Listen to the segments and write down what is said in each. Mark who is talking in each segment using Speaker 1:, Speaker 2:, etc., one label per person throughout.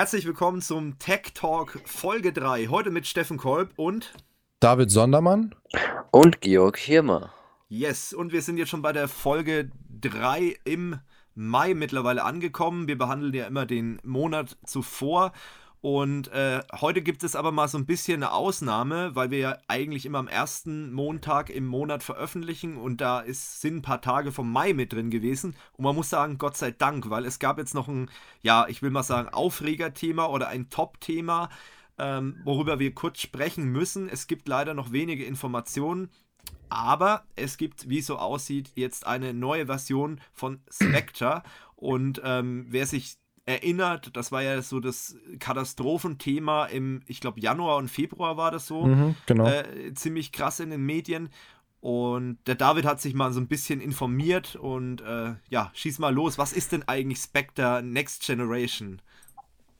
Speaker 1: Herzlich willkommen zum Tech Talk Folge 3. Heute mit Steffen Kolb und
Speaker 2: David Sondermann
Speaker 3: und Georg Hirmer.
Speaker 1: Yes, und wir sind jetzt schon bei der Folge 3 im Mai mittlerweile angekommen. Wir behandeln ja immer den Monat zuvor und äh, heute gibt es aber mal so ein bisschen eine Ausnahme, weil wir ja eigentlich immer am ersten Montag im Monat veröffentlichen und da ist, sind ein paar Tage vom Mai mit drin gewesen. Und man muss sagen, Gott sei Dank, weil es gab jetzt noch ein, ja, ich will mal sagen, Aufregerthema oder ein Top-Thema, ähm, worüber wir kurz sprechen müssen. Es gibt leider noch wenige Informationen. Aber es gibt, wie es so aussieht, jetzt eine neue Version von Spectre. Und ähm, wer sich erinnert. Das war ja so das Katastrophenthema im, ich glaube, Januar und Februar war das so.
Speaker 2: Mhm, genau.
Speaker 1: Äh, ziemlich krass in den Medien. Und der David hat sich mal so ein bisschen informiert und äh, ja, schieß mal los. Was ist denn eigentlich Spectre Next Generation?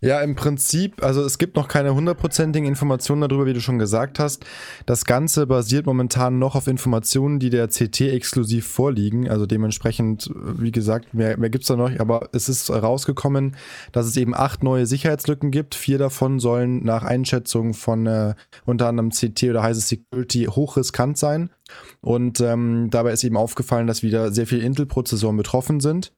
Speaker 2: Ja, im Prinzip, also es gibt noch keine hundertprozentigen Informationen darüber, wie du schon gesagt hast. Das Ganze basiert momentan noch auf Informationen, die der CT exklusiv vorliegen. Also dementsprechend, wie gesagt, mehr, mehr gibt es da noch. Aber es ist rausgekommen, dass es eben acht neue Sicherheitslücken gibt. Vier davon sollen nach Einschätzung von äh, unter anderem CT oder Heise Security hochriskant sein. Und ähm, dabei ist eben aufgefallen, dass wieder sehr viele Intel-Prozessoren betroffen sind.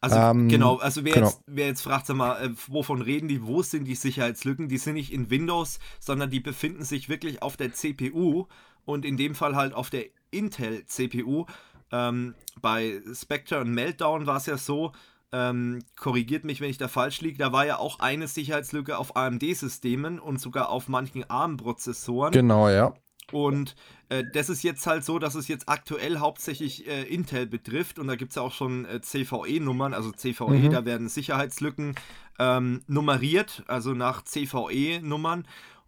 Speaker 1: Also ähm, genau, also wer, genau. Jetzt, wer jetzt fragt, sag mal, äh, wovon reden die, wo sind die Sicherheitslücken? Die sind nicht in Windows, sondern die befinden sich wirklich auf der CPU und in dem Fall halt auf der Intel CPU. Ähm, bei Spectre und Meltdown war es ja so, ähm, korrigiert mich, wenn ich da falsch liege, da war ja auch eine Sicherheitslücke auf AMD-Systemen und sogar auf manchen ARM-Prozessoren.
Speaker 2: Genau, ja.
Speaker 1: Und äh, das ist jetzt halt so, dass es jetzt aktuell hauptsächlich äh, Intel betrifft und da gibt es ja auch schon äh, CVE-Nummern, also CVE, mhm. da werden Sicherheitslücken ähm, nummeriert, also nach CVE-Nummern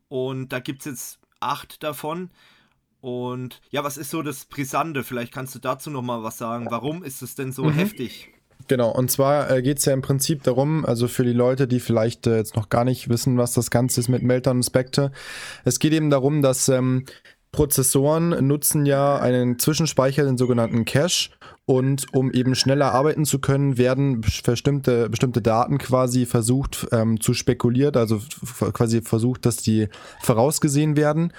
Speaker 1: und da gibt es jetzt acht davon. Und ja, was ist so das Brisante? Vielleicht kannst du dazu nochmal was sagen. Warum ist es denn so mhm. heftig?
Speaker 2: Genau, und zwar äh, geht es ja im Prinzip darum, also für die Leute, die vielleicht äh, jetzt noch gar nicht wissen, was das Ganze ist mit Meltdown und Spectre, es geht eben darum, dass ähm, Prozessoren nutzen ja einen Zwischenspeicher, den sogenannten Cache. Und um eben schneller arbeiten zu können, werden bestimmte, bestimmte Daten quasi versucht ähm, zu spekuliert, also quasi versucht, dass die vorausgesehen werden.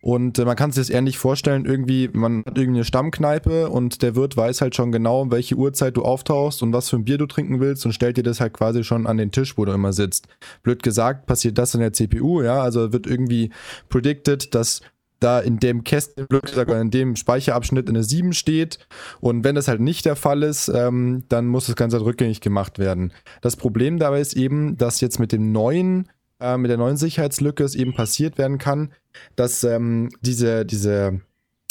Speaker 2: Und äh, man kann sich das ähnlich vorstellen, irgendwie, man hat irgendwie eine Stammkneipe und der Wirt weiß halt schon genau, welche Uhrzeit du auftauchst und was für ein Bier du trinken willst und stellt dir das halt quasi schon an den Tisch, wo du immer sitzt. Blöd gesagt, passiert das in der CPU, ja, also wird irgendwie predicted, dass da in dem Kästchen, in dem Speicherabschnitt eine 7 steht. Und wenn das halt nicht der Fall ist, ähm, dann muss das Ganze halt rückgängig gemacht werden. Das Problem dabei ist eben, dass jetzt mit dem neuen, äh, mit der neuen Sicherheitslücke es eben passiert werden kann, dass ähm, diese, diese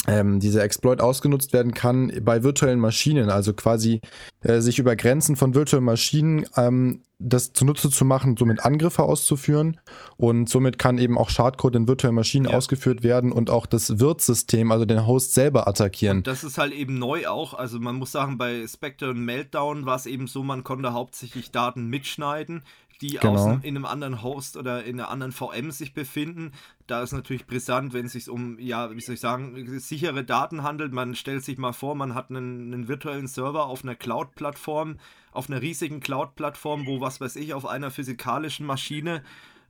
Speaker 2: ähm, dieser Exploit ausgenutzt werden kann bei virtuellen Maschinen, also quasi äh, sich über Grenzen von virtuellen Maschinen ähm, das zunutze zu machen, somit Angriffe auszuführen und somit kann eben auch Schadcode in virtuellen Maschinen ja. ausgeführt werden und auch das Wirtssystem, also den Host selber attackieren. Und
Speaker 1: das ist halt eben neu auch, also man muss sagen, bei Spectre und Meltdown war es eben so, man konnte hauptsächlich Daten mitschneiden, die genau. aus, in einem anderen Host oder in einer anderen VM sich befinden. Da ist natürlich brisant, wenn es sich um, ja, wie soll ich sagen, sichere Daten handelt. Man stellt sich mal vor, man hat einen, einen virtuellen Server auf einer Cloud-Plattform, auf einer riesigen Cloud-Plattform, wo, was weiß ich, auf einer physikalischen Maschine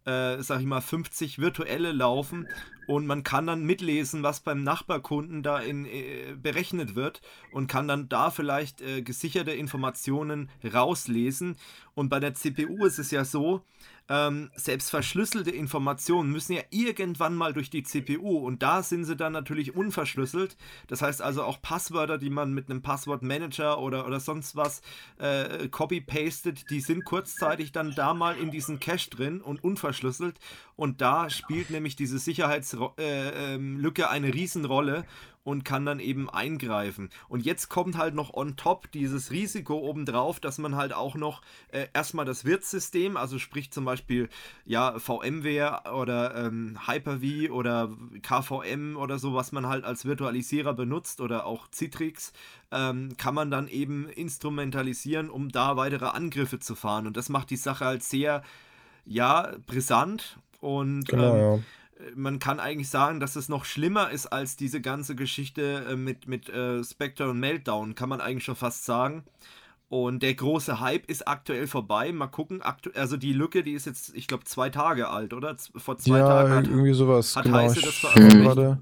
Speaker 1: äh, sag ich mal, 50 virtuelle laufen und man kann dann mitlesen, was beim Nachbarkunden da in, äh, berechnet wird und kann dann da vielleicht äh, gesicherte Informationen rauslesen. Und bei der CPU ist es ja so, ähm, selbst verschlüsselte Informationen müssen ja irgendwann mal durch die CPU und da sind sie dann natürlich unverschlüsselt. Das heißt also auch Passwörter, die man mit einem Passwortmanager oder, oder sonst was äh, copy-pastet, die sind kurzzeitig dann da mal in diesen Cache drin und unverschlüsselt und da spielt nämlich diese Sicherheitslücke äh, ähm, eine Riesenrolle und kann dann eben eingreifen. Und jetzt kommt halt noch on top dieses Risiko obendrauf, dass man halt auch noch äh, erstmal das Wirtssystem, also sprich zum Beispiel ja VMware oder ähm, Hyper-V oder KVM oder so, was man halt als Virtualisierer benutzt oder auch Citrix, ähm, kann man dann eben instrumentalisieren, um da weitere Angriffe zu fahren. Und das macht die Sache halt sehr, ja, brisant und genau, ähm, ja man kann eigentlich sagen, dass es noch schlimmer ist als diese ganze Geschichte äh, mit, mit äh, Spectre und Meltdown, kann man eigentlich schon fast sagen. Und der große Hype ist aktuell vorbei. Mal gucken. Aktu also die Lücke, die ist jetzt, ich glaube, zwei Tage alt, oder? Vor zwei
Speaker 2: ja,
Speaker 1: Tagen hat,
Speaker 2: irgendwie sowas.
Speaker 1: hat
Speaker 2: genau.
Speaker 1: Heise das veröffentlicht.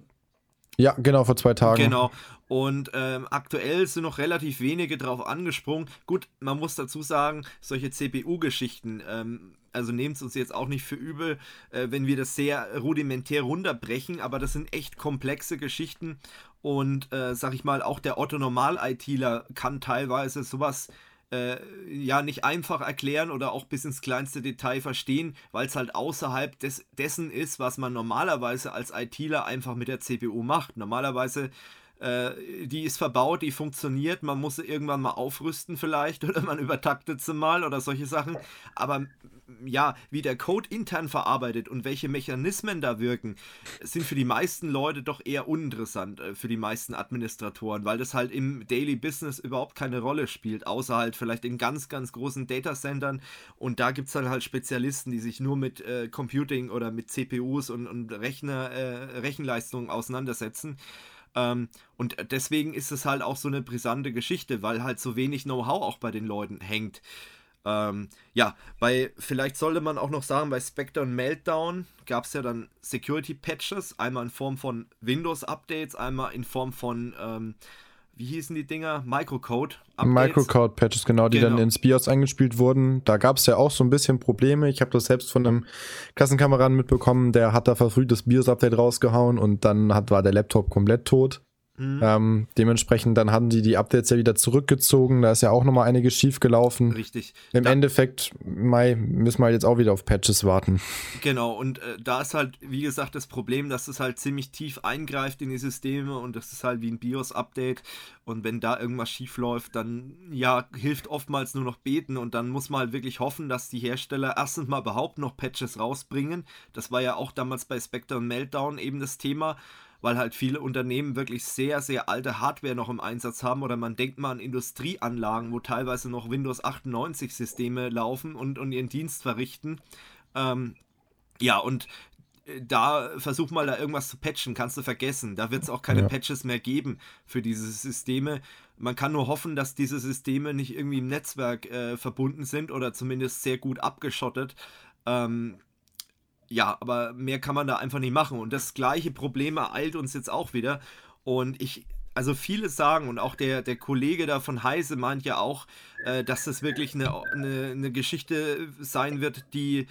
Speaker 2: Ja, genau, vor zwei Tagen.
Speaker 1: Genau. Und ähm, aktuell sind noch relativ wenige drauf angesprungen. Gut, man muss dazu sagen, solche CPU-Geschichten, ähm, also nehmt es uns jetzt auch nicht für übel, äh, wenn wir das sehr rudimentär runterbrechen, aber das sind echt komplexe Geschichten. Und äh, sag ich mal, auch der Otto-Normal-ITler kann teilweise sowas äh, ja nicht einfach erklären oder auch bis ins kleinste Detail verstehen, weil es halt außerhalb des, dessen ist, was man normalerweise als ITler einfach mit der CPU macht. Normalerweise äh, die ist verbaut, die funktioniert, man muss sie irgendwann mal aufrüsten vielleicht oder man übertaktet sie mal oder solche Sachen. Aber ja, wie der Code intern verarbeitet und welche Mechanismen da wirken, sind für die meisten Leute doch eher uninteressant, äh, für die meisten Administratoren, weil das halt im Daily Business überhaupt keine Rolle spielt, außer halt vielleicht in ganz, ganz großen Datacentern. Und da gibt es dann halt Spezialisten, die sich nur mit äh, Computing oder mit CPUs und, und Rechner, äh, Rechenleistungen auseinandersetzen. Ähm, und deswegen ist es halt auch so eine brisante Geschichte, weil halt so wenig Know-how auch bei den Leuten hängt. Ähm, ja, bei, vielleicht sollte man auch noch sagen, bei Spectre und Meltdown gab es ja dann Security Patches, einmal in Form von Windows-Updates, einmal in Form von ähm, wie hießen die Dinger? Microcode.
Speaker 2: Microcode-Patches, genau, die genau. dann ins BIOS eingespielt wurden. Da gab es ja auch so ein bisschen Probleme. Ich habe das selbst von einem Kassenkameraden mitbekommen, der hat da verfrüht das BIOS-Update rausgehauen und dann hat, war der Laptop komplett tot. Mhm. Ähm, dementsprechend dann haben die die Updates ja wieder zurückgezogen. Da ist ja auch nochmal einiges schief gelaufen.
Speaker 1: Richtig.
Speaker 2: Im da Endeffekt, Mai, müssen wir jetzt auch wieder auf Patches warten.
Speaker 1: Genau, und äh, da ist halt, wie gesagt, das Problem, dass es halt ziemlich tief eingreift in die Systeme und das ist halt wie ein BIOS-Update. Und wenn da irgendwas schief läuft, dann ja, hilft oftmals nur noch beten und dann muss man halt wirklich hoffen, dass die Hersteller erstens mal überhaupt noch Patches rausbringen. Das war ja auch damals bei Spectre und Meltdown eben das Thema weil halt viele Unternehmen wirklich sehr, sehr alte Hardware noch im Einsatz haben oder man denkt mal an Industrieanlagen, wo teilweise noch Windows 98 Systeme laufen und, und ihren Dienst verrichten. Ähm, ja, und äh, da versuch mal da irgendwas zu patchen, kannst du vergessen. Da wird es auch keine ja. Patches mehr geben für diese Systeme. Man kann nur hoffen, dass diese Systeme nicht irgendwie im Netzwerk äh, verbunden sind oder zumindest sehr gut abgeschottet. Ähm, ja, aber mehr kann man da einfach nicht machen. Und das gleiche Problem ereilt uns jetzt auch wieder. Und ich, also viele sagen, und auch der, der Kollege da von Heise meint ja auch, äh, dass das wirklich eine, eine, eine Geschichte sein wird, die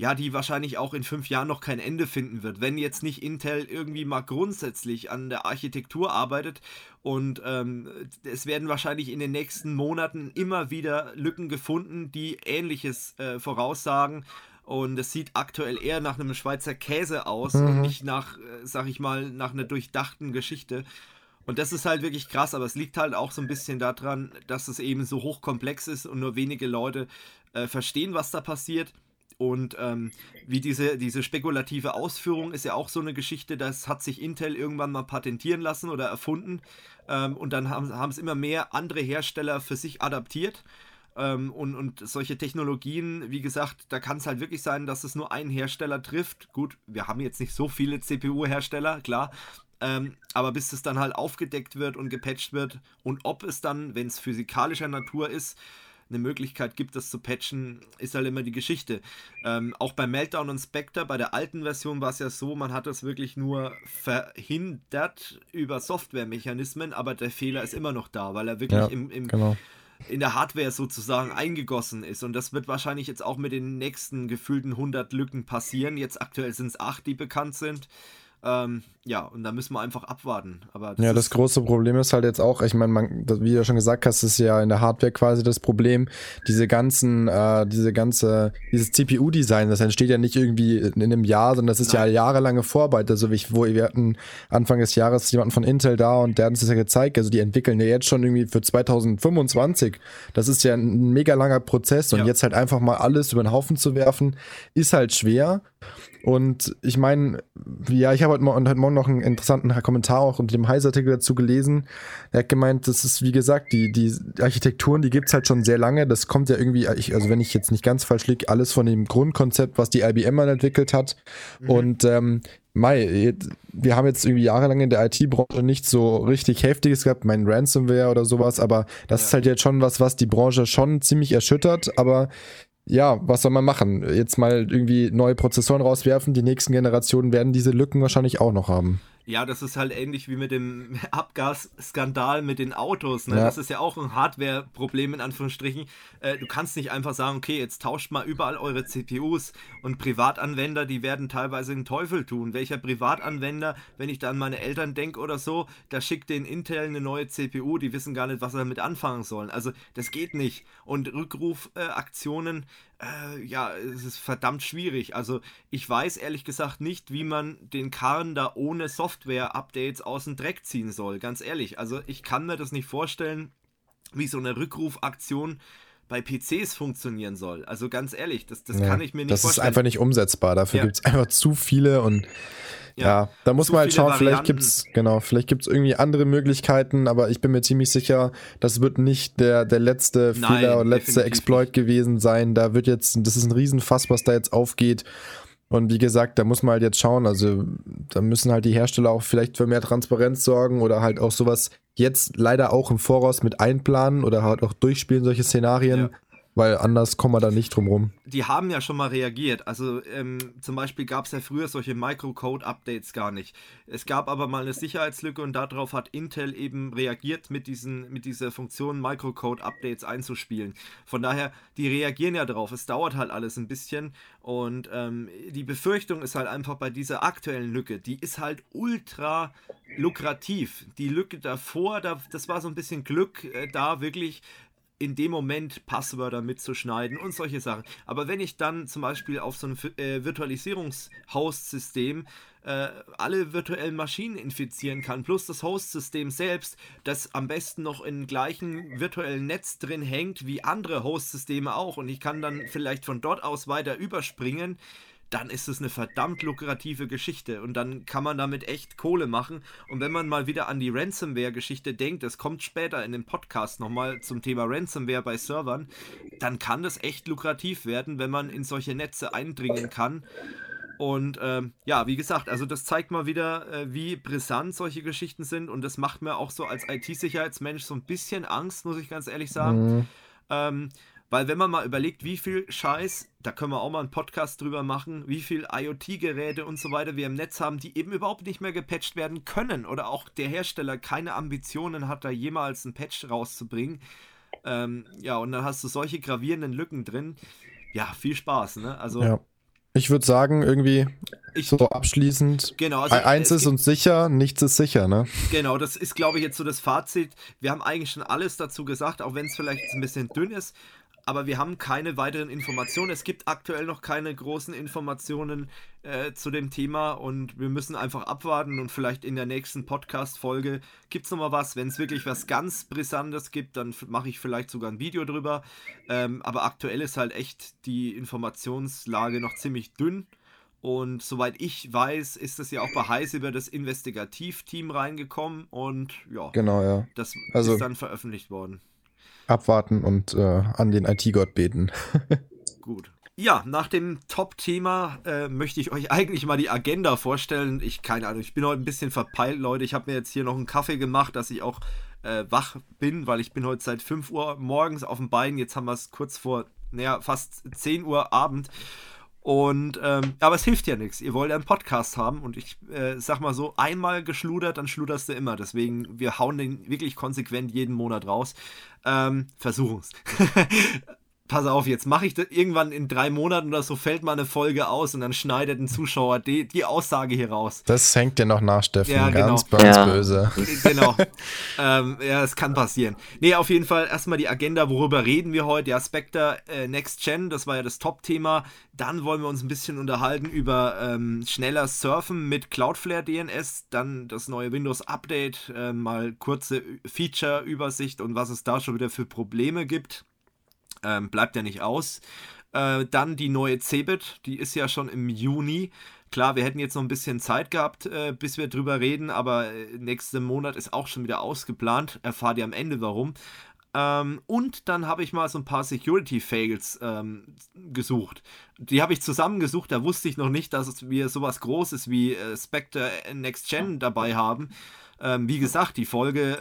Speaker 1: ja, die wahrscheinlich auch in fünf Jahren noch kein Ende finden wird, wenn jetzt nicht Intel irgendwie mal grundsätzlich an der Architektur arbeitet und ähm, es werden wahrscheinlich in den nächsten Monaten immer wieder Lücken gefunden, die Ähnliches äh, voraussagen und es sieht aktuell eher nach einem Schweizer Käse aus mhm. und nicht nach, äh, sag ich mal, nach einer durchdachten Geschichte. Und das ist halt wirklich krass, aber es liegt halt auch so ein bisschen daran, dass es eben so hochkomplex ist und nur wenige Leute äh, verstehen, was da passiert. Und ähm, wie diese, diese spekulative Ausführung ist ja auch so eine Geschichte, das hat sich Intel irgendwann mal patentieren lassen oder erfunden. Ähm, und dann haben es immer mehr andere Hersteller für sich adaptiert. Ähm, und, und solche Technologien, wie gesagt, da kann es halt wirklich sein, dass es nur einen Hersteller trifft. Gut, wir haben jetzt nicht so viele CPU-Hersteller, klar. Ähm, aber bis es dann halt aufgedeckt wird und gepatcht wird und ob es dann, wenn es physikalischer Natur ist, eine Möglichkeit gibt, das zu patchen, ist halt immer die Geschichte. Ähm, auch bei Meltdown und Spectre, bei der alten Version war es ja so, man hat das wirklich nur verhindert über Softwaremechanismen, aber der Fehler ist immer noch da, weil er wirklich ja, im, im genau in der Hardware sozusagen eingegossen ist. Und das wird wahrscheinlich jetzt auch mit den nächsten gefühlten 100 Lücken passieren. Jetzt aktuell sind es 8, die bekannt sind. Ähm, ja, und da müssen wir einfach abwarten. Aber
Speaker 2: das ja, das große Problem ist halt jetzt auch, ich meine, wie du schon gesagt hast, ist ja in der Hardware quasi das Problem. Diese ganzen, äh, diese ganze, dieses CPU-Design, das entsteht ja nicht irgendwie in einem Jahr, sondern das ist Nein. ja jahrelange Vorarbeit. Also ich, wo wir hatten Anfang des Jahres jemanden von Intel da und der hat uns das ja gezeigt. Also die entwickeln ja jetzt schon irgendwie für 2025. Das ist ja ein mega langer Prozess und ja. jetzt halt einfach mal alles über den Haufen zu werfen, ist halt schwer. Und ich meine, ja, ich habe heute, heute Morgen noch einen interessanten Kommentar auch unter dem Heise-Artikel dazu gelesen. Er hat gemeint, das ist, wie gesagt, die, die Architekturen, die gibt es halt schon sehr lange. Das kommt ja irgendwie, also wenn ich jetzt nicht ganz falsch liege, alles von dem Grundkonzept, was die IBM mal entwickelt hat. Mhm. Und ähm, Mai, wir haben jetzt irgendwie jahrelang in der IT-Branche nicht so richtig Heftiges gehabt, mein Ransomware oder sowas, aber das ja. ist halt jetzt schon was, was die Branche schon ziemlich erschüttert, aber ja, was soll man machen? Jetzt mal irgendwie neue Prozessoren rauswerfen, die nächsten Generationen werden diese Lücken wahrscheinlich auch noch haben.
Speaker 1: Ja, das ist halt ähnlich wie mit dem Abgasskandal mit den Autos. Ne? Ja. Das ist ja auch ein Hardware-Problem in Anführungsstrichen. Äh, du kannst nicht einfach sagen, okay, jetzt tauscht mal überall eure CPUs und Privatanwender, die werden teilweise den Teufel tun. Welcher Privatanwender, wenn ich da an meine Eltern denke oder so, da schickt den Intel eine neue CPU, die wissen gar nicht, was sie damit anfangen sollen. Also das geht nicht. Und Rückrufaktionen, äh, äh, ja, es ist verdammt schwierig. Also ich weiß ehrlich gesagt nicht, wie man den Karren da ohne Software-Updates aus dem Dreck ziehen soll. Ganz ehrlich. Also ich kann mir das nicht vorstellen, wie so eine Rückrufaktion bei PCs funktionieren soll. Also ganz ehrlich, das, das ja, kann ich mir nicht
Speaker 2: das
Speaker 1: vorstellen.
Speaker 2: Das ist einfach nicht umsetzbar. Dafür ja. gibt es einfach zu viele und ja, ja da muss man halt schauen, vielleicht gibt es, genau, vielleicht gibt es irgendwie andere Möglichkeiten, aber ich bin mir ziemlich sicher, das wird nicht der, der letzte Nein, Fehler oder letzte Exploit nicht. gewesen sein. Da wird jetzt, das ist ein Riesenfass, was da jetzt aufgeht. Und wie gesagt, da muss man halt jetzt schauen. Also da müssen halt die Hersteller auch vielleicht für mehr Transparenz sorgen oder halt auch sowas jetzt leider auch im Voraus mit einplanen oder halt auch durchspielen, solche Szenarien. Ja weil anders kommen wir da nicht drum rum.
Speaker 1: Die haben ja schon mal reagiert. Also ähm, zum Beispiel gab es ja früher solche Microcode-Updates gar nicht. Es gab aber mal eine Sicherheitslücke und darauf hat Intel eben reagiert, mit, diesen, mit dieser Funktion Microcode-Updates einzuspielen. Von daher, die reagieren ja drauf. Es dauert halt alles ein bisschen und ähm, die Befürchtung ist halt einfach bei dieser aktuellen Lücke, die ist halt ultra lukrativ. Die Lücke davor, da, das war so ein bisschen Glück, äh, da wirklich in dem Moment Passwörter mitzuschneiden und solche Sachen. Aber wenn ich dann zum Beispiel auf so ein äh, Virtualisierungs-Host-System äh, alle virtuellen Maschinen infizieren kann, plus das Host-System selbst, das am besten noch im gleichen virtuellen Netz drin hängt wie andere Host-Systeme auch und ich kann dann vielleicht von dort aus weiter überspringen, dann ist es eine verdammt lukrative Geschichte und dann kann man damit echt Kohle machen. Und wenn man mal wieder an die Ransomware-Geschichte denkt, das kommt später in dem Podcast nochmal zum Thema Ransomware bei Servern, dann kann das echt lukrativ werden, wenn man in solche Netze eindringen kann. Und ähm, ja, wie gesagt, also das zeigt mal wieder, äh, wie brisant solche Geschichten sind und das macht mir auch so als IT-Sicherheitsmensch so ein bisschen Angst, muss ich ganz ehrlich sagen. Mhm. Ähm, weil wenn man mal überlegt, wie viel Scheiß, da können wir auch mal einen Podcast drüber machen, wie viel IoT-Geräte und so weiter wir im Netz haben, die eben überhaupt nicht mehr gepatcht werden können oder auch der Hersteller keine Ambitionen hat, da jemals einen Patch rauszubringen. Ähm, ja, und dann hast du solche gravierenden Lücken drin. Ja, viel Spaß, ne? Also. Ja.
Speaker 2: Ich würde sagen, irgendwie ich, so abschließend. Genau, also eins ist uns sicher, nichts ist sicher, ne?
Speaker 1: Genau, das ist, glaube ich, jetzt so das Fazit. Wir haben eigentlich schon alles dazu gesagt, auch wenn es vielleicht ein bisschen dünn ist aber wir haben keine weiteren Informationen. Es gibt aktuell noch keine großen Informationen äh, zu dem Thema und wir müssen einfach abwarten und vielleicht in der nächsten Podcast-Folge gibt es nochmal was. Wenn es wirklich was ganz Brisantes gibt, dann mache ich vielleicht sogar ein Video drüber. Ähm, aber aktuell ist halt echt die Informationslage noch ziemlich dünn. Und soweit ich weiß, ist das ja auch bei Heiß über das Investigativteam reingekommen und ja,
Speaker 2: genau, ja.
Speaker 1: das also, ist dann veröffentlicht worden
Speaker 2: abwarten und äh, an den IT-Gott beten.
Speaker 1: Gut. Ja, nach dem Top-Thema äh, möchte ich euch eigentlich mal die Agenda vorstellen. Ich, keine Ahnung, ich bin heute ein bisschen verpeilt, Leute. Ich habe mir jetzt hier noch einen Kaffee gemacht, dass ich auch äh, wach bin, weil ich bin heute seit 5 Uhr morgens auf dem Bein. Jetzt haben wir es kurz vor, naja, fast 10 Uhr Abend. Und ähm, aber es hilft ja nichts. Ihr wollt einen Podcast haben und ich äh, sag mal so, einmal geschludert, dann schluderst du immer. Deswegen, wir hauen den wirklich konsequent jeden Monat raus. Ähm, Versuchen es. pass auf, jetzt mache ich das irgendwann in drei Monaten oder so, fällt mal eine Folge aus und dann schneidet ein Zuschauer die, die Aussage hier raus.
Speaker 2: Das hängt dir noch nach, Steffen. Ja, ganz, genau. ganz ja. böse.
Speaker 1: Genau. ähm, ja, es kann passieren. Nee, auf jeden Fall erstmal die Agenda, worüber reden wir heute? Ja, Spectre äh, Next Gen, das war ja das Top-Thema. Dann wollen wir uns ein bisschen unterhalten über ähm, schneller Surfen mit Cloudflare DNS, dann das neue Windows Update, äh, mal kurze Feature-Übersicht und was es da schon wieder für Probleme gibt. Ähm, bleibt ja nicht aus. Äh, dann die neue Cebit, die ist ja schon im Juni. Klar, wir hätten jetzt noch ein bisschen Zeit gehabt, äh, bis wir drüber reden, aber äh, nächsten Monat ist auch schon wieder ausgeplant. Erfahrt ihr am Ende warum. Ähm, und dann habe ich mal so ein paar Security-Fails ähm, gesucht. Die habe ich zusammengesucht, da wusste ich noch nicht, dass wir sowas Großes wie äh, Spectre Next Gen dabei haben. Ähm, wie gesagt, die Folge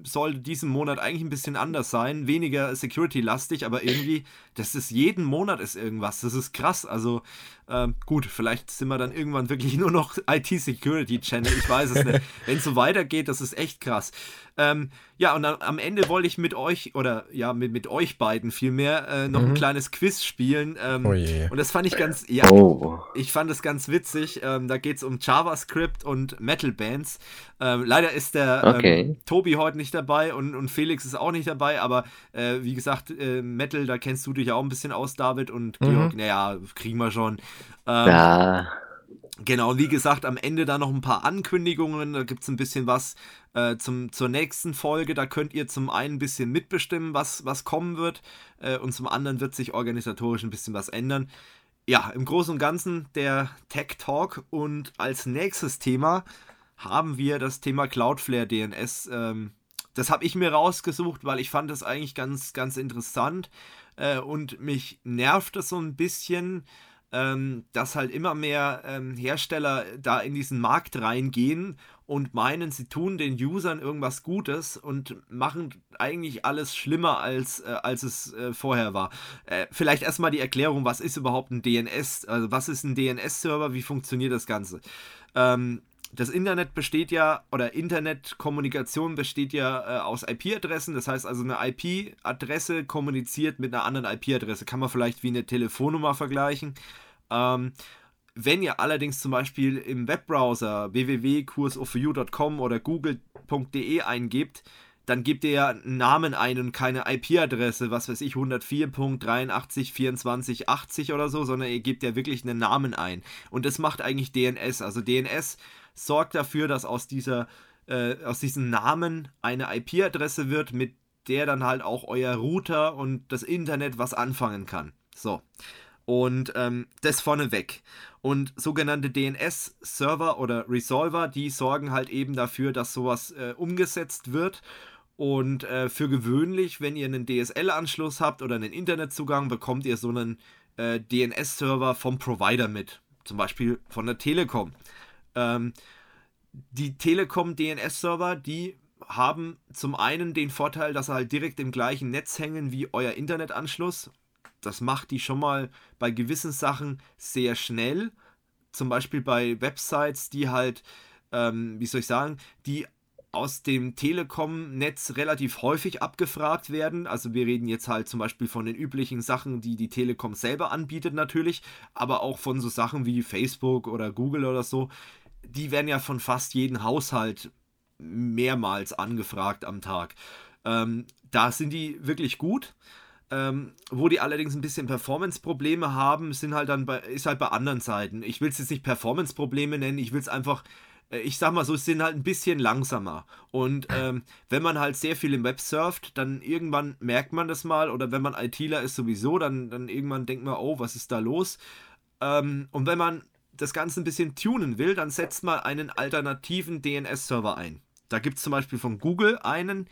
Speaker 1: ähm, soll diesen Monat eigentlich ein bisschen anders sein, weniger Security-lastig, aber irgendwie, das ist jeden Monat ist irgendwas. Das ist krass. Also ähm, gut, vielleicht sind wir dann irgendwann wirklich nur noch IT-Security-Channel. Ich weiß es nicht. Wenn es so weitergeht, das ist echt krass. Ähm, ja, und dann, am Ende wollte ich mit euch, oder ja, mit, mit euch beiden vielmehr, äh, noch mhm. ein kleines Quiz spielen. Ähm, oh und das fand ich ganz, ja, oh. ich fand es ganz witzig. Ähm, da geht es um JavaScript und Metal-Bands. Ähm, leider ist der ähm, okay. Tobi heute nicht dabei und, und Felix ist auch nicht dabei, aber äh, wie gesagt, äh, Metal, da kennst du dich auch ein bisschen aus, David und mhm. Georg. Naja, kriegen wir schon.
Speaker 3: Ähm, ja.
Speaker 1: Genau, wie gesagt, am Ende da noch ein paar Ankündigungen. Da gibt es ein bisschen was äh, zum, zur nächsten Folge. Da könnt ihr zum einen ein bisschen mitbestimmen, was, was kommen wird. Äh, und zum anderen wird sich organisatorisch ein bisschen was ändern. Ja, im Großen und Ganzen der Tech Talk. Und als nächstes Thema haben wir das Thema Cloudflare DNS. Ähm, das habe ich mir rausgesucht, weil ich fand das eigentlich ganz, ganz interessant. Äh, und mich nervt es so ein bisschen ähm, dass halt immer mehr ähm, Hersteller da in diesen Markt reingehen und meinen, sie tun den Usern irgendwas Gutes und machen eigentlich alles schlimmer, als, äh, als es äh, vorher war. Äh, vielleicht erstmal die Erklärung, was ist überhaupt ein DNS? Also was ist ein DNS-Server? Wie funktioniert das Ganze? Ähm, das Internet besteht ja, oder Internetkommunikation besteht ja äh, aus IP-Adressen. Das heißt also, eine IP-Adresse kommuniziert mit einer anderen IP-Adresse. Kann man vielleicht wie eine Telefonnummer vergleichen. Ähm, wenn ihr allerdings zum Beispiel im Webbrowser www.kursoforyou.com oder google.de eingebt, dann gebt ihr ja einen Namen ein und keine IP-Adresse, was weiß ich, 104.83.24.80 oder so, sondern ihr gebt ja wirklich einen Namen ein. Und das macht eigentlich DNS. Also DNS sorgt dafür, dass aus dieser äh, aus diesem Namen eine IP-Adresse wird, mit der dann halt auch euer Router und das Internet was anfangen kann. So. Und ähm, das vorneweg. Und sogenannte DNS-Server oder Resolver, die sorgen halt eben dafür, dass sowas äh, umgesetzt wird. Und äh, für gewöhnlich, wenn ihr einen DSL-Anschluss habt oder einen Internetzugang, bekommt ihr so einen äh, DNS-Server vom Provider mit. Zum Beispiel von der Telekom. Ähm, die Telekom DNS-Server, die haben zum einen den Vorteil, dass sie halt direkt im gleichen Netz hängen wie euer Internetanschluss. Das macht die schon mal bei gewissen Sachen sehr schnell. Zum Beispiel bei Websites, die halt, ähm, wie soll ich sagen, die aus dem Telekom-Netz relativ häufig abgefragt werden. Also wir reden jetzt halt zum Beispiel von den üblichen Sachen, die die Telekom selber anbietet natürlich, aber auch von so Sachen wie Facebook oder Google oder so, die werden ja von fast jedem Haushalt mehrmals angefragt am Tag. Ähm, da sind die wirklich gut. Ähm, wo die allerdings ein bisschen Performance-Probleme haben, sind halt dann bei, ist halt bei anderen Seiten. Ich will es jetzt nicht Performance-Probleme nennen, ich will es einfach, äh, ich sag mal so, es sind halt ein bisschen langsamer. Und ähm, wenn man halt sehr viel im Web surft, dann irgendwann merkt man das mal. Oder wenn man ITler ist sowieso, dann, dann irgendwann denkt man, oh, was ist da los? Ähm, und wenn man das Ganze ein bisschen tunen will, dann setzt mal einen alternativen DNS-Server ein. Da gibt es zum Beispiel von Google einen,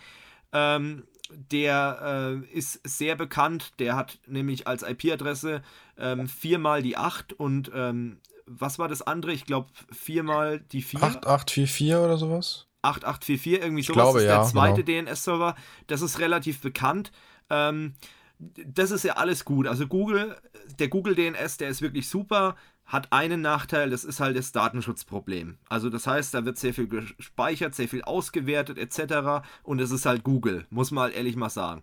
Speaker 1: ähm, der äh, ist sehr bekannt. Der hat nämlich als IP-Adresse ähm, viermal die 8 und ähm, was war das andere? Ich glaube viermal die 4.
Speaker 2: 8844 oder sowas?
Speaker 1: 8844, irgendwie
Speaker 2: sowas. Ich glaube,
Speaker 1: ist
Speaker 2: ja,
Speaker 1: der zweite genau. DNS-Server. Das ist relativ bekannt. Ähm, das ist ja alles gut. Also Google, der Google DNS, der ist wirklich super hat einen Nachteil, das ist halt das Datenschutzproblem. Also das heißt, da wird sehr viel gespeichert, sehr viel ausgewertet etc. Und es ist halt Google, muss man halt ehrlich mal sagen.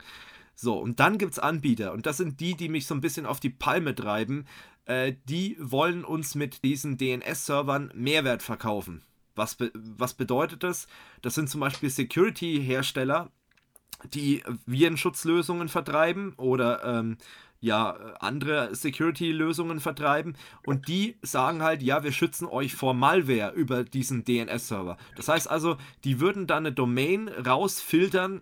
Speaker 1: So, und dann gibt es Anbieter und das sind die, die mich so ein bisschen auf die Palme treiben. Äh, die wollen uns mit diesen DNS-Servern Mehrwert verkaufen. Was, be was bedeutet das? Das sind zum Beispiel Security-Hersteller, die Virenschutzlösungen vertreiben oder ähm, ja andere Security-Lösungen vertreiben und die sagen halt, ja, wir schützen euch vor Malware über diesen DNS-Server. Das heißt also, die würden dann eine Domain rausfiltern,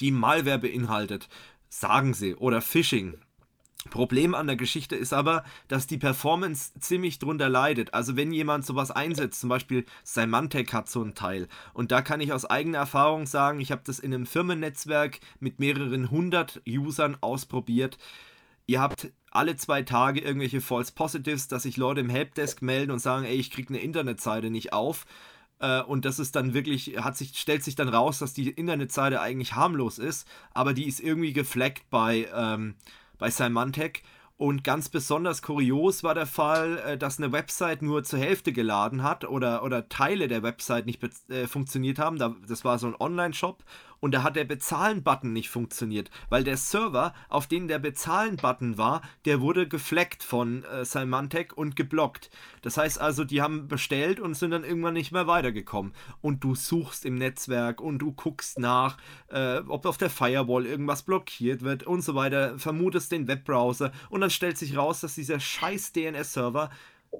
Speaker 1: die Malware beinhaltet, sagen sie, oder Phishing. Problem an der Geschichte ist aber, dass die Performance ziemlich drunter leidet. Also wenn jemand sowas einsetzt, zum Beispiel Symantec hat so ein Teil. Und da kann ich aus eigener Erfahrung sagen, ich habe das in einem Firmennetzwerk mit mehreren hundert Usern ausprobiert. Ihr habt alle zwei Tage irgendwelche False Positives, dass sich Leute im Helpdesk melden und sagen, ey, ich kriege eine Internetseite nicht auf. Äh, und das ist dann wirklich, hat sich, stellt sich dann raus, dass die Internetseite eigentlich harmlos ist, aber die ist irgendwie gefleckt bei... Ähm, bei Symantec. Und ganz besonders kurios war der Fall, äh, dass eine Website nur zur Hälfte geladen hat oder, oder Teile der Website nicht äh, funktioniert haben. das war so ein Online-Shop und da hat der Bezahlen-Button nicht funktioniert, weil der Server, auf dem der Bezahlen-Button war, der wurde gefleckt von äh, Symantec und geblockt. Das heißt also, die haben bestellt und sind dann irgendwann nicht mehr weitergekommen. Und du suchst im Netzwerk und du guckst nach, äh, ob auf der Firewall irgendwas blockiert wird und so weiter, vermutest den Webbrowser und dann stellt sich raus, dass dieser scheiß DNS-Server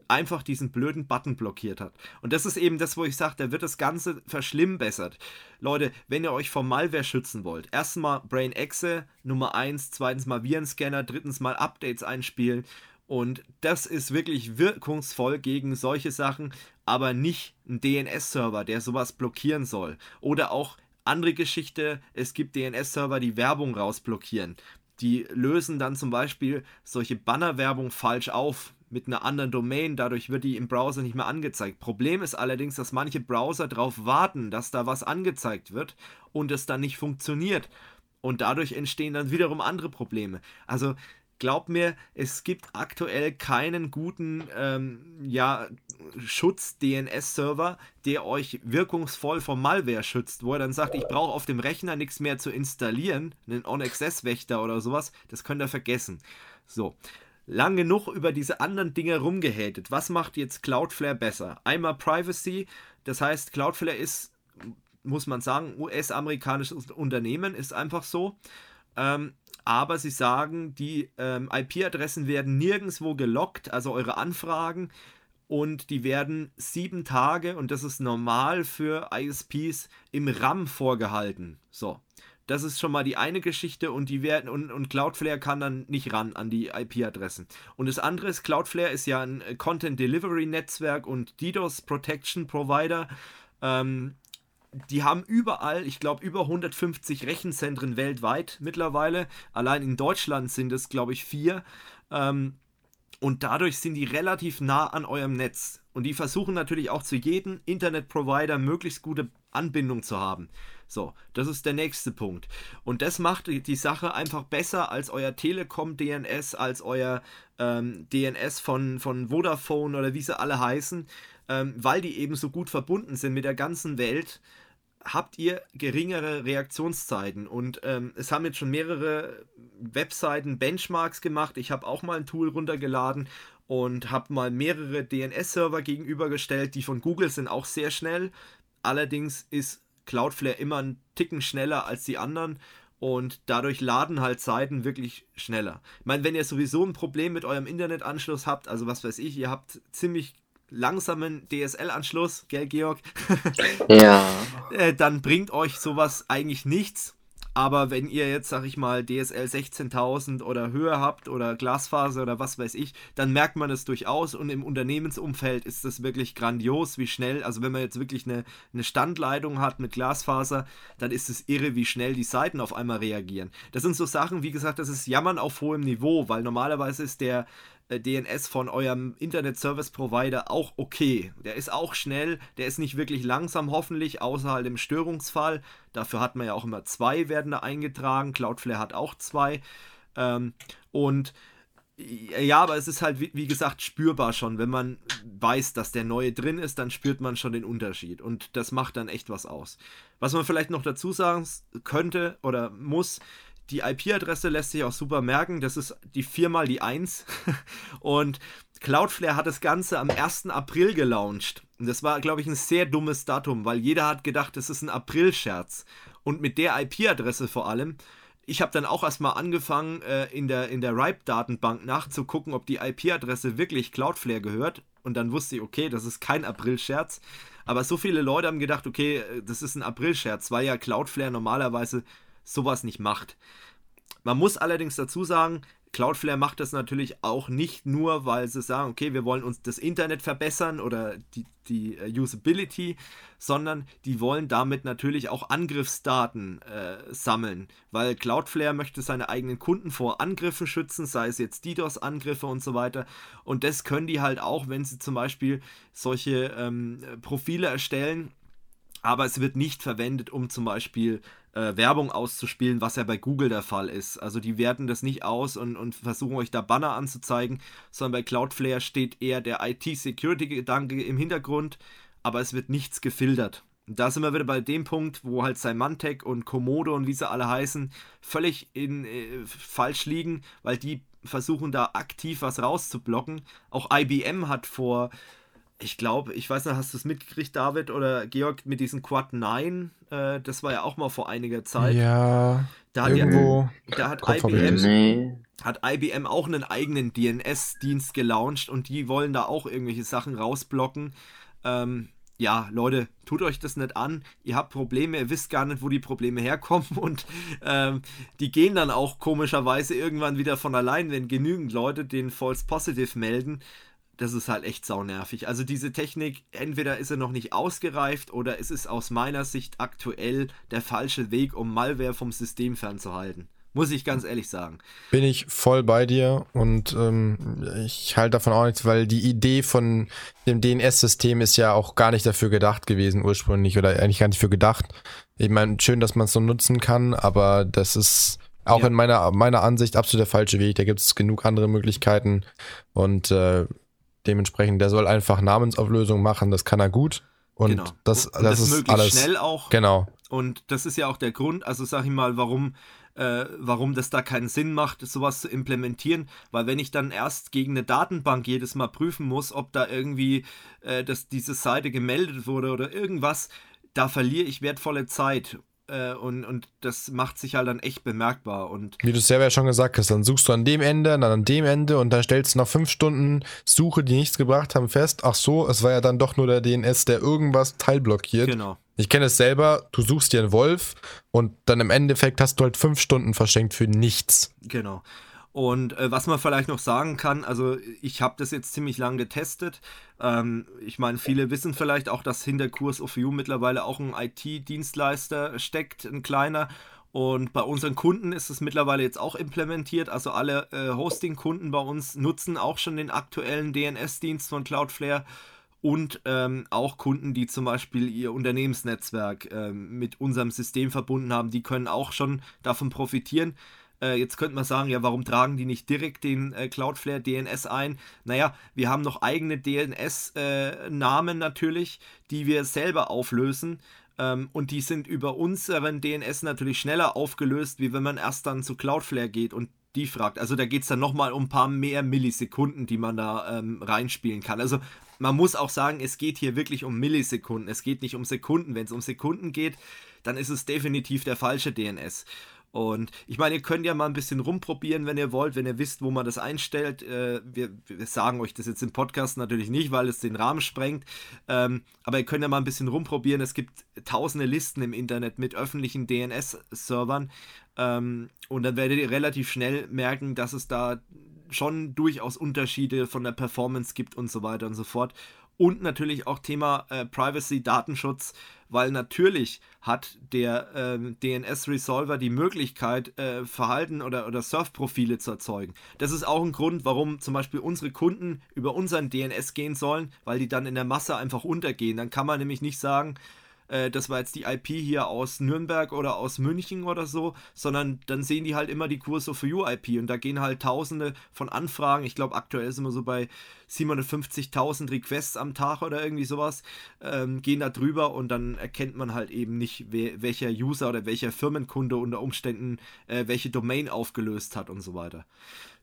Speaker 1: einfach diesen blöden Button blockiert hat. Und das ist eben das, wo ich sage, da wird das Ganze verschlimmbessert. Leute, wenn ihr euch vor Malware schützen wollt, erstmal Brain Exe, Nummer 1, zweitens mal Virenscanner, drittens mal Updates einspielen. Und das ist wirklich wirkungsvoll gegen solche Sachen, aber nicht ein DNS-Server, der sowas blockieren soll. Oder auch andere Geschichte, es gibt DNS-Server, die Werbung rausblockieren. Die lösen dann zum Beispiel solche Bannerwerbung falsch auf mit einer anderen Domain, dadurch wird die im Browser nicht mehr angezeigt. Problem ist allerdings, dass manche Browser darauf warten, dass da was angezeigt wird und es dann nicht funktioniert. Und dadurch entstehen dann wiederum andere Probleme. Also glaubt mir, es gibt aktuell keinen guten ähm, ja, Schutz-DNS-Server, der euch wirkungsvoll vor Malware schützt, wo er dann sagt, ich brauche auf dem Rechner nichts mehr zu installieren, einen On-Access-Wächter oder sowas, das könnt ihr vergessen. So, lang genug über diese anderen Dinge rumgehatet. Was macht jetzt Cloudflare besser? Einmal Privacy, das heißt, Cloudflare ist, muss man sagen, US-amerikanisches Unternehmen, ist einfach so. Ähm, aber sie sagen, die ähm, IP-Adressen werden nirgendwo gelockt, also eure Anfragen, und die werden sieben Tage, und das ist normal für ISPs, im RAM vorgehalten. So. Das ist schon mal die eine Geschichte und die werden und, und Cloudflare kann dann nicht ran an die IP-Adressen. Und das andere ist, Cloudflare ist ja ein äh, Content Delivery Netzwerk und DDoS Protection Provider. Ähm, die haben überall, ich glaube, über 150 Rechenzentren weltweit mittlerweile. Allein in Deutschland sind es, glaube ich, vier. Ähm, und dadurch sind die relativ nah an eurem Netz. Und die versuchen natürlich auch zu jedem Internetprovider möglichst gute Anbindung zu haben. So, das ist der nächste Punkt. Und das macht die Sache einfach besser als euer Telekom-DNS, als euer ähm, DNS von, von Vodafone oder wie sie alle heißen, ähm, weil die eben so gut verbunden sind mit der ganzen Welt habt ihr geringere Reaktionszeiten. Und ähm, es haben jetzt schon mehrere Webseiten Benchmarks gemacht. Ich habe auch mal ein Tool runtergeladen und habe mal mehrere DNS-Server gegenübergestellt. Die von Google sind auch sehr schnell. Allerdings ist Cloudflare immer einen Ticken schneller als die anderen und dadurch laden halt Seiten wirklich schneller. Ich meine, wenn ihr sowieso ein Problem mit eurem Internetanschluss habt, also was weiß ich, ihr habt ziemlich langsamen DSL-Anschluss, gell, Georg?
Speaker 3: ja.
Speaker 1: Äh, dann bringt euch sowas eigentlich nichts. Aber wenn ihr jetzt, sag ich mal, DSL 16.000 oder höher habt oder Glasfaser oder was weiß ich, dann merkt man es durchaus und im Unternehmensumfeld ist das wirklich grandios, wie schnell, also wenn man jetzt wirklich eine, eine Standleitung hat mit Glasfaser, dann ist es irre, wie schnell die Seiten auf einmal reagieren. Das sind so Sachen, wie gesagt, das ist Jammern auf hohem Niveau, weil normalerweise ist der, DNS von eurem Internet Service Provider auch okay. Der ist auch schnell, der ist nicht wirklich langsam, hoffentlich, außer halt im Störungsfall. Dafür hat man ja auch immer zwei, werden da eingetragen. Cloudflare hat auch zwei. Ähm, und ja, aber es ist halt, wie, wie, gesagt, spürbar schon. Wenn man weiß, dass der neue drin ist, dann spürt man schon den Unterschied. Und das macht dann echt was aus. Was man vielleicht noch dazu sagen könnte oder muss, die IP-Adresse lässt sich auch super merken. Das ist die 4 mal die 1. Und Cloudflare hat das Ganze am 1. April gelauncht. Und das war, glaube ich, ein sehr dummes Datum, weil jeder hat gedacht, das ist ein April-Scherz. Und mit der IP-Adresse vor allem. Ich habe dann auch erstmal angefangen, äh, in der, in der RIPE-Datenbank nachzugucken, ob die IP-Adresse wirklich Cloudflare gehört. Und dann wusste ich, okay, das ist kein April-Scherz. Aber so viele Leute haben gedacht, okay, äh, das ist ein April-Scherz, weil ja Cloudflare normalerweise sowas nicht macht. man muss allerdings dazu sagen, Cloudflare macht das natürlich auch nicht nur, weil sie sagen, okay, wir wollen uns das Internet verbessern oder die, die uh, Usability, sondern die wollen damit natürlich auch Angriffsdaten äh, sammeln, weil Cloudflare möchte seine eigenen Kunden vor Angriffen schützen, sei es jetzt DDoS-Angriffe und so weiter. Und das können die halt auch, wenn sie zum Beispiel solche ähm, Profile erstellen aber es wird nicht verwendet, um zum Beispiel äh, Werbung auszuspielen, was ja bei Google der Fall ist. Also die werten das nicht aus und, und versuchen euch da Banner anzuzeigen, sondern bei Cloudflare steht eher der IT-Security-Gedanke im Hintergrund, aber es wird nichts gefiltert. Und da sind wir wieder bei dem Punkt, wo halt Symantec und Komodo und wie sie alle heißen, völlig in, äh, falsch liegen, weil die versuchen da aktiv was rauszublocken. Auch IBM hat vor ich glaube, ich weiß nicht, hast du es mitgekriegt, David oder Georg, mit diesem Quad 9? Äh, das war ja auch mal vor einiger Zeit.
Speaker 2: Ja.
Speaker 1: Da hat, irgendwo ja, da hat IBM, nee. hat IBM auch einen eigenen DNS-Dienst gelauncht und die wollen da auch irgendwelche Sachen rausblocken. Ähm, ja, Leute, tut euch das nicht an. Ihr habt Probleme, ihr wisst gar nicht, wo die Probleme herkommen und ähm, die gehen dann auch komischerweise irgendwann wieder von allein, wenn genügend Leute den False Positive melden das ist halt echt saunervig. Also diese Technik, entweder ist sie noch nicht ausgereift oder ist es aus meiner Sicht aktuell der falsche Weg, um Malware vom System fernzuhalten. Muss ich ganz ehrlich sagen.
Speaker 2: Bin ich voll bei dir und ähm, ich halte davon auch nichts, weil die Idee von dem DNS-System ist ja auch gar nicht dafür gedacht gewesen ursprünglich oder eigentlich gar nicht für gedacht. Ich meine, schön, dass man es so nutzen kann, aber das ist auch ja. in meiner, meiner Ansicht absolut der falsche Weg. Da gibt es genug andere Möglichkeiten und äh, Dementsprechend, der soll einfach Namensauflösung machen, das kann er gut. Und genau. das, und das, das ist alles
Speaker 1: schnell auch.
Speaker 2: Genau.
Speaker 1: Und das ist ja auch der Grund, also sag ich mal, warum, äh, warum das da keinen Sinn macht, sowas zu implementieren. Weil wenn ich dann erst gegen eine Datenbank jedes Mal prüfen muss, ob da irgendwie äh, dass diese Seite gemeldet wurde oder irgendwas, da verliere ich wertvolle Zeit. Äh, und, und das macht sich halt dann echt bemerkbar. Und
Speaker 2: Wie du es selber ja schon gesagt hast, dann suchst du an dem Ende, dann an dem Ende und dann stellst du nach fünf Stunden Suche, die nichts gebracht haben, fest, ach so, es war ja dann doch nur der DNS, der irgendwas teilblockiert.
Speaker 1: Genau.
Speaker 2: Ich kenne es selber, du suchst dir einen Wolf und dann im Endeffekt hast du halt fünf Stunden verschenkt für nichts.
Speaker 1: Genau. Und äh, was man vielleicht noch sagen kann, also ich habe das jetzt ziemlich lang getestet. Ähm, ich meine, viele wissen vielleicht auch, dass hinter Kurs of You mittlerweile auch ein IT-Dienstleister steckt, ein kleiner. Und bei unseren Kunden ist es mittlerweile jetzt auch implementiert. Also alle äh, Hosting-Kunden bei uns nutzen auch schon den aktuellen DNS-Dienst von Cloudflare und ähm, auch Kunden, die zum Beispiel ihr Unternehmensnetzwerk ähm, mit unserem System verbunden haben, die können auch schon davon profitieren. Äh, jetzt könnte man sagen, ja, warum tragen die nicht direkt den äh, Cloudflare DNS ein? Naja, wir haben noch eigene DNS-Namen äh, natürlich, die wir selber auflösen. Ähm, und die sind über unseren DNS natürlich schneller aufgelöst, wie wenn man erst dann zu Cloudflare geht und die fragt. Also da geht es dann nochmal um ein paar mehr Millisekunden, die man da ähm, reinspielen kann. Also man muss auch sagen, es geht hier wirklich um Millisekunden. Es geht nicht um Sekunden. Wenn es um Sekunden geht, dann ist es definitiv der falsche DNS. Und ich meine, ihr könnt ja mal ein bisschen rumprobieren, wenn ihr wollt, wenn ihr wisst, wo man das einstellt. Äh, wir, wir, sagen euch das jetzt im Podcast natürlich nicht, weil es den Rahmen sprengt. Ähm, aber ihr könnt ja mal ein bisschen rumprobieren. Es gibt tausende Listen im Internet mit öffentlichen DNS-Servern. Ähm, und dann werdet ihr relativ schnell merken, dass es da schon durchaus Unterschiede von der Performance gibt und so weiter und so fort. Und natürlich auch Thema äh, Privacy, Datenschutz, weil natürlich hat der äh, DNS-Resolver die Möglichkeit, äh, Verhalten oder, oder Surf-Profile zu erzeugen. Das ist auch ein Grund, warum zum Beispiel unsere Kunden über unseren DNS gehen sollen, weil die dann in der Masse einfach untergehen. Dann kann man nämlich nicht sagen, äh, das war jetzt die IP hier aus Nürnberg oder aus München oder so, sondern dann sehen die halt immer die Kurse for You IP und da gehen halt tausende von Anfragen. Ich glaube, aktuell sind wir so bei 750.000 Requests am Tag oder irgendwie sowas, ähm, gehen da drüber und dann erkennt man halt eben nicht, wer, welcher User oder welcher Firmenkunde unter Umständen äh, welche Domain aufgelöst hat und so weiter.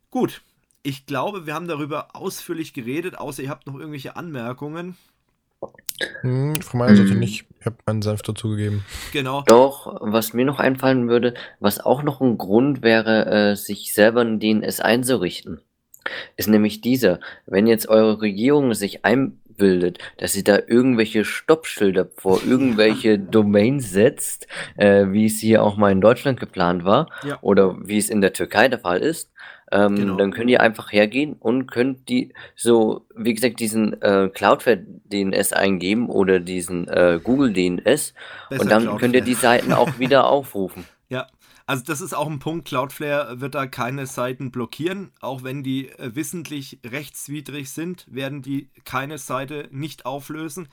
Speaker 1: Gut, ich glaube, wir haben darüber ausführlich geredet, außer ihr habt noch irgendwelche Anmerkungen.
Speaker 2: Hm, von meiner Seite hm. nicht. Ich habe meinen Senf dazugegeben.
Speaker 3: Genau. Doch, was mir noch einfallen würde, was auch noch ein Grund wäre, äh, sich selber ein DNS einzurichten. ist nämlich dieser. Wenn jetzt eure Regierung sich einbildet, dass sie da irgendwelche Stoppschilder vor irgendwelche Domains setzt, äh, wie es hier auch mal in Deutschland geplant war, ja. oder wie es in der Türkei der Fall ist, ähm, genau. dann könnt ihr einfach hergehen und könnt die so, wie gesagt, diesen äh, Cloudflare DNS eingeben oder diesen äh, Google DNS Besser und dann Cloudflare. könnt ihr die Seiten auch wieder aufrufen.
Speaker 1: Ja, also das ist auch ein Punkt, Cloudflare wird da keine Seiten blockieren, auch wenn die äh, wissentlich rechtswidrig sind, werden die keine Seite nicht auflösen.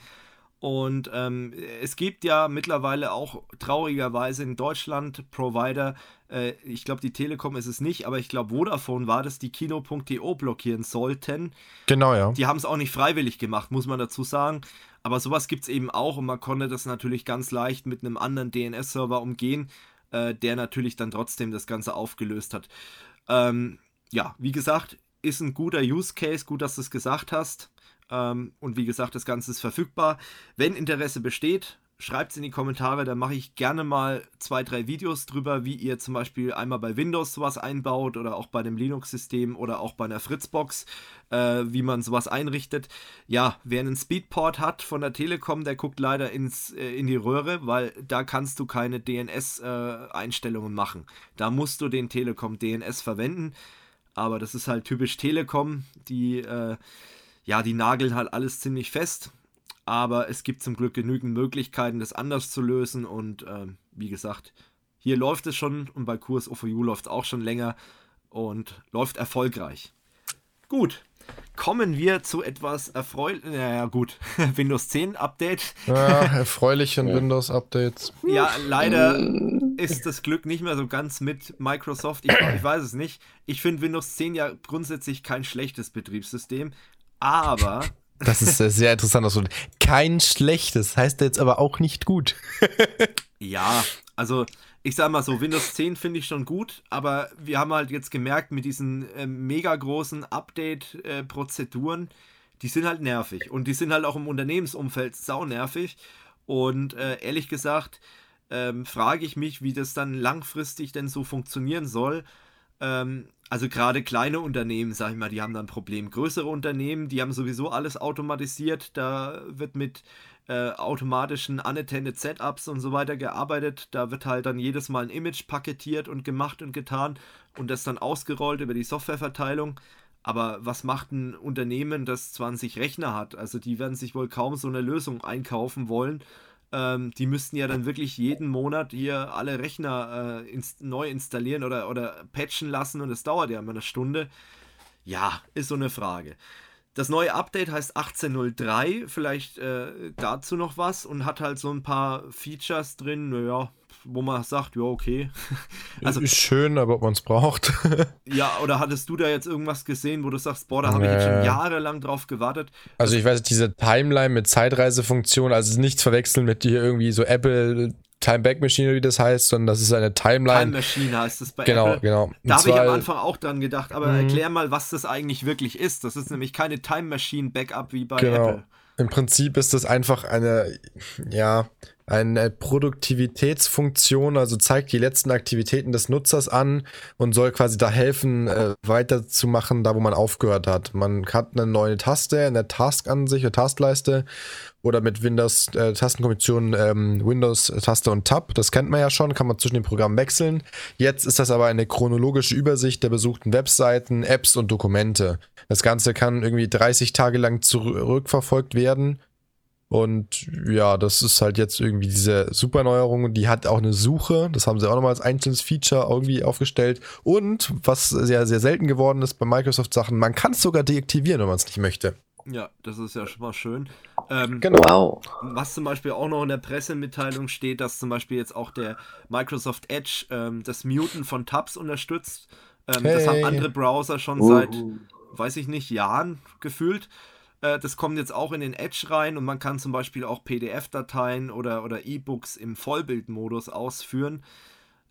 Speaker 1: Und ähm, es gibt ja mittlerweile auch traurigerweise in Deutschland Provider, äh, ich glaube die Telekom ist es nicht, aber ich glaube Vodafone war das, die Kino.de blockieren sollten.
Speaker 2: Genau, ja.
Speaker 1: Die haben es auch nicht freiwillig gemacht, muss man dazu sagen. Aber sowas gibt es eben auch und man konnte das natürlich ganz leicht mit einem anderen DNS-Server umgehen äh, der natürlich dann trotzdem das Ganze aufgelöst hat. Ähm, ja, wie gesagt, ist ein guter Use Case, gut, dass du es gesagt hast. Ähm, und wie gesagt, das Ganze ist verfügbar. Wenn Interesse besteht, schreibt es in die Kommentare, dann mache ich gerne mal zwei, drei Videos drüber, wie ihr zum Beispiel einmal bei Windows sowas einbaut oder auch bei dem Linux-System oder auch bei einer Fritzbox, äh, wie man sowas einrichtet. Ja, wer einen Speedport hat von der Telekom, der guckt leider ins, äh, in die Röhre, weil da kannst du keine DNS-Einstellungen äh, machen. Da musst du den Telekom DNS verwenden. Aber das ist halt typisch Telekom, die, äh, ja, die nageln halt alles ziemlich fest aber es gibt zum Glück genügend Möglichkeiten, das anders zu lösen und äh, wie gesagt, hier läuft es schon und bei Kurs OFU läuft es auch schon länger und läuft erfolgreich. Gut, kommen wir zu etwas erfreulich. Naja, gut, Windows 10 Update.
Speaker 2: Ja, erfreulichen Windows Updates.
Speaker 1: Ja, leider ist das Glück nicht mehr so ganz mit Microsoft. Ich, ich weiß es nicht. Ich finde Windows 10 ja grundsätzlich kein schlechtes Betriebssystem, aber
Speaker 2: das ist sehr interessant. Also kein schlechtes, heißt jetzt aber auch nicht gut.
Speaker 1: ja, also ich sag mal so, Windows 10 finde ich schon gut, aber wir haben halt jetzt gemerkt, mit diesen äh, mega großen Update-Prozeduren, die sind halt nervig. Und die sind halt auch im Unternehmensumfeld sau nervig. Und äh, ehrlich gesagt, ähm, frage ich mich, wie das dann langfristig denn so funktionieren soll. Ähm, also gerade kleine Unternehmen, sag ich mal, die haben dann ein Problem. Größere Unternehmen, die haben sowieso alles automatisiert. Da wird mit äh, automatischen unattended Setups und so weiter gearbeitet. Da wird halt dann jedes Mal ein Image paketiert und gemacht und getan und das dann ausgerollt über die Softwareverteilung. Aber was macht ein Unternehmen, das 20 Rechner hat? Also die werden sich wohl kaum so eine Lösung einkaufen wollen ähm, die müssten ja dann wirklich jeden Monat hier alle Rechner äh, ins, neu installieren oder, oder patchen lassen und es dauert ja immer eine Stunde. Ja, ist so eine Frage. Das neue Update heißt 18.03, vielleicht äh, dazu noch was und hat halt so ein paar Features drin, naja, wo man sagt, ja, okay.
Speaker 2: also, ist schön, aber ob man es braucht.
Speaker 1: ja, oder hattest du da jetzt irgendwas gesehen, wo du sagst, boah, da habe ich jetzt schon jahrelang drauf gewartet?
Speaker 2: Also ich weiß, diese Timeline mit Zeitreisefunktion, also nichts verwechseln mit dir irgendwie so Apple Time Back Machine, wie das heißt, sondern das ist eine Timeline. Time
Speaker 1: Machine heißt es bei
Speaker 2: genau,
Speaker 1: Apple.
Speaker 2: Genau, genau.
Speaker 1: Da habe ich am Anfang auch dran gedacht, aber mhm. erklär mal, was das eigentlich wirklich ist. Das ist nämlich keine Time Machine Backup wie bei genau. Apple.
Speaker 2: Im Prinzip ist das einfach eine, ja, eine Produktivitätsfunktion, also zeigt die letzten Aktivitäten des Nutzers an und soll quasi da helfen, äh, weiterzumachen, da wo man aufgehört hat. Man hat eine neue Taste in der Task-Ansicht, der Taskleiste oder mit Windows äh, Tastenkombination ähm, Windows Taste und Tab. Das kennt man ja schon, kann man zwischen den Programmen wechseln. Jetzt ist das aber eine chronologische Übersicht der besuchten Webseiten, Apps und Dokumente. Das Ganze kann irgendwie 30 Tage lang zurückverfolgt werden und ja, das ist halt jetzt irgendwie diese Superneuerung. Die hat auch eine Suche. Das haben sie auch nochmal als einzelnes Feature irgendwie aufgestellt. Und was sehr, sehr selten geworden ist bei Microsoft-Sachen, man kann es sogar deaktivieren, wenn man es nicht möchte.
Speaker 1: Ja, das ist ja schon mal schön. Ähm,
Speaker 3: genau.
Speaker 1: Was zum Beispiel auch noch in der Pressemitteilung steht, dass zum Beispiel jetzt auch der Microsoft Edge ähm, das Muten von Tabs unterstützt. Ähm, hey. Das haben andere Browser schon uh. seit, weiß ich nicht, Jahren gefühlt. Äh, das kommt jetzt auch in den Edge rein und man kann zum Beispiel auch PDF-Dateien oder, oder E-Books im Vollbildmodus ausführen.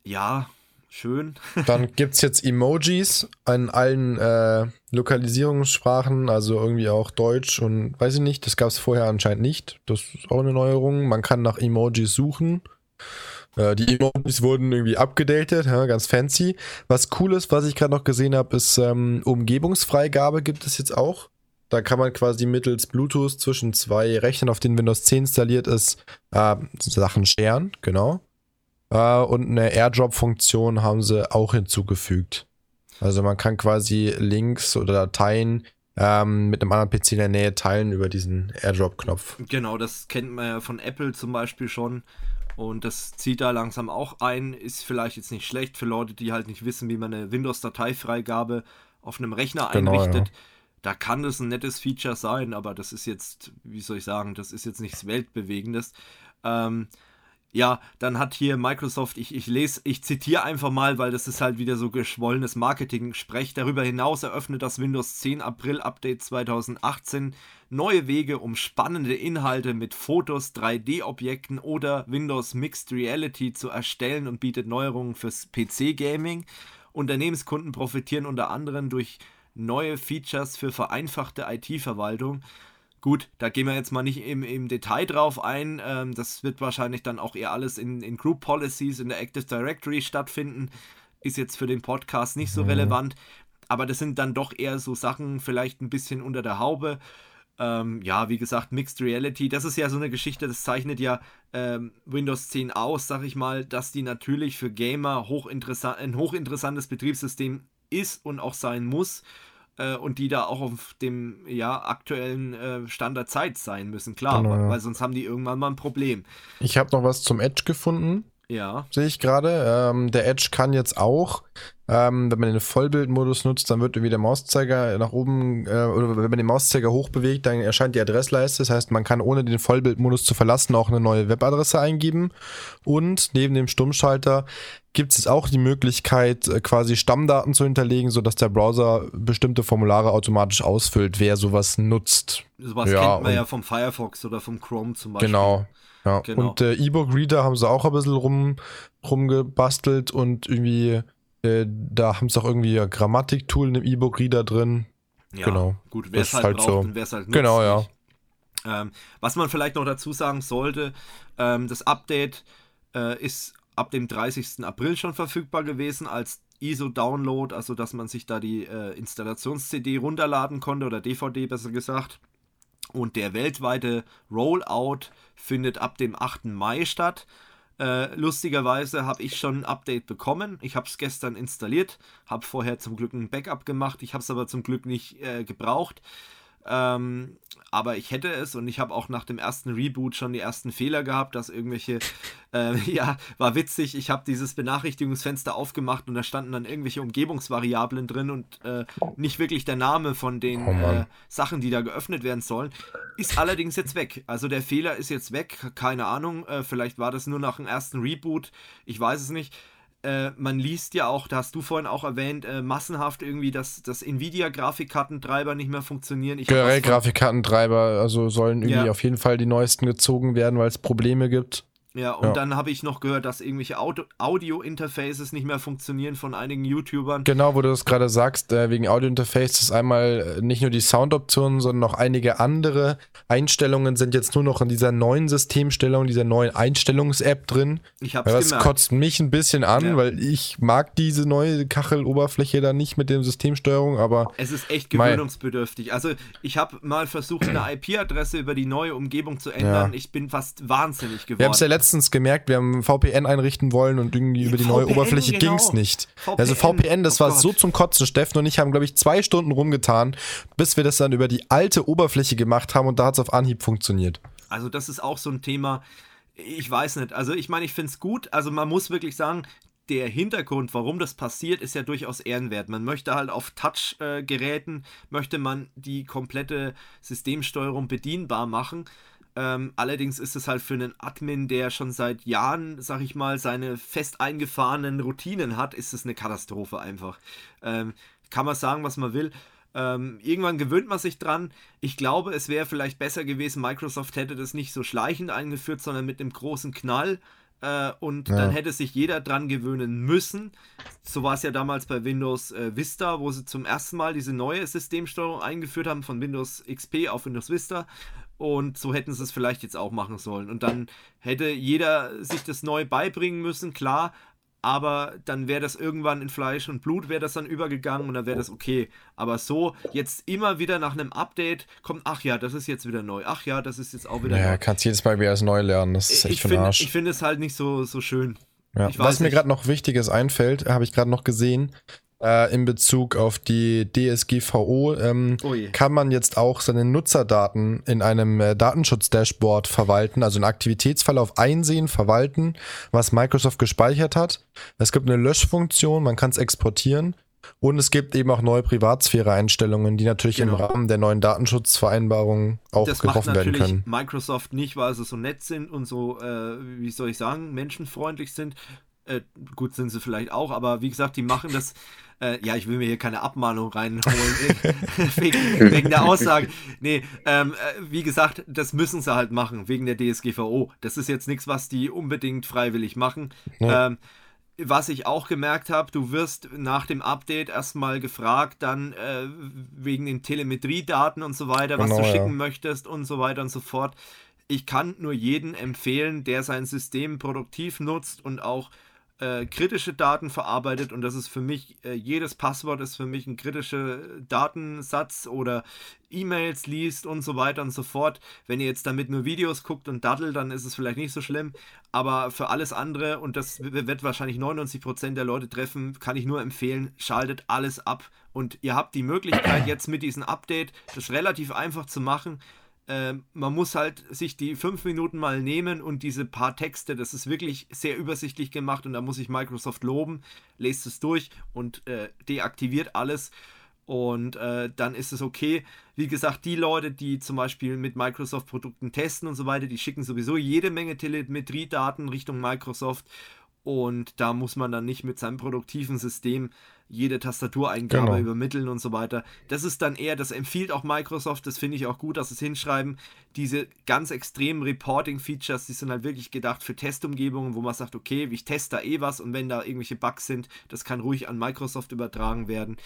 Speaker 1: Ja, schön.
Speaker 2: Dann gibt es jetzt Emojis an allen äh, Lokalisierungssprachen, also irgendwie auch Deutsch und weiß ich nicht, das gab es vorher anscheinend nicht. Das ist auch eine Neuerung. Man kann nach Emojis suchen. Äh, die Emojis wurden irgendwie abgedatet, ja, ganz fancy. Was cool ist, was ich gerade noch gesehen habe, ist ähm, Umgebungsfreigabe gibt es jetzt auch. Da kann man quasi mittels Bluetooth zwischen zwei Rechnern, auf denen Windows 10 installiert ist, äh, Sachen scheren, genau. Äh, und eine Airdrop-Funktion haben sie auch hinzugefügt. Also man kann quasi Links oder Dateien ähm, mit einem anderen PC in der Nähe teilen über diesen Airdrop-Knopf.
Speaker 1: Genau, das kennt man ja von Apple zum Beispiel schon. Und das zieht da langsam auch ein. Ist vielleicht jetzt nicht schlecht für Leute, die halt nicht wissen, wie man eine Windows-Dateifreigabe auf einem Rechner genau, einrichtet. Ja. Da kann das ein nettes Feature sein, aber das ist jetzt, wie soll ich sagen, das ist jetzt nichts Weltbewegendes. Ähm, ja, dann hat hier Microsoft, ich, ich lese, ich zitiere einfach mal, weil das ist halt wieder so geschwollenes Marketing-Sprech. Darüber hinaus eröffnet das Windows 10 April Update 2018 neue Wege, um spannende Inhalte mit Fotos, 3D-Objekten oder Windows Mixed Reality zu erstellen und bietet Neuerungen fürs PC-Gaming. Unternehmenskunden profitieren unter anderem durch neue Features für vereinfachte IT-Verwaltung. Gut, da gehen wir jetzt mal nicht im, im Detail drauf ein. Ähm, das wird wahrscheinlich dann auch eher alles in, in Group Policies in der Active Directory stattfinden. Ist jetzt für den Podcast nicht so mhm. relevant. Aber das sind dann doch eher so Sachen, vielleicht ein bisschen unter der Haube. Ähm, ja, wie gesagt, Mixed Reality, das ist ja so eine Geschichte, das zeichnet ja ähm, Windows 10 aus, sag ich mal, dass die natürlich für Gamer hochinteressant, ein hochinteressantes Betriebssystem ist und auch sein muss äh, und die da auch auf dem ja, aktuellen äh, Stand der Zeit sein müssen, klar, genau, weil, weil sonst haben die irgendwann mal ein Problem.
Speaker 2: Ich habe noch was zum Edge gefunden.
Speaker 1: Ja.
Speaker 2: Sehe ich gerade. Ähm, der Edge kann jetzt auch, ähm, wenn man den Vollbildmodus nutzt, dann wird irgendwie der Mauszeiger nach oben, äh, oder wenn man den Mauszeiger hochbewegt, dann erscheint die Adressleiste. Das heißt, man kann ohne den Vollbildmodus zu verlassen auch eine neue Webadresse eingeben. Und neben dem Stummschalter gibt es jetzt auch die Möglichkeit, äh, quasi Stammdaten zu hinterlegen, sodass der Browser bestimmte Formulare automatisch ausfüllt, wer sowas nutzt.
Speaker 1: Sowas ja, kennt man ja vom Firefox oder vom Chrome zum Beispiel.
Speaker 2: Genau. Ja, genau. und äh, E-Book-Reader haben sie auch ein bisschen rum, rumgebastelt und irgendwie, äh, da haben sie auch irgendwie ein Grammatik-Tool in dem E-Book-Reader drin.
Speaker 1: Ja, genau. gut, wer es halt, halt braucht so. und wer es halt nutzt.
Speaker 2: Genau, ja.
Speaker 1: Ähm, was man vielleicht noch dazu sagen sollte, ähm, das Update äh, ist ab dem 30. April schon verfügbar gewesen als ISO-Download, also dass man sich da die äh, Installations-CD runterladen konnte oder DVD besser gesagt. Und der weltweite Rollout findet ab dem 8. Mai statt. Äh, lustigerweise habe ich schon ein Update bekommen. Ich habe es gestern installiert, habe vorher zum Glück ein Backup gemacht. Ich habe es aber zum Glück nicht äh, gebraucht. Ähm, aber ich hätte es und ich habe auch nach dem ersten Reboot schon die ersten Fehler gehabt, dass irgendwelche, äh, ja, war witzig, ich habe dieses Benachrichtigungsfenster aufgemacht und da standen dann irgendwelche Umgebungsvariablen drin und äh, nicht wirklich der Name von den oh äh, Sachen, die da geöffnet werden sollen. Ist allerdings jetzt weg. Also der Fehler ist jetzt weg, keine Ahnung, äh, vielleicht war das nur nach dem ersten Reboot, ich weiß es nicht äh, man liest ja auch, da hast du vorhin auch erwähnt, äh, massenhaft irgendwie, dass, dass Nvidia-Grafikkartentreiber nicht mehr funktionieren.
Speaker 2: Generell Grafikkartentreiber, also sollen irgendwie ja. auf jeden Fall die neuesten gezogen werden, weil es Probleme gibt.
Speaker 1: Ja, und ja. dann habe ich noch gehört, dass irgendwelche Audio-Interfaces nicht mehr funktionieren von einigen YouTubern.
Speaker 2: Genau, wo du das gerade sagst, äh, wegen Audio-Interfaces einmal äh, nicht nur die Soundoptionen, sondern noch einige andere Einstellungen sind jetzt nur noch in dieser neuen Systemstellung, dieser neuen Einstellungs-App drin.
Speaker 1: Ich hab's
Speaker 2: Das gemerkt. kotzt mich ein bisschen an, ja. weil ich mag diese neue Kacheloberfläche da nicht mit dem Systemsteuerung, aber.
Speaker 1: Es ist echt gewöhnungsbedürftig. Also, ich habe mal versucht, eine IP-Adresse über die neue Umgebung zu ändern. Ja. Ich bin fast wahnsinnig geworden.
Speaker 2: Wir haben es ja letztens gemerkt, wir haben VPN einrichten wollen und irgendwie über die VPN, neue Oberfläche genau. ging es nicht. VPN. Also VPN, das oh war Gott. so zum Kotzen. Steffen und ich haben, glaube ich, zwei Stunden rumgetan, bis wir das dann über die alte Oberfläche gemacht haben und da hat es auf Anhieb funktioniert.
Speaker 1: Also das ist auch so ein Thema, ich weiß nicht. Also ich meine, ich finde es gut. Also man muss wirklich sagen, der Hintergrund, warum das passiert, ist ja durchaus ehrenwert. Man möchte halt auf Touch-Geräten, äh, möchte man die komplette Systemsteuerung bedienbar machen. Ähm, allerdings ist es halt für einen Admin, der schon seit Jahren, sag ich mal, seine fest eingefahrenen Routinen hat, ist es eine Katastrophe einfach. Ähm, kann man sagen, was man will. Ähm, irgendwann gewöhnt man sich dran. Ich glaube, es wäre vielleicht besser gewesen, Microsoft hätte das nicht so schleichend eingeführt, sondern mit einem großen Knall. Äh, und ja. dann hätte sich jeder dran gewöhnen müssen. So war es ja damals bei Windows äh, Vista, wo sie zum ersten Mal diese neue Systemsteuerung eingeführt haben, von Windows XP auf Windows Vista. Und so hätten sie es vielleicht jetzt auch machen sollen. Und dann hätte jeder sich das neu beibringen müssen, klar, aber dann wäre das irgendwann in Fleisch und Blut, wäre das dann übergegangen und dann wäre das okay. Aber so, jetzt immer wieder nach einem Update kommt, ach ja, das ist jetzt wieder neu, ach ja, das ist jetzt auch wieder
Speaker 2: ja,
Speaker 1: neu.
Speaker 2: Ja, kannst jedes Mal wieder neu lernen, das ist echt
Speaker 1: ich
Speaker 2: für
Speaker 1: find,
Speaker 2: Arsch.
Speaker 1: Ich finde es halt nicht so, so schön.
Speaker 2: Ja. Was mir gerade noch Wichtiges einfällt, habe ich gerade noch gesehen, äh, in Bezug auf die DSGVO ähm, oh kann man jetzt auch seine Nutzerdaten in einem äh, Datenschutz-Dashboard verwalten, also einen Aktivitätsverlauf einsehen, verwalten, was Microsoft gespeichert hat. Es gibt eine Löschfunktion, man kann es exportieren. Und es gibt eben auch neue Privatsphäre-Einstellungen, die natürlich genau. im Rahmen der neuen Datenschutzvereinbarung auch das getroffen werden können.
Speaker 1: Microsoft nicht, weil sie so nett sind und so, äh, wie soll ich sagen, menschenfreundlich sind. Äh, gut sind sie vielleicht auch, aber wie gesagt, die machen das äh, ja, ich will mir hier keine Abmahnung reinholen wegen, wegen, der Aussage. Nee, ähm, äh, wie gesagt, das müssen sie halt machen, wegen der DSGVO. Das ist jetzt nichts, was die unbedingt freiwillig machen. Ja. Ähm, was ich auch gemerkt habe, du wirst nach dem Update erstmal gefragt, dann äh, wegen den Telemetriedaten und so weiter, was genau, du schicken ja. möchtest und so weiter und so fort. Ich kann nur jeden empfehlen, der sein System produktiv nutzt und auch äh, kritische Daten verarbeitet und das ist für mich, äh, jedes Passwort ist für mich ein kritischer Datensatz oder E-Mails liest und so weiter und so fort. Wenn ihr jetzt damit nur Videos guckt und daddelt, dann ist es vielleicht nicht so schlimm, aber für alles andere, und das wird wahrscheinlich 99% der Leute treffen, kann ich nur empfehlen, schaltet alles ab. Und ihr habt die Möglichkeit jetzt mit diesem Update, das relativ einfach zu machen, äh, man muss halt sich die fünf Minuten mal nehmen und diese paar Texte, das ist wirklich sehr übersichtlich gemacht und da muss ich Microsoft loben, lest es durch und äh, deaktiviert alles und äh, dann ist es okay. Wie gesagt, die Leute, die zum Beispiel mit Microsoft-Produkten testen und so weiter, die schicken sowieso jede Menge Telemetriedaten Richtung Microsoft und da muss man dann nicht mit seinem produktiven System jede Tastatureingabe genau. übermitteln und so weiter. Das ist dann eher, das empfiehlt auch Microsoft, das finde ich auch gut, dass sie es hinschreiben. Diese ganz extremen Reporting-Features, die sind halt wirklich gedacht für Testumgebungen, wo man sagt, okay, ich teste da eh was und wenn da irgendwelche Bugs sind, das kann ruhig an Microsoft übertragen werden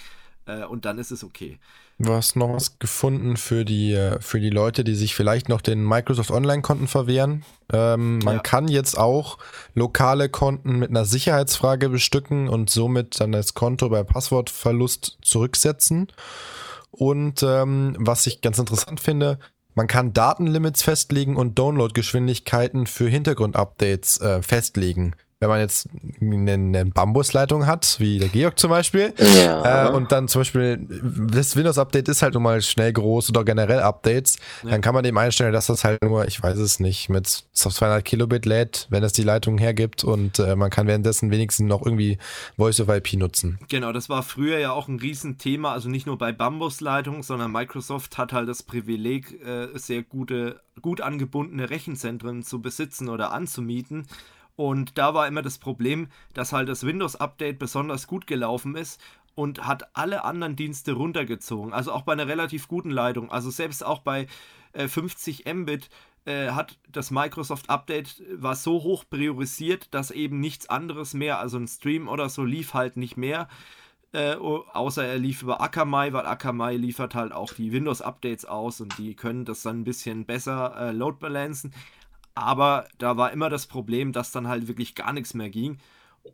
Speaker 1: äh, und dann ist es okay.
Speaker 2: Du hast noch was gefunden für die, äh, für die Leute, die sich vielleicht noch den Microsoft Online-Konten verwehren. Ähm, man ja. kann jetzt auch lokale Konten mit einer Sicherheitsfrage bestücken und somit dann das Konto bei Passwortverlust zurücksetzen. Und ähm, was ich ganz interessant finde, man kann Datenlimits festlegen und Downloadgeschwindigkeiten für Hintergrundupdates äh, festlegen wenn man jetzt eine, eine Bambusleitung hat, wie der Georg zum Beispiel, ja. äh, und dann zum Beispiel das Windows-Update ist halt nun mal schnell groß oder generell Updates, ja. dann kann man dem einstellen, dass das halt nur, ich weiß es nicht, mit 200 Kilobit lädt, wenn es die Leitung hergibt und äh, man kann währenddessen wenigstens noch irgendwie Voice-over-IP nutzen.
Speaker 1: Genau, das war früher ja auch ein Riesenthema, also nicht nur bei Bambusleitungen, sondern Microsoft hat halt das Privileg, äh, sehr gute, gut angebundene Rechenzentren zu besitzen oder anzumieten. Und da war immer das Problem, dass halt das Windows-Update besonders gut gelaufen ist und hat alle anderen Dienste runtergezogen. Also auch bei einer relativ guten Leitung. Also selbst auch bei äh, 50 Mbit äh, hat das Microsoft Update war so hoch priorisiert, dass eben nichts anderes mehr, also ein Stream oder so lief halt nicht mehr. Äh, außer er lief über Akamai, weil Akamai liefert halt auch die Windows-Updates aus und die können das dann ein bisschen besser äh, load balancen. Aber da war immer das Problem, dass dann halt wirklich gar nichts mehr ging.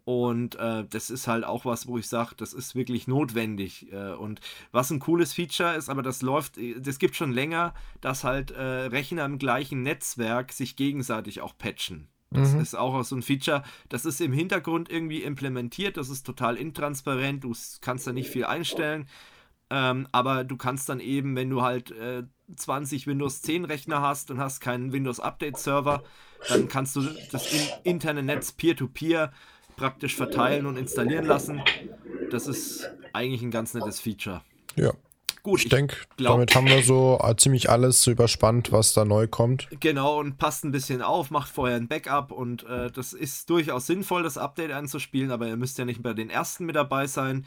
Speaker 1: Und äh, das ist halt auch was, wo ich sage, das ist wirklich notwendig. Äh, und was ein cooles Feature ist, aber das läuft, das gibt schon länger, dass halt äh, Rechner im gleichen Netzwerk sich gegenseitig auch patchen. Das mhm. ist auch so ein Feature, das ist im Hintergrund irgendwie implementiert, das ist total intransparent, du kannst da nicht viel einstellen. Ähm, aber du kannst dann eben, wenn du halt äh, 20 Windows 10 Rechner hast und hast keinen Windows Update Server, dann kannst du das in, interne Netz peer-to-peer -peer praktisch verteilen und installieren lassen. Das ist eigentlich ein ganz nettes Feature.
Speaker 2: Ja. Gut, ich denke, damit haben wir so äh, ziemlich alles überspannt, was da neu kommt.
Speaker 1: Genau, und passt ein bisschen auf, macht vorher ein Backup und äh, das ist durchaus sinnvoll, das Update einzuspielen, aber ihr müsst ja nicht bei den ersten mit dabei sein.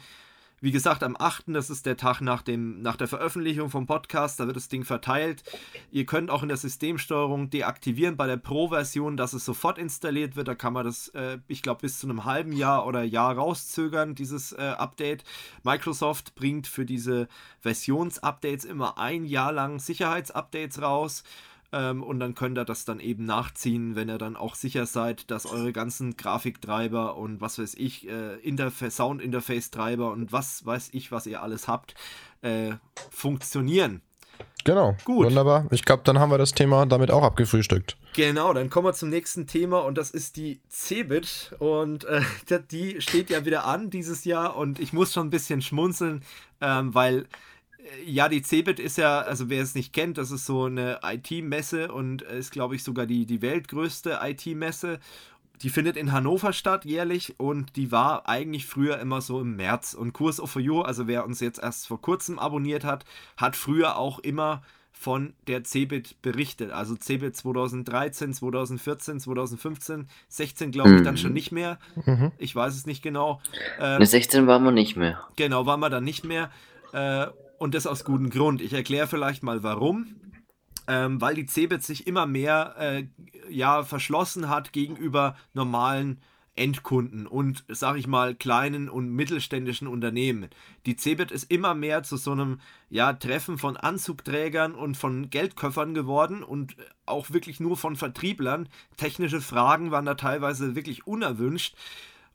Speaker 1: Wie gesagt, am 8., das ist der Tag nach, dem, nach der Veröffentlichung vom Podcast, da wird das Ding verteilt. Ihr könnt auch in der Systemsteuerung deaktivieren bei der Pro-Version, dass es sofort installiert wird. Da kann man das, äh, ich glaube, bis zu einem halben Jahr oder Jahr rauszögern, dieses äh, Update. Microsoft bringt für diese Versionsupdates immer ein Jahr lang Sicherheitsupdates raus. Ähm, und dann könnt ihr das dann eben nachziehen, wenn ihr dann auch sicher seid, dass eure ganzen Grafiktreiber und was weiß ich, äh, Interfa Sound-Interface-Treiber und was weiß ich, was ihr alles habt, äh, funktionieren.
Speaker 2: Genau. Gut. Wunderbar. Ich glaube, dann haben wir das Thema damit auch abgefrühstückt.
Speaker 1: Genau, dann kommen wir zum nächsten Thema und das ist die Cebit. Und äh, die steht ja wieder an dieses Jahr und ich muss schon ein bisschen schmunzeln, ähm, weil ja, die CeBIT ist ja, also wer es nicht kennt, das ist so eine IT-Messe und ist, glaube ich, sogar die, die weltgrößte IT-Messe. Die findet in Hannover statt jährlich und die war eigentlich früher immer so im März. Und Kurs of You, also wer uns jetzt erst vor kurzem abonniert hat, hat früher auch immer von der CeBIT berichtet. Also CeBIT 2013, 2014, 2015, 16 glaube ich mhm. dann schon nicht mehr. Mhm. Ich weiß es nicht genau.
Speaker 3: Ähm, 16 waren wir nicht mehr.
Speaker 1: Genau, waren wir dann nicht mehr. Äh, und das aus gutem Grund. Ich erkläre vielleicht mal warum. Ähm, weil die CeBIT sich immer mehr äh, ja, verschlossen hat gegenüber normalen Endkunden und, sag ich mal, kleinen und mittelständischen Unternehmen. Die CeBIT ist immer mehr zu so einem ja, Treffen von Anzugträgern und von Geldköffern geworden und auch wirklich nur von Vertrieblern. Technische Fragen waren da teilweise wirklich unerwünscht.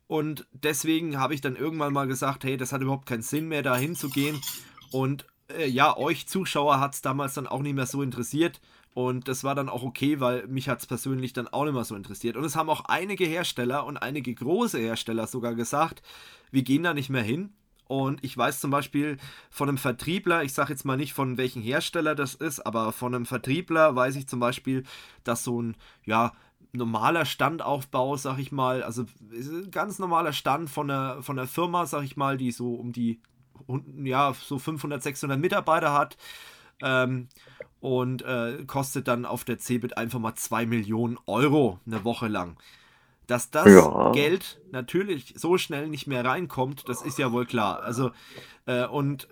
Speaker 1: Und deswegen habe ich dann irgendwann mal gesagt, hey, das hat überhaupt keinen Sinn mehr, da hinzugehen und äh, ja, euch Zuschauer hat es damals dann auch nicht mehr so interessiert. Und das war dann auch okay, weil mich hat es persönlich dann auch nicht mehr so interessiert. Und es haben auch einige Hersteller und einige große Hersteller sogar gesagt, wir gehen da nicht mehr hin. Und ich weiß zum Beispiel von einem Vertriebler, ich sage jetzt mal nicht von welchem Hersteller das ist, aber von einem Vertriebler weiß ich zum Beispiel, dass so ein, ja, normaler Standaufbau, sag ich mal, also ganz normaler Stand von der, von der Firma, sag ich mal, die so um die ja, so 500, 600 Mitarbeiter hat. Ähm, und äh, kostet dann auf der Cebit einfach mal 2 Millionen Euro eine Woche lang. Dass das ja. Geld natürlich so schnell nicht mehr reinkommt, das ist ja wohl klar. Also, äh, und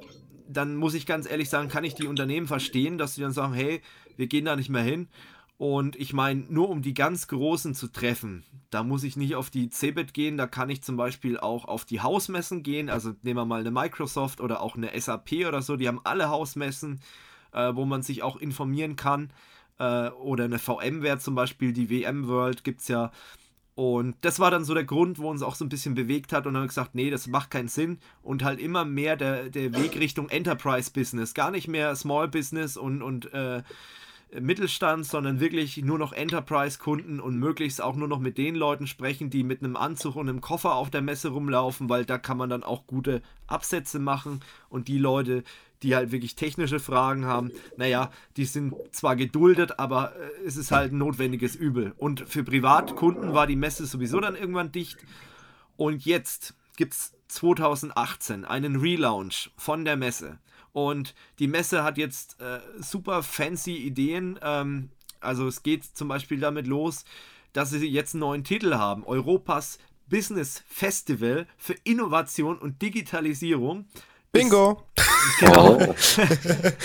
Speaker 1: dann muss ich ganz ehrlich sagen, kann ich die Unternehmen verstehen, dass sie dann sagen, hey, wir gehen da nicht mehr hin. Und ich meine, nur um die ganz Großen zu treffen, da muss ich nicht auf die Cebit gehen, da kann ich zum Beispiel auch auf die Hausmessen gehen. Also nehmen wir mal eine Microsoft oder auch eine SAP oder so, die haben alle Hausmessen, äh, wo man sich auch informieren kann. Äh, oder eine VMware zum Beispiel, die WM World gibt es ja. Und das war dann so der Grund, wo uns auch so ein bisschen bewegt hat und dann haben wir gesagt, nee, das macht keinen Sinn und halt immer mehr der, der Weg Richtung Enterprise Business, gar nicht mehr Small Business und, und äh, Mittelstand, sondern wirklich nur noch Enterprise-Kunden und möglichst auch nur noch mit den Leuten sprechen, die mit einem Anzug und einem Koffer auf der Messe rumlaufen, weil da kann man dann auch gute Absätze machen und die Leute, die halt wirklich technische Fragen haben, naja, die sind zwar geduldet, aber äh, es ist halt ein notwendiges Übel. Und für Privatkunden war die Messe sowieso dann irgendwann dicht. Und jetzt gibt es 2018 einen Relaunch von der Messe. Und die Messe hat jetzt äh, super fancy Ideen. Ähm, also es geht zum Beispiel damit los, dass sie jetzt einen neuen Titel haben. Europas Business Festival für Innovation und Digitalisierung.
Speaker 2: Bingo!
Speaker 1: Genau. Oh.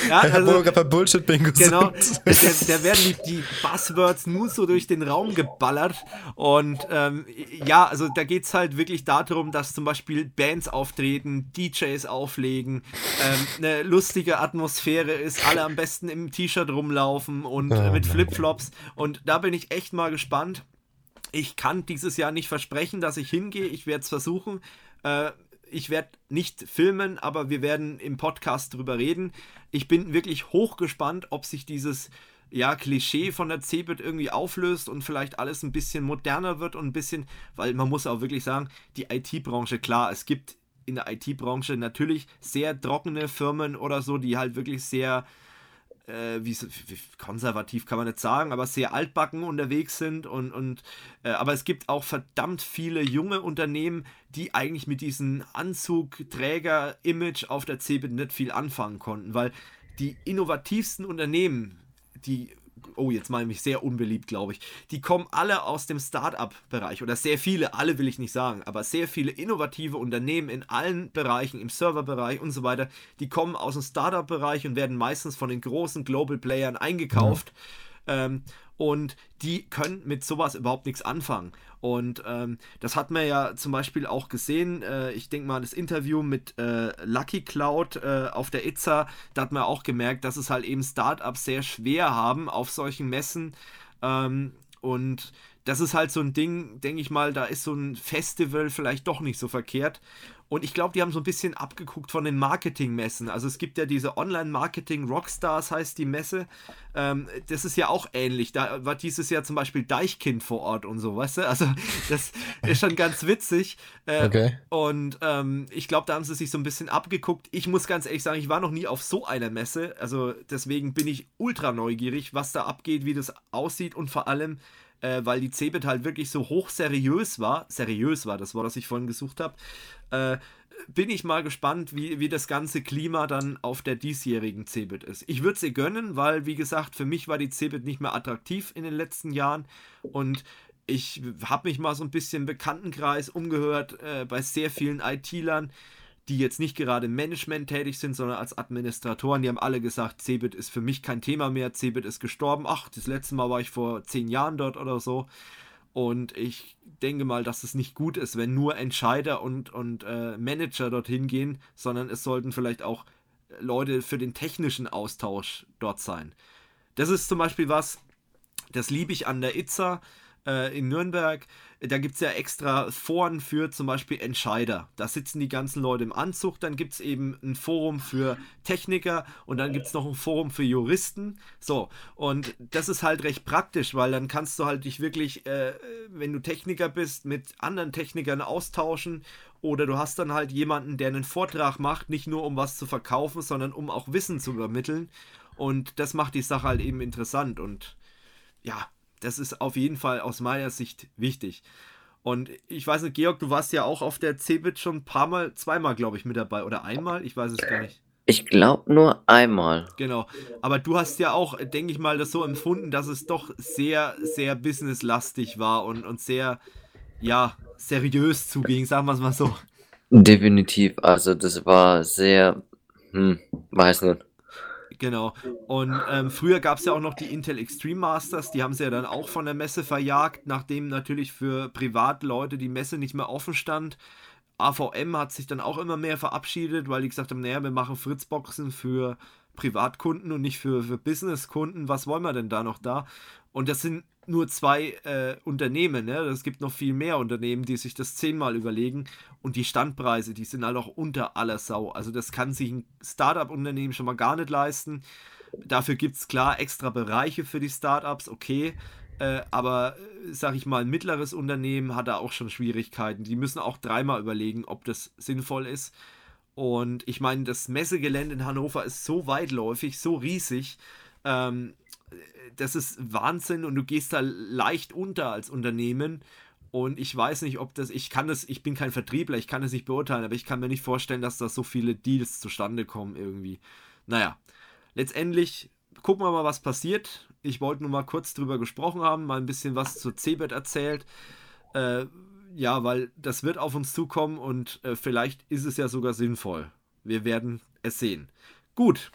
Speaker 2: ja, also, bei Bullshit Bingo
Speaker 1: Genau. Da, werden die, die, Buzzwords nur so durch den Raum geballert. Und ähm, ja, also da geht es halt wirklich darum, dass zum Beispiel Bands auftreten, DJs auflegen, ähm, eine lustige Atmosphäre ist, alle am besten im T-Shirt rumlaufen und oh, mit Flipflops. Und da bin ich echt mal gespannt. Ich kann dieses Jahr nicht versprechen, dass ich hingehe. Ich werde es versuchen. Äh, ich werde nicht filmen, aber wir werden im Podcast drüber reden. Ich bin wirklich hochgespannt, ob sich dieses ja, Klischee von der Cebit irgendwie auflöst und vielleicht alles ein bisschen moderner wird und ein bisschen, weil man muss auch wirklich sagen, die IT-Branche, klar, es gibt in der IT-Branche natürlich sehr trockene Firmen oder so, die halt wirklich sehr äh, wie, wie, konservativ kann man nicht sagen, aber sehr altbacken unterwegs sind und, und äh, aber es gibt auch verdammt viele junge Unternehmen, die eigentlich mit diesem Anzugträger-Image auf der CeBIT nicht viel anfangen konnten, weil die innovativsten Unternehmen, die oh, jetzt mache ich mich sehr unbeliebt, glaube ich. Die kommen alle aus dem Start-up-Bereich oder sehr viele, alle will ich nicht sagen, aber sehr viele innovative Unternehmen in allen Bereichen, im Serverbereich und so weiter, die kommen aus dem Start-up-Bereich und werden meistens von den großen Global Playern eingekauft. Ja. Ähm, und die können mit sowas überhaupt nichts anfangen. Und ähm, das hat man ja zum Beispiel auch gesehen. Äh, ich denke mal, das Interview mit äh, Lucky Cloud äh, auf der ITSA, da hat man auch gemerkt, dass es halt eben Startups sehr schwer haben auf solchen Messen. Ähm, und das ist halt so ein Ding, denke ich mal, da ist so ein Festival vielleicht doch nicht so verkehrt. Und ich glaube, die haben so ein bisschen abgeguckt von den Marketingmessen. Also es gibt ja diese Online-Marketing Rockstars heißt die Messe. Ähm, das ist ja auch ähnlich. Da war dieses Jahr zum Beispiel Deichkind vor Ort und so, weißt du? Also das ist schon ganz witzig. Äh, okay. Und ähm, ich glaube, da haben sie sich so ein bisschen abgeguckt. Ich muss ganz ehrlich sagen, ich war noch nie auf so einer Messe. Also deswegen bin ich ultra neugierig, was da abgeht, wie das aussieht und vor allem, äh, weil die Cebit halt wirklich so hoch seriös war, seriös war das Wort, das ich vorhin gesucht habe, äh, bin ich mal gespannt, wie, wie das ganze Klima dann auf der diesjährigen Cebit ist. Ich würde sie gönnen, weil, wie gesagt, für mich war die Cebit nicht mehr attraktiv in den letzten Jahren und ich habe mich mal so ein bisschen im Bekanntenkreis umgehört äh, bei sehr vielen IT-Lern, die jetzt nicht gerade im Management tätig sind, sondern als Administratoren, die haben alle gesagt, Cebit ist für mich kein Thema mehr, Cebit ist gestorben. Ach, das letzte Mal war ich vor zehn Jahren dort oder so. Und ich denke mal, dass es nicht gut ist, wenn nur Entscheider und, und äh, Manager dorthin gehen, sondern es sollten vielleicht auch Leute für den technischen Austausch dort sein. Das ist zum Beispiel was, das liebe ich an der ITSA äh, in Nürnberg da gibt es ja extra Foren für zum Beispiel Entscheider. Da sitzen die ganzen Leute im Anzug. Dann gibt es eben ein Forum für Techniker und dann gibt es noch ein Forum für Juristen. So, und das ist halt recht praktisch, weil dann kannst du halt dich wirklich, äh, wenn du Techniker bist, mit anderen Technikern austauschen. Oder du hast dann halt jemanden, der einen Vortrag macht, nicht nur um was zu verkaufen, sondern um auch Wissen zu übermitteln. Und das macht die Sache halt eben interessant. Und ja, das ist auf jeden Fall aus meiner Sicht wichtig. Und ich weiß nicht, Georg, du warst ja auch auf der CeBIT schon ein paar Mal, zweimal, glaube ich, mit dabei. Oder einmal? Ich weiß es gar nicht.
Speaker 3: Ich glaube nur einmal.
Speaker 1: Genau. Aber du hast ja auch, denke ich mal, das so empfunden, dass es doch sehr, sehr businesslastig war und, und sehr, ja, seriös zuging, sagen wir es mal so.
Speaker 3: Definitiv. Also, das war sehr, hm, weiß nicht.
Speaker 1: Genau. Und ähm, früher gab es ja auch noch die Intel Extreme Masters, die haben sie ja dann auch von der Messe verjagt, nachdem natürlich für Privatleute die Messe nicht mehr offen stand. AVM hat sich dann auch immer mehr verabschiedet, weil die gesagt haben, naja, wir machen Fritzboxen für Privatkunden und nicht für, für Businesskunden. Was wollen wir denn da noch da? Und das sind nur zwei äh, Unternehmen. Ne? Es gibt noch viel mehr Unternehmen, die sich das zehnmal überlegen. Und die Standpreise, die sind halt auch unter aller Sau. Also das kann sich ein Startup-Unternehmen schon mal gar nicht leisten. Dafür gibt es klar extra Bereiche für die Startups, okay. Äh, aber, äh, sag ich mal, ein mittleres Unternehmen hat da auch schon Schwierigkeiten. Die müssen auch dreimal überlegen, ob das sinnvoll ist. Und ich meine, das Messegelände in Hannover ist so weitläufig, so riesig. Ähm, das ist Wahnsinn und du gehst da leicht unter als Unternehmen. Und ich weiß nicht, ob das, ich kann das, ich bin kein Vertriebler, ich kann das nicht beurteilen, aber ich kann mir nicht vorstellen, dass da so viele Deals zustande kommen irgendwie. Naja, letztendlich gucken wir mal, was passiert. Ich wollte nur mal kurz drüber gesprochen haben, mal ein bisschen was zur CeBIT erzählt. Äh, ja, weil das wird auf uns zukommen und äh, vielleicht ist es ja sogar sinnvoll. Wir werden es sehen. Gut,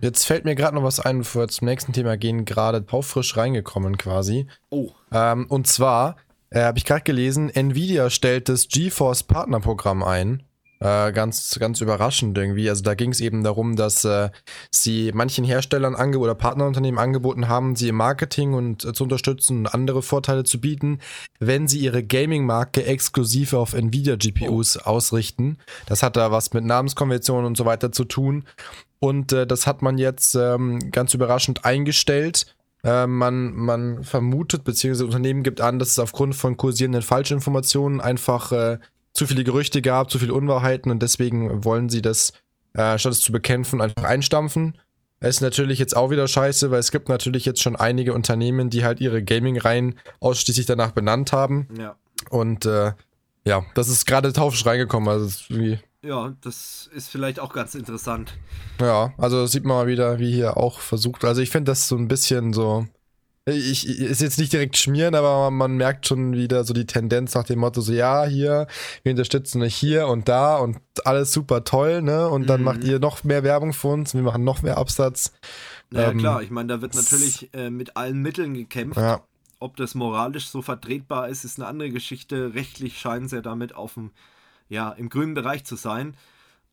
Speaker 2: Jetzt fällt mir gerade noch was ein, bevor wir zum nächsten Thema gehen, gerade taufrisch reingekommen quasi. Oh. Ähm, und zwar äh, habe ich gerade gelesen, Nvidia stellt das GeForce Partnerprogramm ein. Äh, ganz, ganz überraschend irgendwie. Also da ging es eben darum, dass äh, sie manchen Herstellern ange oder Partnerunternehmen angeboten haben, sie im Marketing und äh, zu unterstützen und andere Vorteile zu bieten, wenn sie ihre Gaming-Marke exklusiv auf Nvidia GPUs oh. ausrichten. Das hat da was mit Namenskonventionen und so weiter zu tun. Und äh, das hat man jetzt ähm, ganz überraschend eingestellt. Äh, man, man vermutet, beziehungsweise Unternehmen gibt an, dass es aufgrund von kursierenden Falschinformationen einfach äh, zu viele Gerüchte gab, zu viele Unwahrheiten und deswegen wollen sie das, äh, statt es zu bekämpfen, einfach einstampfen. Es ist natürlich jetzt auch wieder scheiße, weil es gibt natürlich jetzt schon einige Unternehmen, die halt ihre Gaming-Reihen ausschließlich danach benannt haben. Ja. Und äh, ja, das ist gerade taufisch reingekommen. Also irgendwie
Speaker 1: ja, das ist vielleicht auch ganz interessant.
Speaker 2: Ja, also sieht man mal wieder, wie hier auch versucht. Also ich finde das so ein bisschen so, ich, ist jetzt nicht direkt schmieren, aber man merkt schon wieder so die Tendenz nach dem Motto so, ja, hier, wir unterstützen euch hier und da und alles super toll, ne? Und dann mhm. macht ihr noch mehr Werbung für uns, wir machen noch mehr Absatz.
Speaker 1: Naja, ähm, klar, ich meine, da wird natürlich äh, mit allen Mitteln gekämpft. Ja. Ob das moralisch so vertretbar ist, ist eine andere Geschichte. Rechtlich scheinen sie ja damit auf dem, ja, im grünen Bereich zu sein.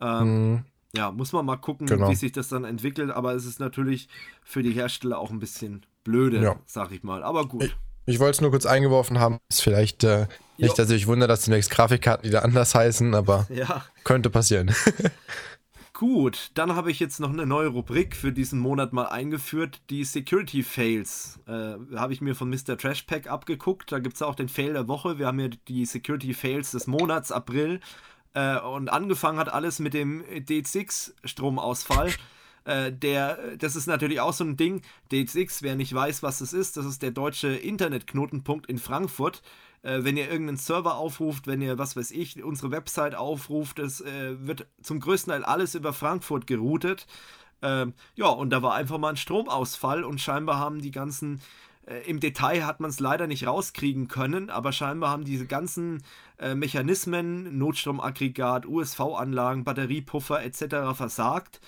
Speaker 1: Ähm, mhm. Ja, muss man mal gucken, genau. wie sich das dann entwickelt, aber es ist natürlich für die Hersteller auch ein bisschen blöde, ja. sag ich mal. Aber gut.
Speaker 2: Ich, ich wollte es nur kurz eingeworfen haben. Ist vielleicht äh, nicht, dass ich mich wundere, dass demnächst Grafikkarten wieder anders heißen, aber ja. könnte passieren.
Speaker 1: Gut, dann habe ich jetzt noch eine neue Rubrik für diesen Monat mal eingeführt, die Security Fails. Äh, habe ich mir von Mr. Trashpack abgeguckt. Da gibt es auch den Fail der Woche. Wir haben hier die Security Fails des Monats April. Äh, und angefangen hat alles mit dem D6-Stromausfall. Äh, der, das ist natürlich auch so ein Ding. DXX, wer nicht weiß, was das ist, das ist der deutsche Internetknotenpunkt in Frankfurt. Äh, wenn ihr irgendeinen Server aufruft, wenn ihr, was weiß ich, unsere Website aufruft, es äh, wird zum größten Teil alles über Frankfurt geroutet. Ähm, ja, und da war einfach mal ein Stromausfall und scheinbar haben die ganzen äh, im Detail hat man es leider nicht rauskriegen können, aber scheinbar haben diese ganzen äh, Mechanismen, Notstromaggregat, USV-Anlagen, Batteriepuffer etc. versagt.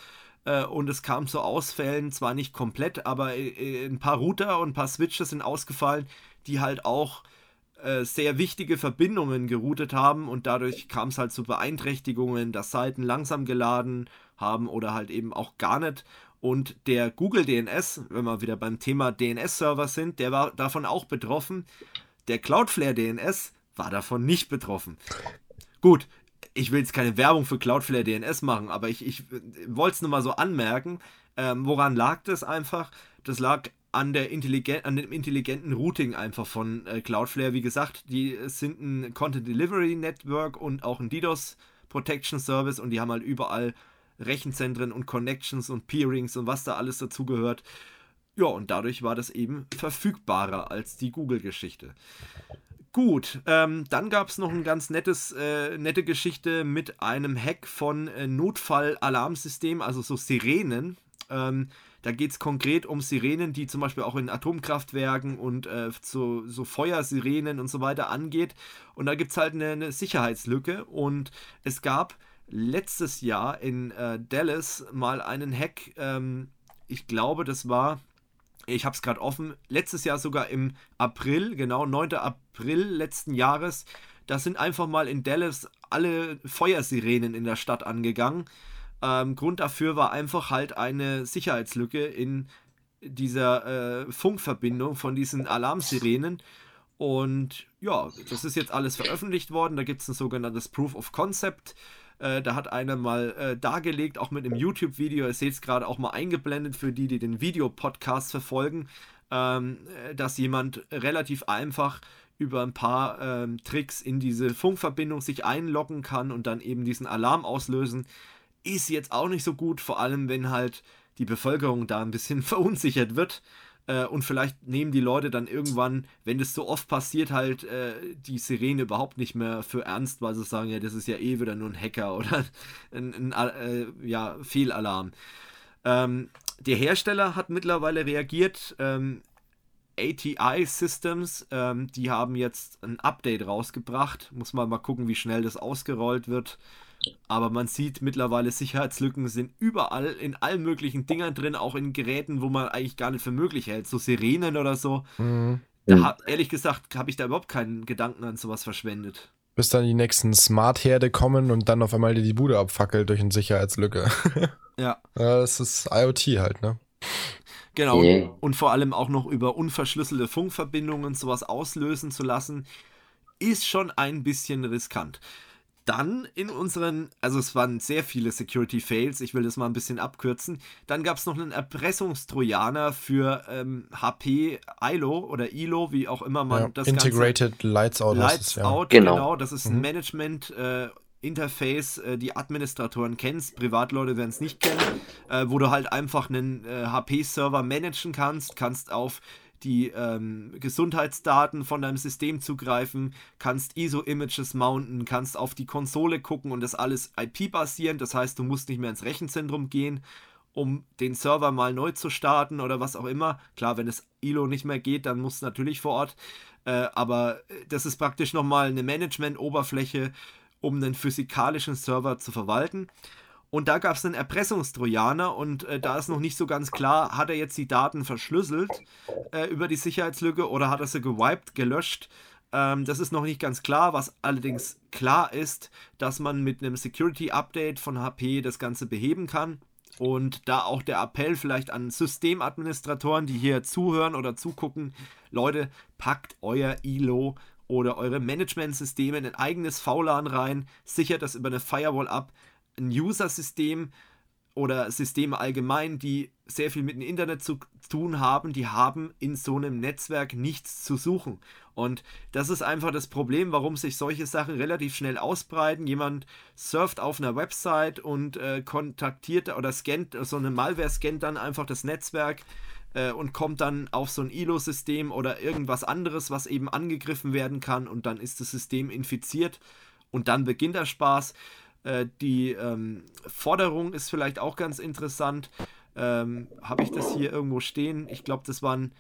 Speaker 1: Äh, und es kam zu Ausfällen, zwar nicht komplett, aber äh, ein paar Router und ein paar Switches sind ausgefallen, die halt auch äh, sehr wichtige Verbindungen geroutet haben und dadurch kam es halt zu Beeinträchtigungen, dass Seiten langsam geladen haben oder halt eben auch gar nicht. Und der Google DNS, wenn wir wieder beim Thema DNS-Server sind, der war davon auch betroffen. Der Cloudflare DNS war davon nicht betroffen. Gut, ich will jetzt keine Werbung für Cloudflare DNS machen, aber ich, ich wollte es nur mal so anmerken. Ähm, woran lag das einfach? Das lag an, der intelligent, an dem intelligenten Routing einfach von äh, Cloudflare. Wie gesagt, die sind ein Content Delivery Network und auch ein DDoS Protection Service und die haben halt überall Rechenzentren und Connections und Peerings und was da alles dazugehört. Ja, und dadurch war das eben verfügbarer als die Google-Geschichte. Gut, ähm, dann gab es noch ein ganz nettes, äh, nette Geschichte mit einem Hack von äh, Notfall-Alarmsystem, also so Sirenen. Ähm, da geht es konkret um Sirenen, die zum Beispiel auch in Atomkraftwerken und äh, so, so Feuersirenen und so weiter angeht. Und da gibt es halt eine, eine, Sicherheitslücke. Und es gab letztes Jahr in äh, Dallas mal einen Hack. Ähm, ich glaube, das war ich habe es gerade offen, letztes Jahr sogar im April, genau 9. April letzten Jahres, da sind einfach mal in Dallas alle Feuersirenen in der Stadt angegangen. Ähm, Grund dafür war einfach halt eine Sicherheitslücke in dieser äh, Funkverbindung von diesen Alarmsirenen. Und ja, das ist jetzt alles veröffentlicht worden. Da gibt es ein sogenanntes Proof of Concept. Äh, da hat einer mal äh, dargelegt, auch mit einem YouTube-Video, ihr seht es gerade auch mal eingeblendet für die, die den Videopodcast verfolgen, ähm, äh, dass jemand relativ einfach über ein paar ähm, Tricks in diese Funkverbindung sich einloggen kann und dann eben diesen Alarm auslösen. Ist jetzt auch nicht so gut, vor allem wenn halt die Bevölkerung da ein bisschen verunsichert wird. Äh, und vielleicht nehmen die Leute dann irgendwann, wenn das so oft passiert, halt äh, die Sirene überhaupt nicht mehr für ernst, weil sie sagen, ja, das ist ja eh wieder nur ein Hacker oder ein, ein äh, ja, Fehlalarm. Ähm, der Hersteller hat mittlerweile reagiert. Ähm, ATI Systems, ähm, die haben jetzt ein Update rausgebracht. Muss man mal gucken, wie schnell das ausgerollt wird. Aber man sieht mittlerweile, Sicherheitslücken sind überall in allen möglichen Dingern drin, auch in Geräten, wo man eigentlich gar nicht für möglich hält, so Sirenen oder so. Mhm. Da hab, ehrlich gesagt, habe ich da überhaupt keinen Gedanken an sowas verschwendet.
Speaker 2: Bis dann die nächsten Smart-Herde kommen und dann auf einmal die Bude abfackelt durch eine Sicherheitslücke. ja. ja. Das ist IoT halt, ne?
Speaker 1: Genau. Yeah. Und vor allem auch noch über unverschlüsselte Funkverbindungen sowas auslösen zu lassen, ist schon ein bisschen riskant. Dann in unseren, also es waren sehr viele Security Fails, ich will das mal ein bisschen abkürzen. Dann gab es noch einen Erpressungstrojaner für ähm, HP ILO oder ILO, wie auch immer man ja,
Speaker 2: das Integrated Ganze, Lights Out.
Speaker 1: Lights ja. Out, genau. genau. Das ist ein mhm. Management. Äh, Interface, äh, die Administratoren kennst, Privatleute werden es nicht kennen, äh, wo du halt einfach einen äh, HP-Server managen kannst, kannst auf die ähm, Gesundheitsdaten von deinem System zugreifen, kannst ISO-Images mounten, kannst auf die Konsole gucken und das alles IP-basierend. Das heißt, du musst nicht mehr ins Rechenzentrum gehen. um den Server mal neu zu starten oder was auch immer. Klar, wenn es ILO nicht mehr geht, dann muss es natürlich vor Ort. Äh, aber das ist praktisch nochmal eine Management-Oberfläche, um einen physikalischen Server zu verwalten. Und da gab es einen Erpressungstrojaner und äh, da ist noch nicht so ganz klar, hat er jetzt die Daten verschlüsselt äh, über die Sicherheitslücke oder hat er sie gewiped, gelöscht. Ähm, das ist noch nicht ganz klar. Was allerdings klar ist, dass man mit einem Security Update von HP das Ganze beheben kann. Und da auch der Appell vielleicht an Systemadministratoren, die hier zuhören oder zugucken, Leute, packt euer ILO oder eure Managementsysteme in ein eigenes VLAN rein, sichert das über eine Firewall ab, ein User-System oder Systeme allgemein, die sehr viel mit dem Internet zu tun haben, die haben in so einem Netzwerk nichts zu suchen. Und das ist einfach das Problem, warum sich solche Sachen relativ schnell ausbreiten. Jemand surft auf einer Website und äh, kontaktiert oder scannt, so eine Malware scannt dann einfach das Netzwerk äh, und kommt dann auf so ein ILO-System oder irgendwas anderes, was eben angegriffen werden kann und dann ist das System infiziert und dann beginnt der Spaß. Äh, die ähm, Forderung ist vielleicht auch ganz interessant. Ähm, Habe ich das hier irgendwo stehen? Ich glaube, das waren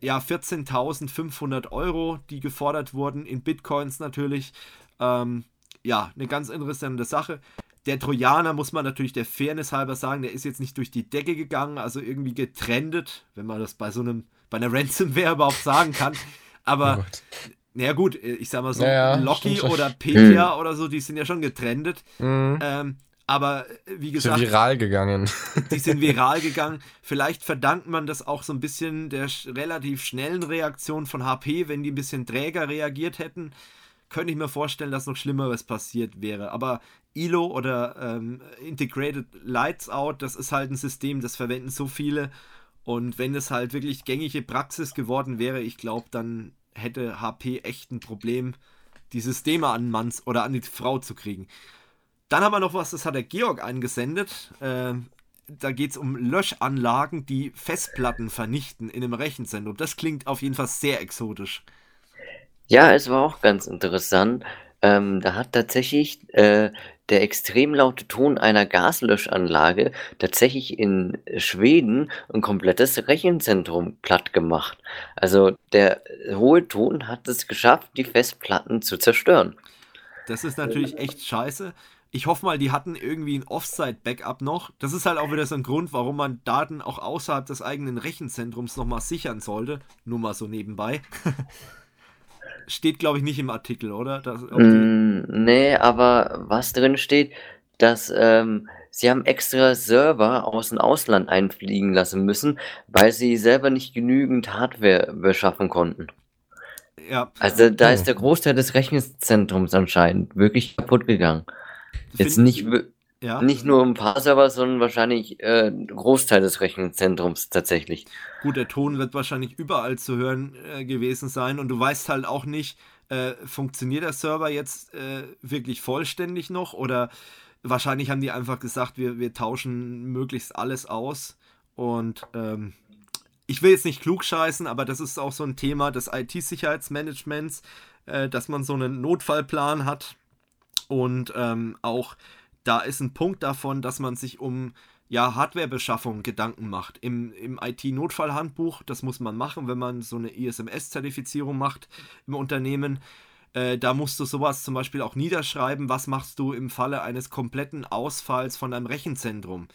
Speaker 1: ja 14.500 Euro, die gefordert wurden, in Bitcoins natürlich. Ähm, ja, eine ganz interessante Sache. Der Trojaner, muss man natürlich der Fairness halber sagen, der ist jetzt nicht durch die Decke gegangen, also irgendwie getrendet, wenn man das bei so einem, bei einer Ransomware überhaupt sagen kann. Aber oh naja gut, ich sag mal so, ja, Loki oder Petya hm. oder so, die sind ja schon getrendet. Mhm. Ähm, aber äh, wie gesagt.
Speaker 2: Die sind viral gegangen.
Speaker 1: Die sind viral gegangen. Vielleicht verdankt man das auch so ein bisschen der relativ schnellen Reaktion von HP, wenn die ein bisschen träger reagiert hätten. Könnte ich mir vorstellen, dass noch Schlimmeres passiert wäre. Aber ILO oder ähm, Integrated Lights Out, das ist halt ein System, das verwenden so viele. Und wenn es halt wirklich gängige Praxis geworden wäre, ich glaube, dann hätte HP echt ein Problem, die Systeme an Manns oder an die Frau zu kriegen. Dann haben wir noch was, das hat der Georg eingesendet. Äh, da geht es um Löschanlagen, die Festplatten vernichten in einem Rechenzentrum. Das klingt auf jeden Fall sehr exotisch.
Speaker 3: Ja, es war auch ganz interessant. Ähm, da hat tatsächlich äh, der extrem laute Ton einer Gaslöschanlage tatsächlich in Schweden ein komplettes Rechenzentrum platt gemacht. Also der hohe Ton hat es geschafft, die Festplatten zu zerstören.
Speaker 1: Das ist natürlich echt scheiße. Ich hoffe mal, die hatten irgendwie ein Offsite-Backup noch. Das ist halt auch wieder so ein Grund, warum man Daten auch außerhalb des eigenen Rechenzentrums nochmal sichern sollte. Nur mal so nebenbei. steht, glaube ich, nicht im Artikel, oder? Das,
Speaker 3: mm, nee, aber was drin steht, dass ähm, sie haben extra Server aus dem Ausland einfliegen lassen müssen, weil sie selber nicht genügend Hardware beschaffen konnten. Ja. Also da ist der Großteil des Rechenzentrums anscheinend wirklich kaputt gegangen. Jetzt nicht, ja. Nicht nur ein paar Server, sondern wahrscheinlich äh, ein Großteil des Rechenzentrums tatsächlich.
Speaker 1: Gut, der Ton wird wahrscheinlich überall zu hören äh, gewesen sein und du weißt halt auch nicht, äh, funktioniert der Server jetzt äh, wirklich vollständig noch oder wahrscheinlich haben die einfach gesagt, wir, wir tauschen möglichst alles aus und ähm, ich will jetzt nicht klug scheißen, aber das ist auch so ein Thema des IT-Sicherheitsmanagements, äh, dass man so einen Notfallplan hat und ähm, auch da ist ein Punkt davon, dass man sich um ja, Hardwarebeschaffung Gedanken macht. Im, im IT-Notfallhandbuch, das muss man machen, wenn man so eine ISMS-Zertifizierung macht im Unternehmen. Äh, da musst du sowas zum Beispiel auch niederschreiben, was machst du im Falle eines kompletten Ausfalls von einem Rechenzentrum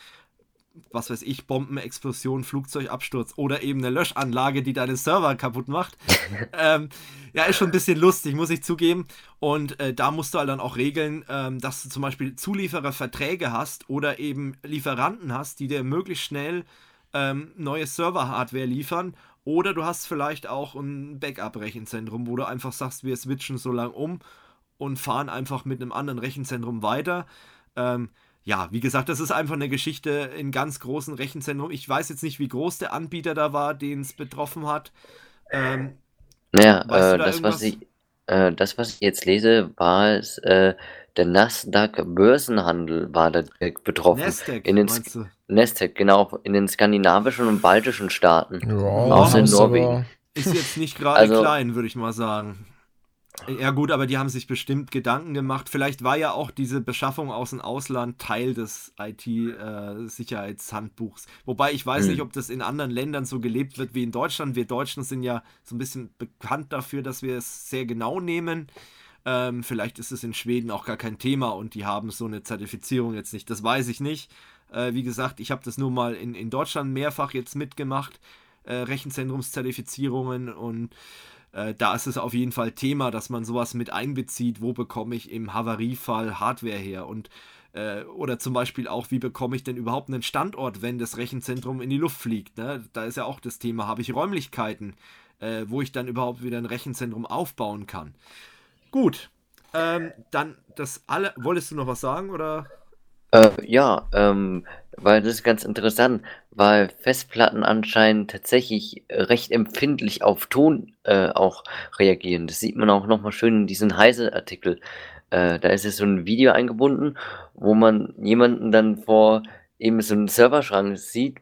Speaker 1: was weiß ich, Bombenexplosion, Flugzeugabsturz oder eben eine Löschanlage, die deine Server kaputt macht. ähm, ja, ist schon ein bisschen lustig, muss ich zugeben. Und äh, da musst du halt dann auch regeln, ähm, dass du zum Beispiel Zuliefererverträge hast oder eben Lieferanten hast, die dir möglichst schnell ähm, neue Server-Hardware liefern. Oder du hast vielleicht auch ein Backup-Rechenzentrum, wo du einfach sagst, wir switchen so lang um und fahren einfach mit einem anderen Rechenzentrum weiter. Ähm, ja, wie gesagt, das ist einfach eine Geschichte in ganz großen Rechenzentren. Ich weiß jetzt nicht, wie groß der Anbieter da war, den es betroffen hat.
Speaker 3: Ähm, naja, äh, da das, was ich, äh, das, was ich jetzt lese, war es, äh, der Nasdaq-Börsenhandel war da betroffen. Nasdaq, in den meinst du? Nasdaq, genau, in den skandinavischen und baltischen Staaten.
Speaker 1: Ja, außer in Norwegen. Ist jetzt nicht gerade also, klein, würde ich mal sagen. Ja gut, aber die haben sich bestimmt Gedanken gemacht. Vielleicht war ja auch diese Beschaffung aus dem Ausland Teil des IT-Sicherheitshandbuchs. Äh, Wobei ich weiß hm. nicht, ob das in anderen Ländern so gelebt wird wie in Deutschland. Wir Deutschen sind ja so ein bisschen bekannt dafür, dass wir es sehr genau nehmen. Ähm, vielleicht ist es in Schweden auch gar kein Thema und die haben so eine Zertifizierung jetzt nicht. Das weiß ich nicht. Äh, wie gesagt, ich habe das nur mal in, in Deutschland mehrfach jetzt mitgemacht. Äh, Rechenzentrumszertifizierungen und äh, da ist es auf jeden Fall Thema, dass man sowas mit einbezieht. Wo bekomme ich im Havariefall Hardware her? Und äh, oder zum Beispiel auch, wie bekomme ich denn überhaupt einen Standort, wenn das Rechenzentrum in die Luft fliegt? Ne? Da ist ja auch das Thema, habe ich Räumlichkeiten, äh, wo ich dann überhaupt wieder ein Rechenzentrum aufbauen kann. Gut, ähm, dann das alle. Wolltest du noch was sagen oder?
Speaker 3: Äh, ja, ähm, weil das ist ganz interessant, weil Festplatten anscheinend tatsächlich recht empfindlich auf Ton äh, auch reagieren. Das sieht man auch nochmal schön in diesem Heise-Artikel. Äh, da ist jetzt so ein Video eingebunden, wo man jemanden dann vor eben so einem Serverschrank sieht,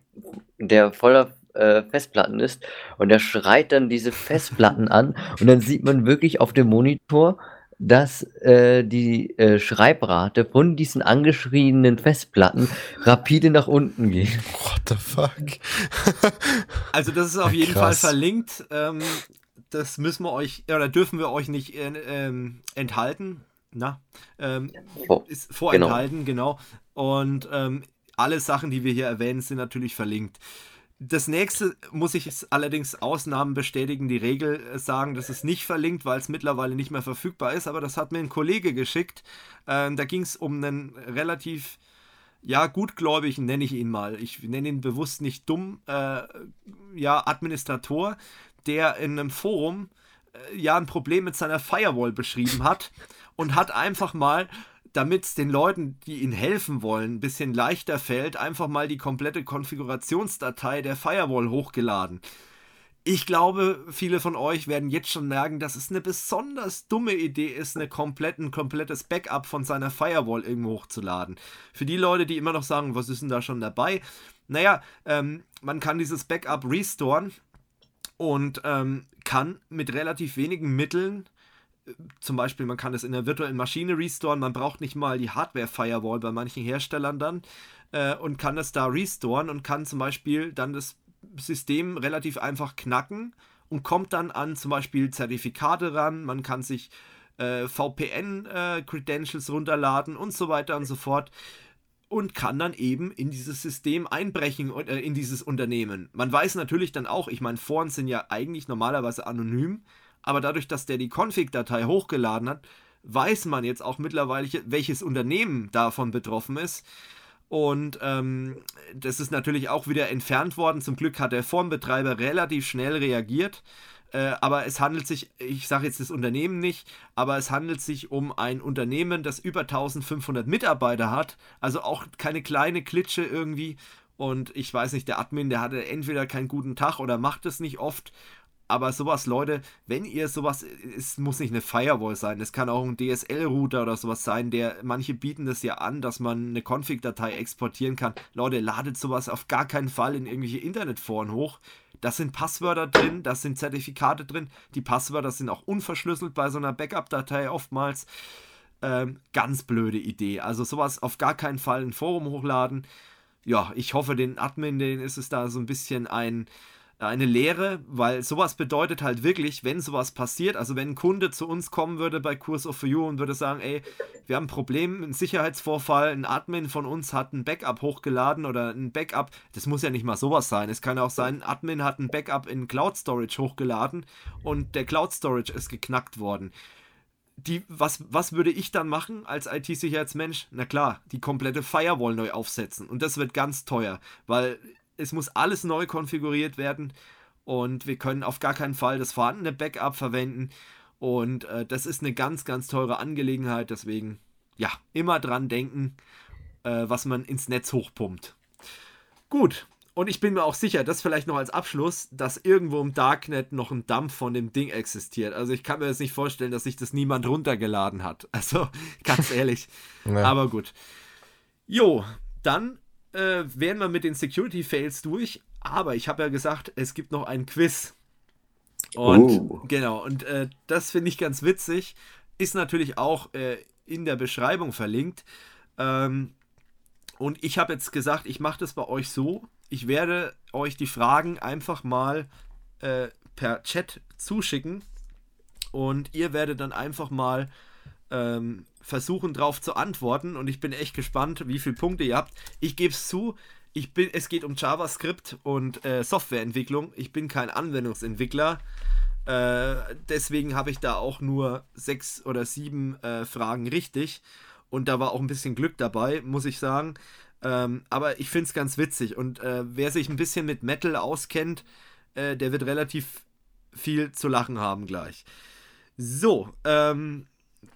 Speaker 3: der voller äh, Festplatten ist und der schreit dann diese Festplatten an und dann sieht man wirklich auf dem Monitor, dass äh, die äh, Schreibrate von diesen angeschriebenen Festplatten rapide nach unten geht.
Speaker 2: What the fuck?
Speaker 1: also das ist auf jeden Krass. Fall verlinkt. Ähm, das müssen wir euch, oder dürfen wir euch nicht äh, ähm, enthalten. Na, ähm, Vor, ist vorenthalten, genau. genau. Und ähm, alle Sachen, die wir hier erwähnen, sind natürlich verlinkt. Das nächste muss ich allerdings Ausnahmen bestätigen, die Regel äh, sagen, das ist nicht verlinkt, weil es mittlerweile nicht mehr verfügbar ist, aber das hat mir ein Kollege geschickt. Ähm, da ging es um einen relativ, ja, gutgläubigen, nenne ich ihn mal. Ich nenne ihn bewusst nicht dumm, äh, ja, Administrator, der in einem Forum äh, ja ein Problem mit seiner Firewall beschrieben hat und hat einfach mal damit es den Leuten, die ihnen helfen wollen, ein bisschen leichter fällt, einfach mal die komplette Konfigurationsdatei der Firewall hochgeladen. Ich glaube, viele von euch werden jetzt schon merken, dass es eine besonders dumme Idee ist, eine komplett, ein komplettes Backup von seiner Firewall irgendwo hochzuladen. Für die Leute, die immer noch sagen, was ist denn da schon dabei? Naja, ähm, man kann dieses Backup restoren und ähm, kann mit relativ wenigen Mitteln zum Beispiel, man kann es in der virtuellen Maschine restoren, man braucht nicht mal die Hardware-Firewall bei manchen Herstellern dann äh, und kann es da restoren und kann zum Beispiel dann das System relativ einfach knacken und kommt dann an zum Beispiel Zertifikate ran, man kann sich äh, VPN-Credentials äh, runterladen und so weiter und so fort und kann dann eben in dieses System einbrechen äh, in dieses Unternehmen. Man weiß natürlich dann auch, ich meine, Foren sind ja eigentlich normalerweise anonym, aber dadurch, dass der die Config-Datei hochgeladen hat, weiß man jetzt auch mittlerweile, welches Unternehmen davon betroffen ist. Und ähm, das ist natürlich auch wieder entfernt worden. Zum Glück hat der Formbetreiber relativ schnell reagiert. Äh, aber es handelt sich, ich sage jetzt das Unternehmen nicht, aber es handelt sich um ein Unternehmen, das über 1500 Mitarbeiter hat. Also auch keine kleine Klitsche irgendwie. Und ich weiß nicht, der Admin, der hatte entweder keinen guten Tag oder macht es nicht oft aber sowas, Leute, wenn ihr sowas, es muss nicht eine Firewall sein, es kann auch ein DSL-Router oder sowas sein, der, manche bieten das ja an, dass man eine Config-Datei exportieren kann. Leute, ladet sowas auf gar keinen Fall in irgendwelche Internetforen hoch. Da sind Passwörter drin, da sind Zertifikate drin. Die Passwörter sind auch unverschlüsselt bei so einer Backup-Datei oftmals. Ähm, ganz blöde Idee. Also sowas auf gar keinen Fall in ein Forum hochladen. Ja, ich hoffe, den Admin, denen ist es da so ein bisschen ein, eine Lehre, weil sowas bedeutet halt wirklich, wenn sowas passiert, also wenn ein Kunde zu uns kommen würde bei Kurs of You und würde sagen, ey, wir haben ein Problem, ein Sicherheitsvorfall, ein Admin von uns hat ein Backup hochgeladen oder ein Backup, das muss ja nicht mal sowas sein, es kann auch sein, ein Admin hat ein Backup in Cloud Storage hochgeladen und der Cloud Storage ist geknackt worden. Die, was, was würde ich dann machen als IT-Sicherheitsmensch? Na klar, die komplette Firewall neu aufsetzen. Und das wird ganz teuer, weil es muss alles neu konfiguriert werden und wir können auf gar keinen Fall das vorhandene Backup verwenden. Und äh, das ist eine ganz, ganz teure Angelegenheit. Deswegen, ja, immer dran denken, äh, was man ins Netz hochpumpt. Gut. Und ich bin mir auch sicher, das vielleicht noch als Abschluss, dass irgendwo im Darknet noch ein Dump von dem Ding existiert. Also ich kann mir jetzt nicht vorstellen, dass sich das niemand runtergeladen hat. Also ganz ehrlich. Nee. Aber gut. Jo, dann äh, wären wir mit den Security-Fails durch. Aber ich habe ja gesagt, es gibt noch ein Quiz. Und uh. genau, und äh, das finde ich ganz witzig. Ist natürlich auch äh, in der Beschreibung verlinkt. Ähm, und ich habe jetzt gesagt, ich mache das bei euch so. Ich werde euch die Fragen einfach mal äh, per Chat zuschicken. Und ihr werdet dann einfach mal ähm, versuchen, darauf zu antworten. Und ich bin echt gespannt, wie viele Punkte ihr habt. Ich gebe es zu, ich bin, es geht um JavaScript und äh, Softwareentwicklung. Ich bin kein Anwendungsentwickler. Äh, deswegen habe ich da auch nur sechs oder sieben äh, Fragen richtig. Und da war auch ein bisschen Glück dabei, muss ich sagen. Ähm, aber ich finde es ganz witzig. Und äh, wer sich ein bisschen mit Metal auskennt, äh, der wird relativ viel zu lachen haben gleich. So, ähm,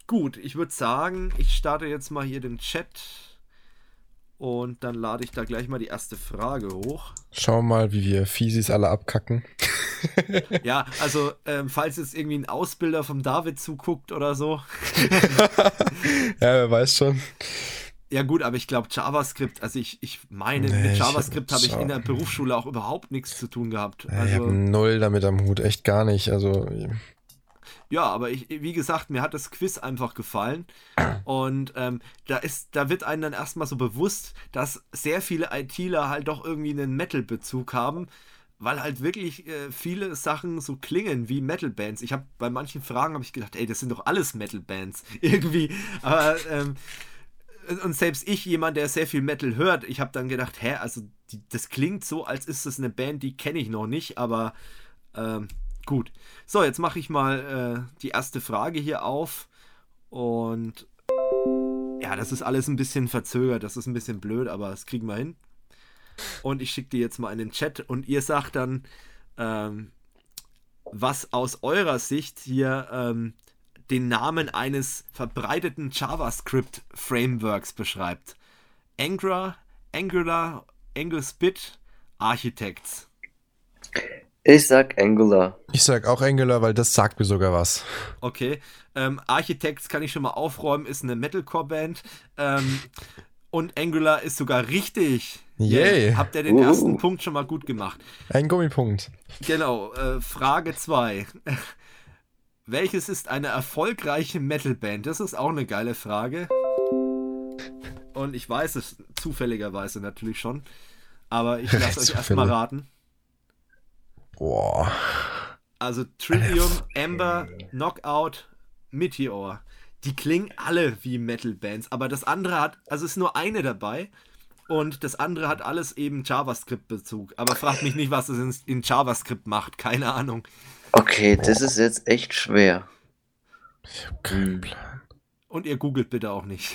Speaker 1: gut, ich würde sagen, ich starte jetzt mal hier den Chat. Und dann lade ich da gleich mal die erste Frage hoch.
Speaker 2: Schau mal, wie wir Fiesis alle abkacken.
Speaker 1: ja, also ähm, falls jetzt irgendwie ein Ausbilder vom David zuguckt oder so.
Speaker 2: ja, wer weiß schon.
Speaker 1: Ja gut, aber ich glaube JavaScript, also ich, ich meine, nee, mit JavaScript habe ich in der Berufsschule auch überhaupt nichts zu tun gehabt.
Speaker 2: Also, ich habe null damit am Hut, echt gar nicht. Also
Speaker 1: ja, aber ich, wie gesagt, mir hat das Quiz einfach gefallen. Und ähm, da ist, da wird einem dann erstmal so bewusst, dass sehr viele ITler halt doch irgendwie einen Metal-Bezug haben, weil halt wirklich äh, viele Sachen so klingen wie Metal-Bands. Ich habe bei manchen Fragen habe ich gedacht, ey, das sind doch alles Metal-Bands. Irgendwie. Aber ähm, und selbst ich, jemand, der sehr viel Metal hört, ich habe dann gedacht, hä, also die, das klingt so, als ist das eine Band, die kenne ich noch nicht, aber ähm, Gut. So, jetzt mache ich mal äh, die erste Frage hier auf. Und ja, das ist alles ein bisschen verzögert, das ist ein bisschen blöd, aber das kriegen wir hin. Und ich schicke die jetzt mal in den Chat und ihr sagt dann, ähm, was aus eurer Sicht hier ähm, den Namen eines verbreiteten JavaScript-Frameworks beschreibt. Angular, Angular, AngularSpit, Architects.
Speaker 3: Ich sag Angular.
Speaker 2: Ich sag auch Angular, weil das sagt mir sogar was.
Speaker 1: Okay. Ähm, Architects kann ich schon mal aufräumen, ist eine Metalcore-Band. Ähm, und Angular ist sogar richtig.
Speaker 2: Yay.
Speaker 1: Yeah. Habt ihr den uh. ersten Punkt schon mal gut gemacht?
Speaker 2: Ein Gummipunkt.
Speaker 1: Genau. Äh, Frage 2. Welches ist eine erfolgreiche Metalband? Das ist auch eine geile Frage. Und ich weiß es zufälligerweise natürlich schon. Aber ich lasse euch erstmal raten.
Speaker 2: Boah.
Speaker 1: Also Trivium, Amber, Knockout, Meteor. Die klingen alle wie Metal-Bands, aber das andere hat, also ist nur eine dabei und das andere hat alles eben JavaScript-Bezug. Aber fragt mich nicht, was es in, JavaScript macht, keine Ahnung.
Speaker 3: Okay, das ist jetzt echt schwer.
Speaker 2: Ich hab keinen Plan.
Speaker 1: Und ihr googelt bitte auch nicht.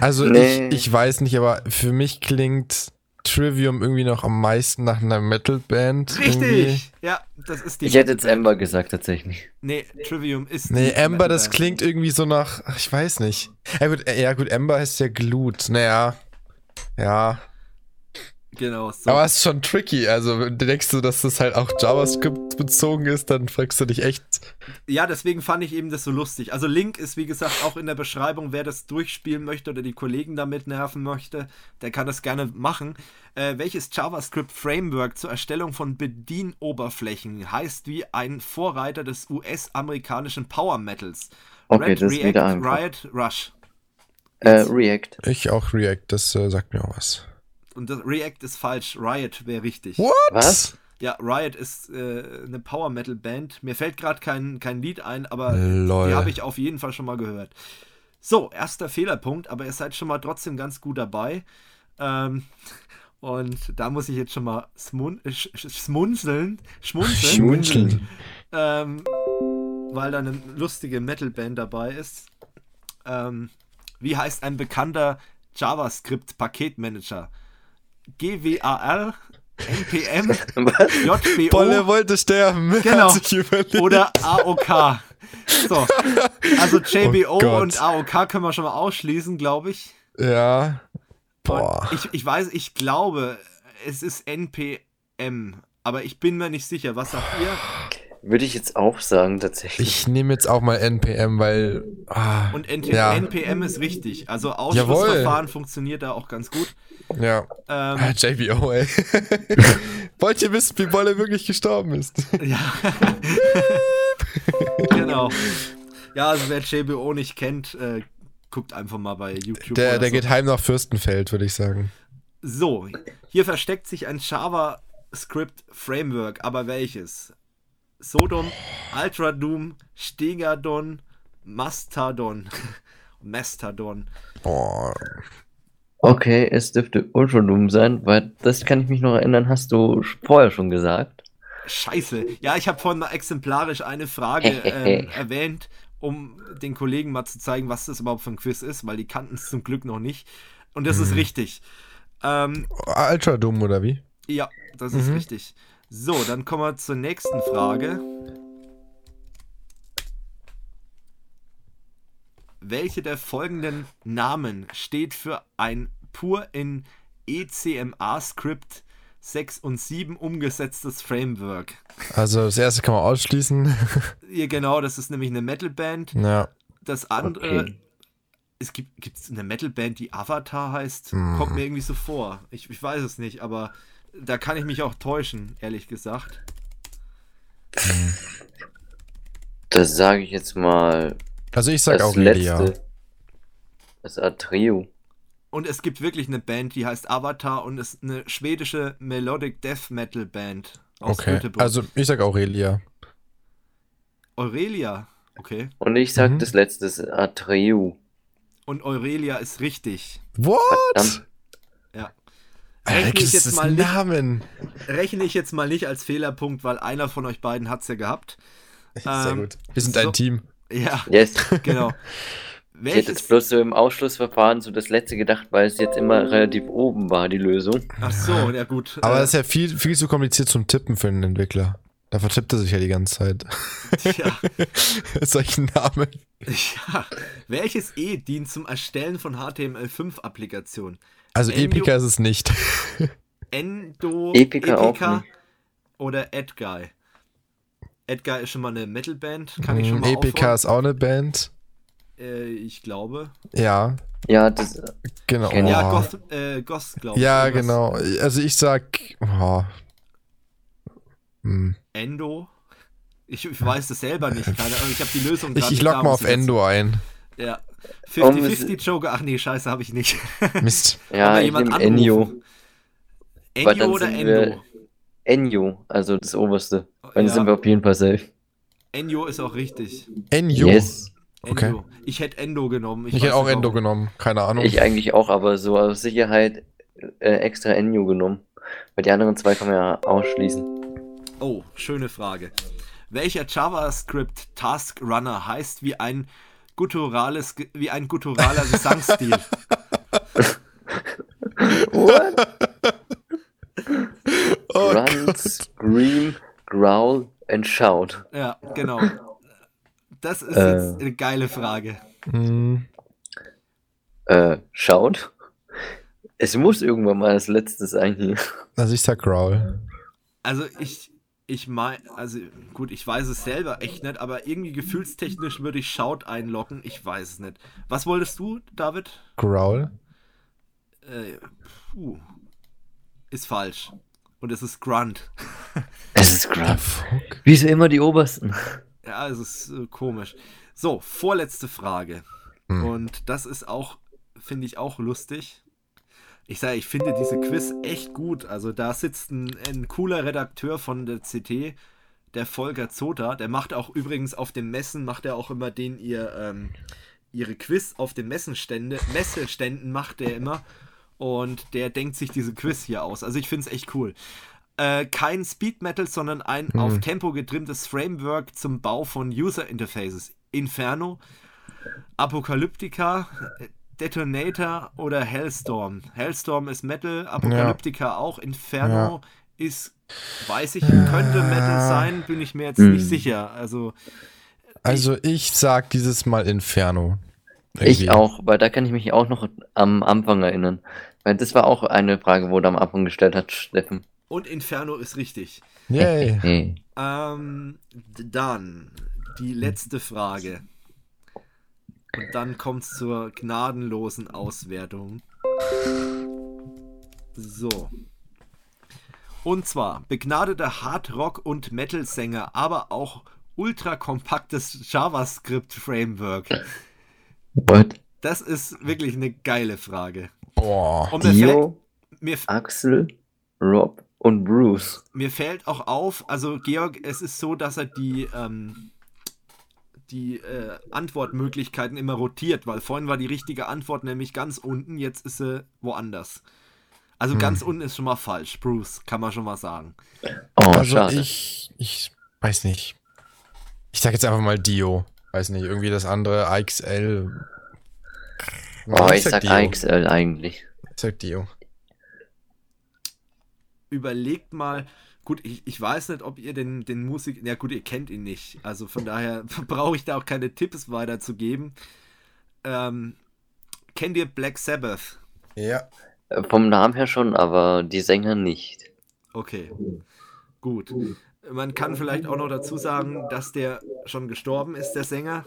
Speaker 2: Also nee. ich, ich weiß nicht, aber für mich klingt Trivium irgendwie noch am meisten nach einer Metal-Band.
Speaker 1: Richtig! Irgendwie. Ja, das ist die.
Speaker 3: Ich hätte jetzt Ember gesagt, tatsächlich.
Speaker 1: Nee, Trivium ist.
Speaker 2: Nee, Ember, das klingt irgendwie so nach. Ich weiß nicht. Ja, gut, ja, gut Ember heißt ja Glut. Naja. Ja.
Speaker 1: Genau. So.
Speaker 2: Aber es ist schon tricky. Also, denkst du, dass das halt auch JavaScript bezogen ist, dann fragst du dich echt.
Speaker 1: Ja, deswegen fand ich eben das so lustig. Also, Link ist wie gesagt auch in der Beschreibung, wer das durchspielen möchte oder die Kollegen damit nerven möchte, der kann das gerne machen. Äh, welches JavaScript-Framework zur Erstellung von Bedienoberflächen heißt wie ein Vorreiter des US-amerikanischen Power Metals?
Speaker 3: Okay, Red, das ist React, wieder
Speaker 1: Riot, Rush.
Speaker 3: Äh, React.
Speaker 2: Ich auch React, das äh, sagt mir auch was.
Speaker 1: Und das React ist falsch, Riot wäre richtig.
Speaker 2: What?
Speaker 3: Was?
Speaker 1: Ja, Riot ist äh, eine Power Metal Band. Mir fällt gerade kein, kein Lied ein, aber
Speaker 2: Lol.
Speaker 1: die habe ich auf jeden Fall schon mal gehört. So, erster Fehlerpunkt, aber ihr seid schon mal trotzdem ganz gut dabei. Ähm, und da muss ich jetzt schon mal smun sch schmunzeln, schmunzeln,
Speaker 2: schmunzeln.
Speaker 1: Ähm, weil da eine lustige Metal-Band dabei ist. Ähm, wie heißt ein bekannter JavaScript-Paketmanager? GWAR, NPM, JBO.
Speaker 2: Bolle wollte sterben.
Speaker 1: Genau. Oder AOK. So. Also JBO oh und AOK können wir schon mal ausschließen, glaube ich.
Speaker 2: Ja. Boah.
Speaker 1: ich, ich weiß, ich glaube, es ist NPM. Aber ich bin mir nicht sicher. Was sagt ihr?
Speaker 3: Würde ich jetzt auch sagen, tatsächlich.
Speaker 2: Ich nehme jetzt auch mal NPM, weil. Ah,
Speaker 1: Und N
Speaker 2: ja.
Speaker 1: NPM ist richtig. Also Ausschlussverfahren funktioniert da auch ganz gut.
Speaker 2: Ja.
Speaker 1: Ähm,
Speaker 2: JBO, ey. Wollt ihr wissen, wie Bolle wirklich gestorben ist?
Speaker 1: ja. genau. Ja, also wer JBO nicht kennt, äh, guckt einfach mal bei YouTube.
Speaker 2: Der, der
Speaker 1: so.
Speaker 2: geht heim nach Fürstenfeld, würde ich sagen.
Speaker 1: So, hier versteckt sich ein JavaScript Framework, aber welches? Sodom, Ultra Doom, Stegadon, Mastodon. Mastodon.
Speaker 2: Boah.
Speaker 3: Okay, es dürfte Ultra Doom sein, weil das kann ich mich noch erinnern, hast du vorher schon gesagt.
Speaker 1: Scheiße. Ja, ich habe vorhin mal exemplarisch eine Frage ähm, erwähnt, um den Kollegen mal zu zeigen, was das überhaupt für ein Quiz ist, weil die kannten es zum Glück noch nicht. Und das ist richtig. Ähm,
Speaker 2: Ultra dumm, oder wie?
Speaker 1: ja, das ist
Speaker 2: Mhm.
Speaker 1: richtig. So, dann kommen wir zur nächsten Frage. Welche der folgenden Namen steht für ein pur in ECMA-Skript 6 und 7 umgesetztes Framework?
Speaker 2: Also, das erste kann man ausschließen.
Speaker 1: Ja, genau, das ist nämlich eine Metalband.
Speaker 2: ja.
Speaker 1: Das andere,
Speaker 3: Okay.
Speaker 1: es gibt gibt's eine Metalband, die Avatar heißt,
Speaker 2: Hm.
Speaker 1: kommt mir irgendwie so vor. Ich, ich weiß es nicht, aber da kann ich mich auch täuschen, ehrlich gesagt.
Speaker 3: Das sage ich jetzt mal.
Speaker 2: Also, ich sag
Speaker 3: das
Speaker 2: Aurelia.
Speaker 3: letzte. Das Atrio.
Speaker 1: Und es gibt wirklich eine Band, die heißt Avatar und ist eine schwedische Melodic Death Metal Band aus
Speaker 2: Okay.
Speaker 1: Göteborg.
Speaker 2: Also, ich sag Aurelia.
Speaker 1: Aurelia, okay.
Speaker 3: Und ich sag
Speaker 2: Mhm.
Speaker 3: das letzte ist Atrio.
Speaker 1: Und Aurelia ist richtig.
Speaker 2: What?
Speaker 3: Verdammt.
Speaker 1: Ja. Rechne ich jetzt mal nicht,
Speaker 2: Namen.
Speaker 1: rechne ich jetzt mal nicht als Fehlerpunkt, weil einer von euch beiden hat es ja gehabt.
Speaker 2: Sehr
Speaker 1: Ähm,
Speaker 2: gut. Wir sind
Speaker 1: so-
Speaker 2: ein Team.
Speaker 1: Ja,
Speaker 3: Yes.
Speaker 1: genau.
Speaker 3: Ich hätte jetzt bloß so im Ausschlussverfahren so das letzte gedacht, weil es jetzt immer relativ oben war, die Lösung.
Speaker 1: ach so, ja gut.
Speaker 2: Aber
Speaker 1: äh,
Speaker 2: das ist ja viel, viel zu kompliziert zum Tippen für einen Entwickler. Da vertippt er sich ja die ganze Zeit.
Speaker 1: ja,
Speaker 2: Solchen Namen.
Speaker 1: ja. Welches E dient zum Erstellen von HTML5-Applikationen?
Speaker 2: Also
Speaker 1: Endo-
Speaker 2: Epica ist es nicht.
Speaker 1: Endo,
Speaker 3: Epica nicht.
Speaker 1: oder Edguy? Edguy ist schon mal eine Metalband, kann ich schon mal
Speaker 2: Epica
Speaker 1: aufräumen?
Speaker 2: ist auch eine Band.
Speaker 1: Äh, ich glaube.
Speaker 2: Ja,
Speaker 3: Ja, das.
Speaker 2: genau.
Speaker 3: Kenn ich.
Speaker 1: Ja,
Speaker 2: Oh.
Speaker 1: Goth, äh, Goth glaube ich.
Speaker 2: Ja,
Speaker 1: irgendwas.
Speaker 2: genau. Also ich sag. Oh. Hm.
Speaker 1: Endo. Ich, ich weiß das selber nicht. Keine Ahnung, ich habe die Lösung
Speaker 2: Ich, ich log mal auf
Speaker 1: ich
Speaker 2: Endo ein.
Speaker 1: Ja.
Speaker 3: Um,
Speaker 1: 50-50 Joker. Ach nee, scheiße, habe ich nicht.
Speaker 2: Mist.
Speaker 3: Ja, ich
Speaker 1: jemand anrufen.
Speaker 3: Ennio.
Speaker 1: Oder Endo?
Speaker 3: Ennio, also das oberste. Dann
Speaker 1: Ja.
Speaker 3: sind wir auf jeden Fall safe.
Speaker 1: Ennio ist auch richtig.
Speaker 2: Enjo.
Speaker 3: Yes.
Speaker 2: Okay.
Speaker 1: Endo. Ich hätte Endo genommen.
Speaker 2: Ich,
Speaker 1: weiß
Speaker 2: hätte auch Endo
Speaker 1: warum.
Speaker 2: genommen. Keine Ahnung.
Speaker 3: Ich eigentlich auch, aber so aus Sicherheit äh, extra Ennio genommen. Weil die anderen zwei kann man ja ausschließen.
Speaker 1: Oh, schöne Frage. Welcher JavaScript Task Runner heißt wie ein gutturales, wie ein gutturaler Gesangsstil?
Speaker 3: What?
Speaker 2: Oh
Speaker 3: Run,
Speaker 2: Gott.
Speaker 3: scream, growl and shout.
Speaker 1: ja, genau. Das ist
Speaker 3: Äh.
Speaker 1: jetzt eine geile Frage.
Speaker 2: Hm.
Speaker 3: Äh, shout? Es muss irgendwann mal das letzte sein hier.
Speaker 2: Also ich sag Growl.
Speaker 1: Also ich, ich meine, also gut, ich weiß es selber echt nicht, aber irgendwie gefühlstechnisch würde ich Shout einloggen. Ich weiß es nicht. Was wolltest du, David?
Speaker 2: Growl?
Speaker 1: Äh, puh. Ist falsch. Und es ist Grunt.
Speaker 3: Es ist Grunt.
Speaker 2: fuck?
Speaker 3: Wieso immer die obersten?
Speaker 1: Ja, es ist äh, komisch. So, vorletzte Frage.
Speaker 2: Hm.
Speaker 1: Und das ist auch, finde ich auch lustig. Ich sage, ich finde diese Quiz echt gut. Also da sitzt ein, ein cooler Redakteur von der CT, der Volker Zota. Der macht auch übrigens auf den Messen, macht er auch immer den ihr, ähm, ihre Quiz auf den Messenstände, Messeständen macht der immer. Und der denkt sich diese Quiz hier aus. Also ich finde es echt cool. Äh, kein Speed Metal, sondern ein
Speaker 2: Hm.
Speaker 1: auf Tempo getrimmtes Framework zum Bau von User Interfaces. Inferno, Apokalyptica, Detonator oder Hellstorm. Hellstorm ist Metal, Apokalyptica auch. Inferno ist, weiß ich, könnte Metal sein, bin ich mir jetzt
Speaker 3: Hm.
Speaker 1: nicht sicher. Also,
Speaker 2: Also ich sag dieses Mal Inferno.
Speaker 3: Ich
Speaker 2: Irgendwie.
Speaker 3: auch, weil da kann ich mich auch noch am Anfang erinnern. Weil das war auch eine Frage, wo du am Anfang gestellt hat, Steffen.
Speaker 1: und Inferno ist richtig.
Speaker 2: Yay.
Speaker 1: Ähm, dann die letzte Frage. Und dann kommt es zur gnadenlosen Auswertung. So. Und zwar begnadeter Hard-Rock- und Metal-Sänger, aber auch ultra kompaktes JavaScript-Framework. What? Das ist wirklich eine geile Frage.
Speaker 3: Boah. Und mir Dio, fällt, mir Axel, Rob und Bruce.
Speaker 1: Mir fällt auch auf, also Georg, es ist so, dass er die, ähm, die äh, Antwortmöglichkeiten immer rotiert, weil vorhin war die richtige Antwort nämlich ganz unten, jetzt ist sie woanders. Also hm. ganz unten ist schon mal falsch, Bruce, kann man schon mal sagen.
Speaker 2: Oh, also schade. ich, ich weiß nicht. Ich sag jetzt einfach mal Dio. Weiß nicht, irgendwie das andere, AXL.
Speaker 3: Oh, ich, ich sag, sag AXL eigentlich.
Speaker 2: Ich sag Dio.
Speaker 1: Überlegt mal, gut, ich, ich weiß nicht, ob ihr den, den Musik, ja gut, ihr kennt ihn nicht, also von daher brauche ich da auch keine Tipps weiterzugeben. Ähm, kennt ihr Black Sabbath?
Speaker 2: Ja.
Speaker 3: Vom Namen her schon, aber die Sänger nicht.
Speaker 1: Okay, gut. Man kann vielleicht auch noch dazu sagen, dass der schon gestorben ist, der Sänger.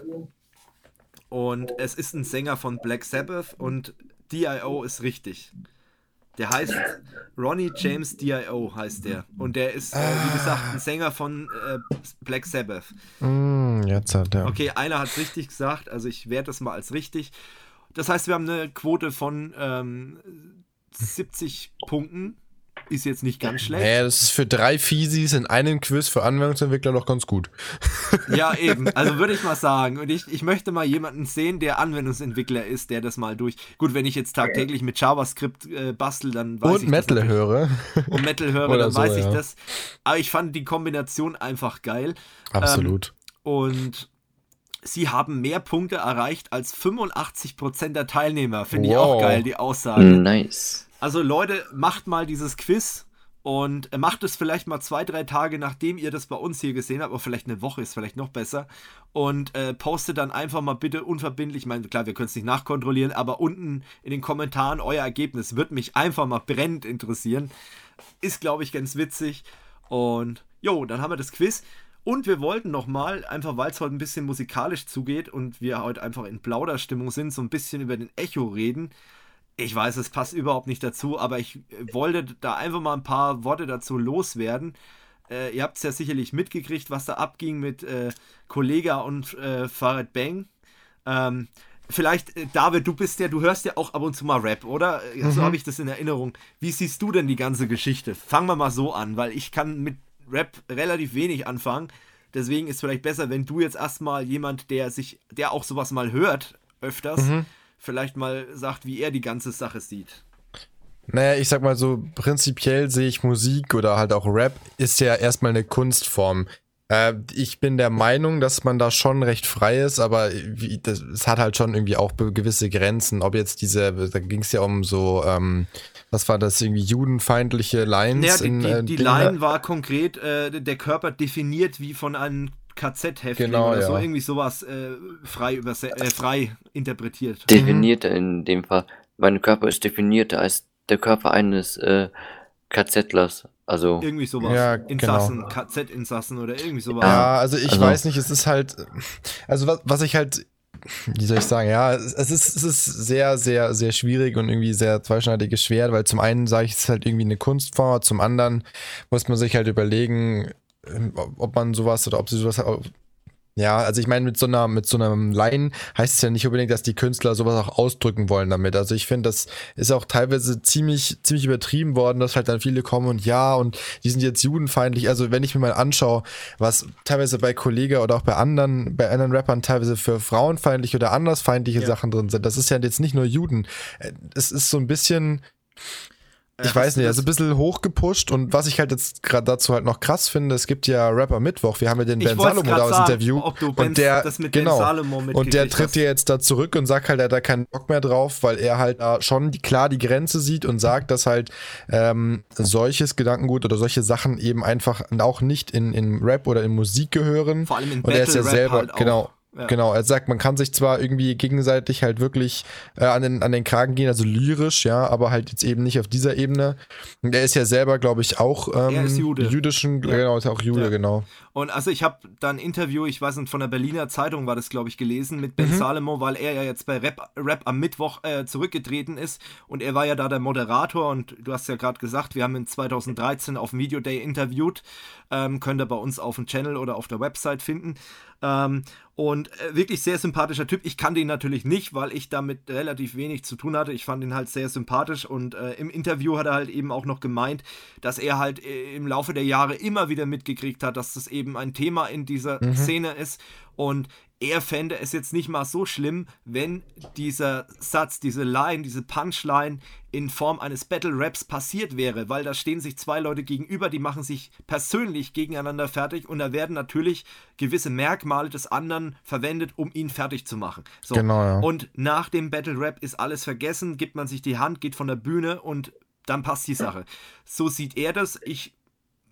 Speaker 1: Und es ist ein Sänger von Black Sabbath und DIO ist richtig. Der heißt Ronnie James DIO heißt der. Und der ist, äh, wie gesagt, ein Sänger von äh, Black Sabbath.
Speaker 2: Mm, jetzt hat er.
Speaker 1: Okay, einer hat es richtig gesagt, also ich werte das mal als richtig. Das heißt, wir haben eine Quote von ähm, 70 Punkten. Ist jetzt nicht ganz schlecht.
Speaker 2: Naja, das ist für drei Fiesis in einem Quiz für Anwendungsentwickler doch ganz gut.
Speaker 1: Ja, eben. Also würde ich mal sagen. Und ich, ich möchte mal jemanden sehen, der Anwendungsentwickler ist, der das mal durch. Gut, wenn ich jetzt tagtäglich mit JavaScript äh, bastel, dann weiß
Speaker 2: und
Speaker 1: ich
Speaker 2: Metal das. höre.
Speaker 1: Und Metal höre, dann so, weiß ich ja. das. Aber ich fand die Kombination einfach geil.
Speaker 2: Absolut.
Speaker 1: Ähm, und sie haben mehr Punkte erreicht als 85% der Teilnehmer. Finde wow. ich auch geil, die Aussage.
Speaker 3: Nice.
Speaker 1: Also Leute, macht mal dieses Quiz und macht es vielleicht mal zwei, drei Tage, nachdem ihr das bei uns hier gesehen habt, oder vielleicht eine Woche ist vielleicht noch besser. Und äh, postet dann einfach mal bitte unverbindlich, ich meine, klar, wir können es nicht nachkontrollieren, aber unten in den Kommentaren euer Ergebnis wird mich einfach mal brennend interessieren. Ist, glaube ich, ganz witzig. Und jo, dann haben wir das Quiz. Und wir wollten nochmal, einfach weil es heute ein bisschen musikalisch zugeht und wir heute einfach in Plauderstimmung sind, so ein bisschen über den Echo reden. Ich weiß, es passt überhaupt nicht dazu, aber ich wollte da einfach mal ein paar Worte dazu loswerden. Äh, ihr habt es ja sicherlich mitgekriegt, was da abging mit äh, Kollega und äh, Farid Bang. Ähm, vielleicht, äh, David, du bist ja, du hörst ja auch ab und zu mal Rap, oder? Mhm. So habe ich das in Erinnerung. Wie siehst du denn die ganze Geschichte? Fangen wir mal so an, weil ich kann mit Rap relativ wenig anfangen. Deswegen ist es vielleicht besser, wenn du jetzt erstmal jemand, der sich, der auch sowas mal hört, öfters, mhm. Vielleicht mal sagt, wie er die ganze Sache sieht.
Speaker 2: Naja, ich sag mal so, prinzipiell sehe ich Musik oder halt auch Rap ist ja erstmal eine Kunstform. Äh, ich bin der Meinung, dass man da schon recht frei ist, aber es hat halt schon irgendwie auch gewisse Grenzen. Ob jetzt diese, da ging es ja um so, ähm, was war das, irgendwie judenfeindliche Lines?
Speaker 1: Ja, die, in, äh, die, die Line war konkret, äh, der Körper definiert wie von einem KZ-Häftling genau, oder ja. so, irgendwie sowas äh, frei, äh, frei interpretiert.
Speaker 3: Definiert in dem Fall. Mein Körper ist definierter als der Körper eines äh, KZlers. Also
Speaker 1: irgendwie sowas.
Speaker 2: Ja,
Speaker 1: Insassen,
Speaker 2: genau.
Speaker 1: KZ-Insassen oder irgendwie sowas.
Speaker 2: Ja, also ich also, weiß nicht, es ist halt, also was, was ich halt wie soll ich sagen, ja, es ist, es ist sehr, sehr, sehr schwierig und irgendwie sehr zweischneidiges Schwert, weil zum einen sage ich, es ist halt irgendwie eine Kunstform, zum anderen muss man sich halt überlegen, ob man sowas oder ob sie sowas ja, also ich meine, mit so einer, mit so einem Line heißt es ja nicht unbedingt, dass die Künstler sowas auch ausdrücken wollen damit. Also ich finde, das ist auch teilweise ziemlich, ziemlich übertrieben worden, dass halt dann viele kommen und ja, und die sind jetzt judenfeindlich. Also wenn ich mir mal anschaue, was teilweise bei Kollega oder auch bei anderen, bei anderen Rappern teilweise für frauenfeindliche oder andersfeindliche ja. Sachen drin sind, das ist ja jetzt nicht nur Juden. Äh, es ist so ein bisschen, ich weiß nicht, also ein bisschen hochgepusht und was ich halt jetzt gerade dazu halt noch krass finde, es gibt ja Rapper Mittwoch, wir haben ja den Ben Salomo da aus Interview und der genau. Und der tritt ja jetzt da zurück und sagt halt, er hat da keinen Bock mehr drauf, weil er halt da schon die, klar die Grenze sieht und sagt, dass halt ähm, solches Gedankengut oder solche Sachen eben einfach auch nicht in, in Rap oder in Musik gehören.
Speaker 1: Vor allem in
Speaker 2: und er ist ja selber halt genau Ja. Genau, er sagt, man kann sich zwar irgendwie gegenseitig halt wirklich äh, an, den, an den Kragen gehen, also lyrisch, ja, aber halt jetzt eben nicht auf dieser Ebene. Und er ist ja selber, glaube ich, auch ähm, Jude. jüdischen, ja. genau, ist auch Jude, ja. genau.
Speaker 1: Und also ich habe da ein Interview, ich weiß nicht, von der Berliner Zeitung war das, glaube ich, gelesen mit Ben mhm. Salomo, weil er ja jetzt bei Rap, Rap am Mittwoch äh, zurückgetreten ist und er war ja da der Moderator und du hast ja gerade gesagt, wir haben ihn 2013 auf dem Video Day interviewt, ähm, könnt ihr bei uns auf dem Channel oder auf der Website finden. Ähm, und äh, wirklich sehr sympathischer Typ. Ich kannte ihn natürlich nicht, weil ich damit relativ wenig zu tun hatte. Ich fand ihn halt sehr sympathisch und äh, im Interview hat er halt eben auch noch gemeint, dass er halt äh, im Laufe der Jahre immer wieder mitgekriegt hat, dass das eben ein Thema in dieser mhm. Szene ist und er fände es jetzt nicht mal so schlimm, wenn dieser Satz, diese Line, diese Punchline in Form eines Battle Raps passiert wäre, weil da stehen sich zwei Leute gegenüber, die machen sich persönlich gegeneinander fertig und da werden natürlich gewisse Merkmale des anderen verwendet, um ihn fertig zu machen. So. Genau, ja. Und nach dem Battle Rap ist alles vergessen, gibt man sich die Hand, geht von der Bühne und dann passt die Sache. So sieht er das. Ich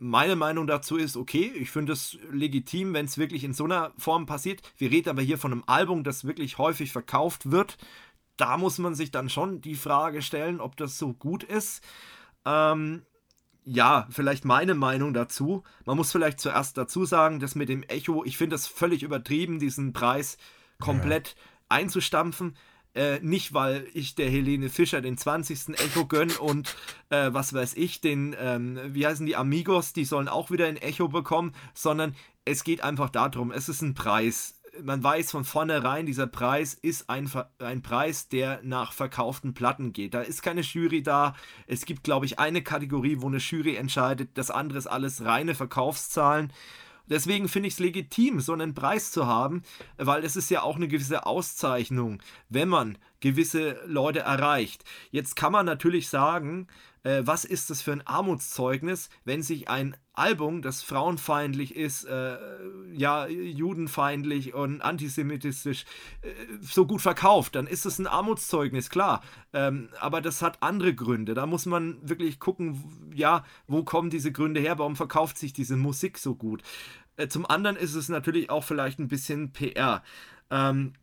Speaker 1: meine Meinung dazu ist, okay, ich finde es legitim, wenn es wirklich in so einer Form passiert. Wir reden aber hier von einem Album, das wirklich häufig verkauft wird. Da muss man sich dann schon die Frage stellen, ob das so gut ist. Ähm, ja, vielleicht meine Meinung dazu. Man muss vielleicht zuerst dazu sagen, dass mit dem Echo, ich finde es völlig übertrieben, diesen Preis komplett ja. einzustampfen. Äh, nicht, weil ich der Helene Fischer den 20. Echo gönn und äh, was weiß ich, den, ähm, wie heißen die Amigos, die sollen auch wieder ein Echo bekommen, sondern es geht einfach darum, es ist ein Preis. Man weiß von vornherein, dieser Preis ist ein, ein Preis, der nach verkauften Platten geht. Da ist keine Jury da. Es gibt, glaube ich, eine Kategorie, wo eine Jury entscheidet. Das andere ist alles reine Verkaufszahlen. Deswegen finde ich es legitim, so einen Preis zu haben, weil es ist ja auch eine gewisse Auszeichnung, wenn man gewisse Leute erreicht. Jetzt kann man natürlich sagen, äh, was ist das für ein Armutszeugnis, wenn sich ein Album, das frauenfeindlich ist, äh, ja, judenfeindlich und antisemitisch, äh, so gut verkauft, dann ist es ein Armutszeugnis, klar. Ähm, aber das hat andere Gründe. Da muss man wirklich gucken, ja, wo kommen diese Gründe her, warum verkauft sich diese Musik so gut. Äh, zum anderen ist es natürlich auch vielleicht ein bisschen PR. Ähm,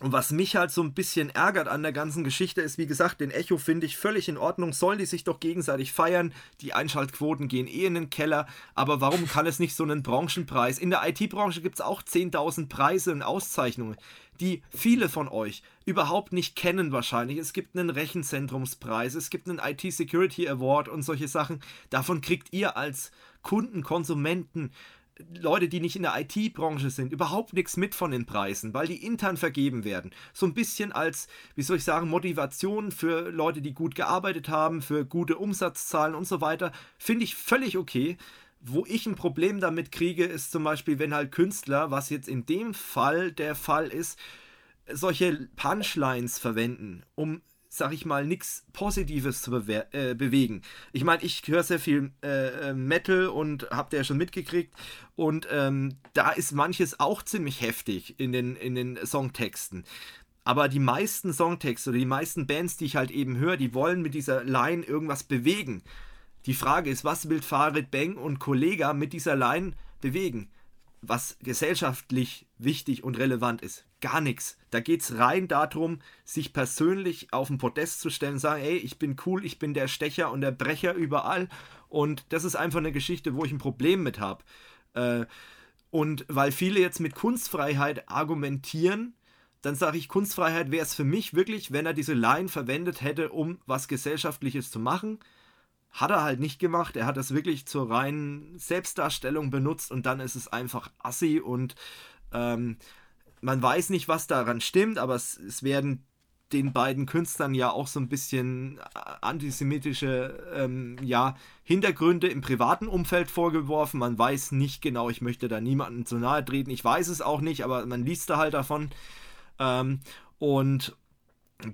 Speaker 1: und was mich halt so ein bisschen ärgert an der ganzen Geschichte ist, wie gesagt, den Echo finde ich völlig in Ordnung. Sollen die sich doch gegenseitig feiern? Die Einschaltquoten gehen eh in den Keller. Aber warum kann es nicht so einen Branchenpreis? In der IT-Branche gibt es auch 10.000 Preise und Auszeichnungen, die viele von euch überhaupt nicht kennen wahrscheinlich. Es gibt einen Rechenzentrumspreis, es gibt einen IT-Security Award und solche Sachen. Davon kriegt ihr als Kunden, Konsumenten Leute, die nicht in der IT-Branche sind, überhaupt nichts mit von den Preisen, weil die intern vergeben werden. So ein bisschen als, wie soll ich sagen, Motivation für Leute, die gut gearbeitet haben, für gute Umsatzzahlen und so weiter, finde ich völlig okay. Wo ich ein Problem damit kriege, ist zum Beispiel, wenn halt Künstler, was jetzt in dem Fall der Fall ist, solche Punchlines verwenden, um sag ich mal, nichts Positives zu äh, bewegen. Ich meine, ich höre sehr viel äh, äh Metal und habt ihr ja schon mitgekriegt. Und ähm, da ist manches auch ziemlich heftig in den, in den Songtexten. Aber die meisten Songtexte oder die meisten Bands, die ich halt eben höre, die wollen mit dieser Line irgendwas bewegen. Die Frage ist, was will Farid Bang und Kollega mit dieser Line bewegen? Was gesellschaftlich wichtig und relevant ist gar nichts. Da geht es rein darum, sich persönlich auf den Podest zu stellen sagen, ey, ich bin cool, ich bin der Stecher und der Brecher überall. Und das ist einfach eine Geschichte, wo ich ein Problem mit habe. Äh, und weil viele jetzt mit Kunstfreiheit argumentieren, dann sage ich, Kunstfreiheit wäre es für mich wirklich, wenn er diese Line verwendet hätte, um was Gesellschaftliches zu machen. Hat er halt nicht gemacht. Er hat das wirklich zur reinen Selbstdarstellung benutzt und dann ist es einfach assi und ähm, man weiß nicht, was daran stimmt, aber es, es werden den beiden Künstlern ja auch so ein bisschen äh, antisemitische ähm, ja, Hintergründe im privaten Umfeld vorgeworfen. Man weiß nicht genau, ich möchte da niemandem zu nahe treten. Ich weiß es auch nicht, aber man liest da halt davon. Ähm, und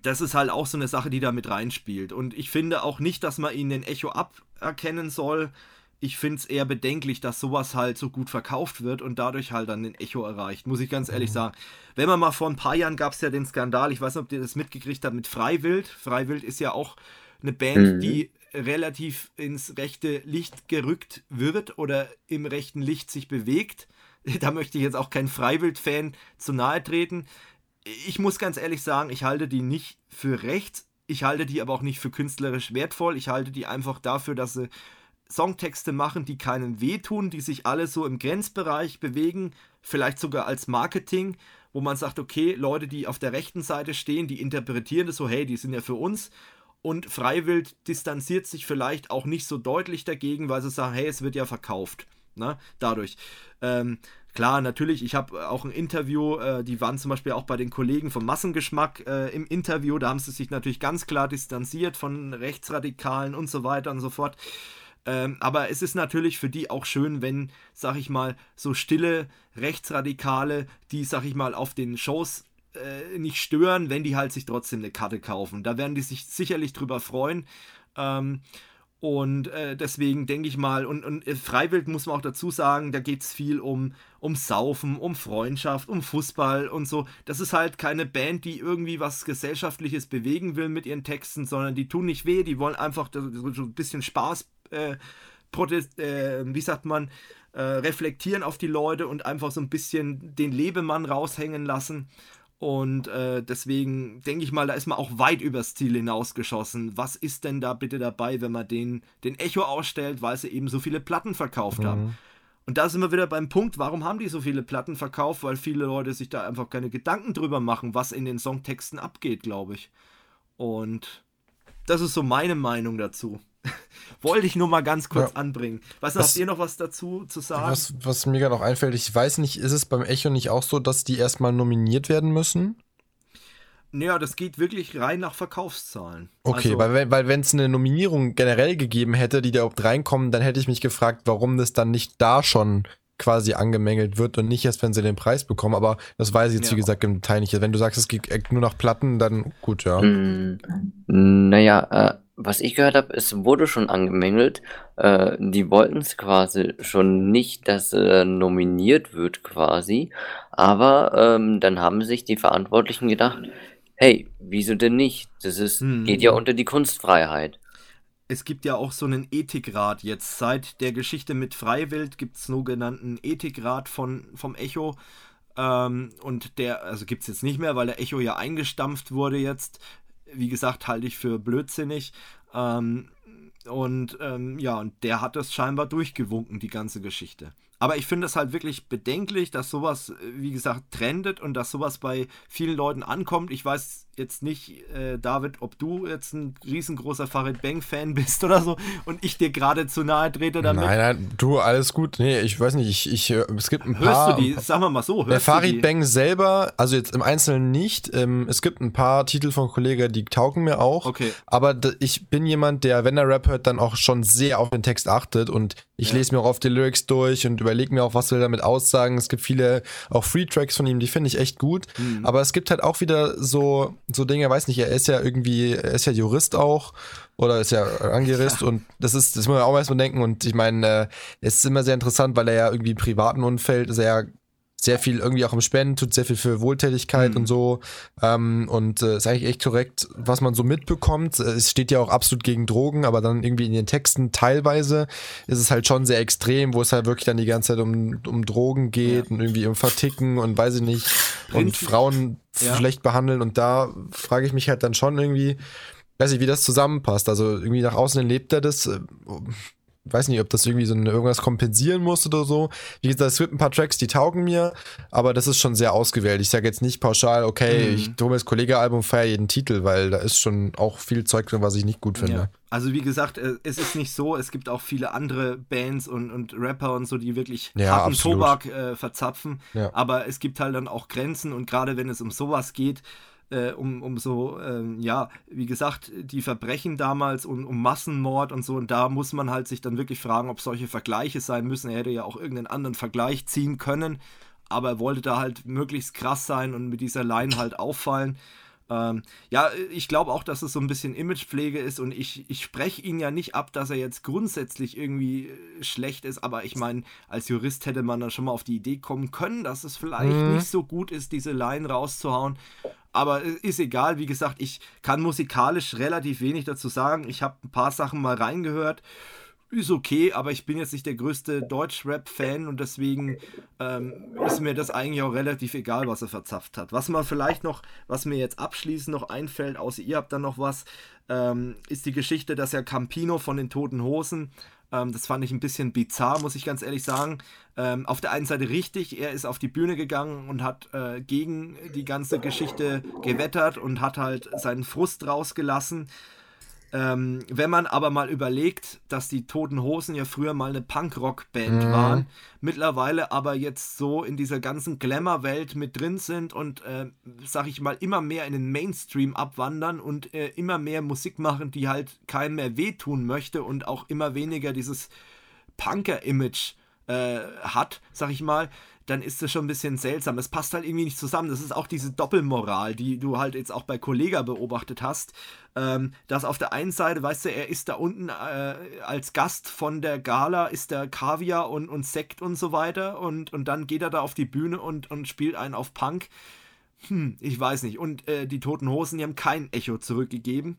Speaker 1: das ist halt auch so eine Sache, die da mit reinspielt. Und ich finde auch nicht, dass man ihnen den Echo aberkennen soll ich finde es eher bedenklich, dass sowas halt so gut verkauft wird und dadurch halt dann den Echo erreicht, muss ich ganz ehrlich mhm. sagen. Wenn man mal vor ein paar Jahren gab es ja den Skandal, ich weiß nicht, ob ihr das mitgekriegt habt, mit Freiwild. Freiwild ist ja auch eine Band, mhm. die relativ ins rechte Licht gerückt wird oder im rechten Licht sich bewegt. da möchte ich jetzt auch kein Freiwild-Fan zu nahe treten. Ich muss ganz ehrlich sagen, ich halte die nicht für rechts. Ich halte die aber auch nicht für künstlerisch wertvoll. Ich halte die einfach dafür, dass sie Songtexte machen, die keinen wehtun, die sich alle so im Grenzbereich bewegen, vielleicht sogar als Marketing, wo man sagt, okay, Leute, die auf der rechten Seite stehen, die interpretieren das so, hey, die sind ja für uns. Und Freiwild distanziert sich vielleicht auch nicht so deutlich dagegen, weil sie sagen, hey, es wird ja verkauft. Ne? Dadurch. Ähm, klar, natürlich, ich habe auch ein Interview, äh, die waren zum Beispiel auch bei den Kollegen vom Massengeschmack äh, im Interview, da haben sie sich natürlich ganz klar distanziert von Rechtsradikalen und so weiter und so fort. Ähm, aber es ist natürlich für die auch schön, wenn, sag ich mal, so stille Rechtsradikale, die, sag ich mal, auf den Shows äh, nicht stören, wenn die halt sich trotzdem eine Karte kaufen. Da werden die sich sicherlich drüber freuen. Ähm, und äh, deswegen denke ich mal, und, und äh, Freiwild muss man auch dazu sagen, da geht es viel um, um Saufen, um Freundschaft, um Fußball und so. Das ist halt keine Band, die irgendwie was Gesellschaftliches bewegen will mit ihren Texten, sondern die tun nicht weh, die wollen einfach so ein bisschen Spaß äh, Protest, äh, wie sagt man, äh, reflektieren auf die Leute und einfach so ein bisschen den Lebemann raushängen lassen. Und äh, deswegen denke ich mal, da ist man auch weit übers Ziel hinausgeschossen. Was ist denn da bitte dabei, wenn man den, den Echo ausstellt, weil sie eben so viele Platten verkauft mhm. haben? Und da sind wir wieder beim Punkt, warum haben die so viele Platten verkauft? Weil viele Leute sich da einfach keine Gedanken drüber machen, was in den Songtexten abgeht, glaube ich. Und das ist so meine Meinung dazu. Wollte ich nur mal ganz kurz ja. anbringen. Was, was, habt ihr noch was dazu zu sagen?
Speaker 2: Was, was mir gerade noch einfällt, ich weiß nicht, ist es beim Echo nicht auch so, dass die erstmal nominiert werden müssen?
Speaker 1: Naja, das geht wirklich rein nach Verkaufszahlen.
Speaker 2: Okay, also, weil, weil wenn es eine Nominierung generell gegeben hätte, die da überhaupt reinkommen, dann hätte ich mich gefragt, warum das dann nicht da schon quasi angemängelt wird und nicht erst, wenn sie den Preis bekommen. Aber das weiß ich jetzt, ja. wie gesagt, im Detail nicht. Wenn du sagst, es geht nur nach Platten, dann gut, ja. Mm,
Speaker 3: naja, äh, was ich gehört habe, es wurde schon angemängelt. Äh, die wollten es quasi schon nicht, dass äh, nominiert wird quasi. Aber ähm, dann haben sich die Verantwortlichen gedacht, hey, wieso denn nicht? Das ist, hm. geht ja unter die Kunstfreiheit.
Speaker 1: Es gibt ja auch so einen Ethikrat jetzt. Seit der Geschichte mit Freiwild gibt es sogenannten Ethikrat von, vom Echo. Ähm, und der, also gibt es jetzt nicht mehr, weil der Echo ja eingestampft wurde jetzt wie gesagt, halte ich für blödsinnig. Ähm, und ähm, ja, und der hat das scheinbar durchgewunken, die ganze Geschichte. Aber ich finde es halt wirklich bedenklich, dass sowas, wie gesagt, trendet und dass sowas bei vielen Leuten ankommt. Ich weiß jetzt nicht, äh, David, ob du jetzt ein riesengroßer Farid Bang-Fan bist oder so und ich dir gerade zu nahe trete damit.
Speaker 2: Nein, nein, du, alles gut. Nee, ich weiß nicht, ich, ich äh, es gibt ein hörst paar.
Speaker 1: Hörst du die, sagen wir mal so,
Speaker 2: hörst Der Farid Bang selber, also jetzt im Einzelnen nicht. Ähm, es gibt ein paar Titel von Kollegen, die taugen mir auch.
Speaker 1: Okay.
Speaker 2: Aber ich bin jemand, der, wenn er Rap hört, dann auch schon sehr auf den Text achtet und ich ja. lese mir auch oft die Lyrics durch und überlege mir auch, was will er damit aussagen. Es gibt viele auch Free Tracks von ihm, die finde ich echt gut. Mhm. Aber es gibt halt auch wieder so so Dinge, weiß nicht, er ist ja irgendwie, er ist ja Jurist auch oder ist ja Angerist ja. und das ist, das muss man auch erstmal denken und ich meine, äh, es ist immer sehr interessant, weil er ja irgendwie im privaten Umfeld ist er ja sehr viel irgendwie auch im Spenden, tut sehr viel für Wohltätigkeit mhm. und so. Ähm, und äh, ist eigentlich echt korrekt, was man so mitbekommt. Es steht ja auch absolut gegen Drogen, aber dann irgendwie in den Texten teilweise ist es halt schon sehr extrem, wo es halt wirklich dann die ganze Zeit um, um Drogen geht ja. und irgendwie um Verticken und weiß ich nicht. Und Frauen ja. schlecht behandeln. Und da frage ich mich halt dann schon irgendwie, weiß ich, wie das zusammenpasst. Also irgendwie nach außen lebt er das. Weiß nicht, ob das irgendwie so irgendwas kompensieren muss oder so. Wie gesagt, es gibt ein paar Tracks, die taugen mir, aber das ist schon sehr ausgewählt. Ich sage jetzt nicht pauschal, okay, mhm. ich mir das Kollege-Album, feiere jeden Titel, weil da ist schon auch viel Zeug drin, was ich nicht gut finde. Ja.
Speaker 1: Also wie gesagt, äh, es ist nicht so, es gibt auch viele andere Bands und, und Rapper und so, die wirklich
Speaker 2: ja, harten
Speaker 1: Tobak äh, verzapfen, ja. aber es gibt halt dann auch Grenzen und gerade wenn es um sowas geht, äh, um, um so, ähm, ja, wie gesagt, die Verbrechen damals und um Massenmord und so. Und da muss man halt sich dann wirklich fragen, ob solche Vergleiche sein müssen. Er hätte ja auch irgendeinen anderen Vergleich ziehen können, aber er wollte da halt möglichst krass sein und mit dieser Line halt auffallen. Ähm, ja, ich glaube auch, dass es so ein bisschen Imagepflege ist und ich, ich spreche ihn ja nicht ab, dass er jetzt grundsätzlich irgendwie äh, schlecht ist, aber ich meine, als Jurist hätte man dann schon mal auf die Idee kommen können, dass es vielleicht mhm. nicht so gut ist, diese Line rauszuhauen. Aber ist egal, wie gesagt, ich kann musikalisch relativ wenig dazu sagen. Ich habe ein paar Sachen mal reingehört. ist okay, aber ich bin jetzt nicht der größte Deutsch-Rap-Fan und deswegen ähm, ist mir das eigentlich auch relativ egal, was er verzapft hat. Was man vielleicht noch, was mir jetzt abschließend noch einfällt, außer ihr habt dann noch was, ähm, ist die Geschichte, dass er Campino von den Toten Hosen ähm, das fand ich ein bisschen bizarr, muss ich ganz ehrlich sagen. Ähm, auf der einen Seite richtig, er ist auf die Bühne gegangen und hat äh, gegen die ganze Geschichte gewettert und hat halt seinen Frust rausgelassen. Ähm, wenn man aber mal überlegt, dass die Toten Hosen ja früher mal eine Punkrock-Band mhm. waren, mittlerweile aber jetzt so in dieser ganzen Glamour-Welt mit drin sind und, äh, sag ich mal, immer mehr in den Mainstream abwandern und äh, immer mehr Musik machen, die halt keinem mehr wehtun möchte und auch immer weniger dieses Punker-Image äh, hat, sag ich mal, dann ist das schon ein bisschen seltsam. Es passt halt irgendwie nicht zusammen. Das ist auch diese Doppelmoral, die du halt jetzt auch bei Kollega beobachtet hast. Ähm, dass auf der einen Seite, weißt du, er ist da unten äh, als Gast von der Gala, ist der Kaviar und, und Sekt und so weiter. Und, und dann geht er da auf die Bühne und, und spielt einen auf Punk. Hm, ich weiß nicht. Und äh, die Toten Hosen, die haben kein Echo zurückgegeben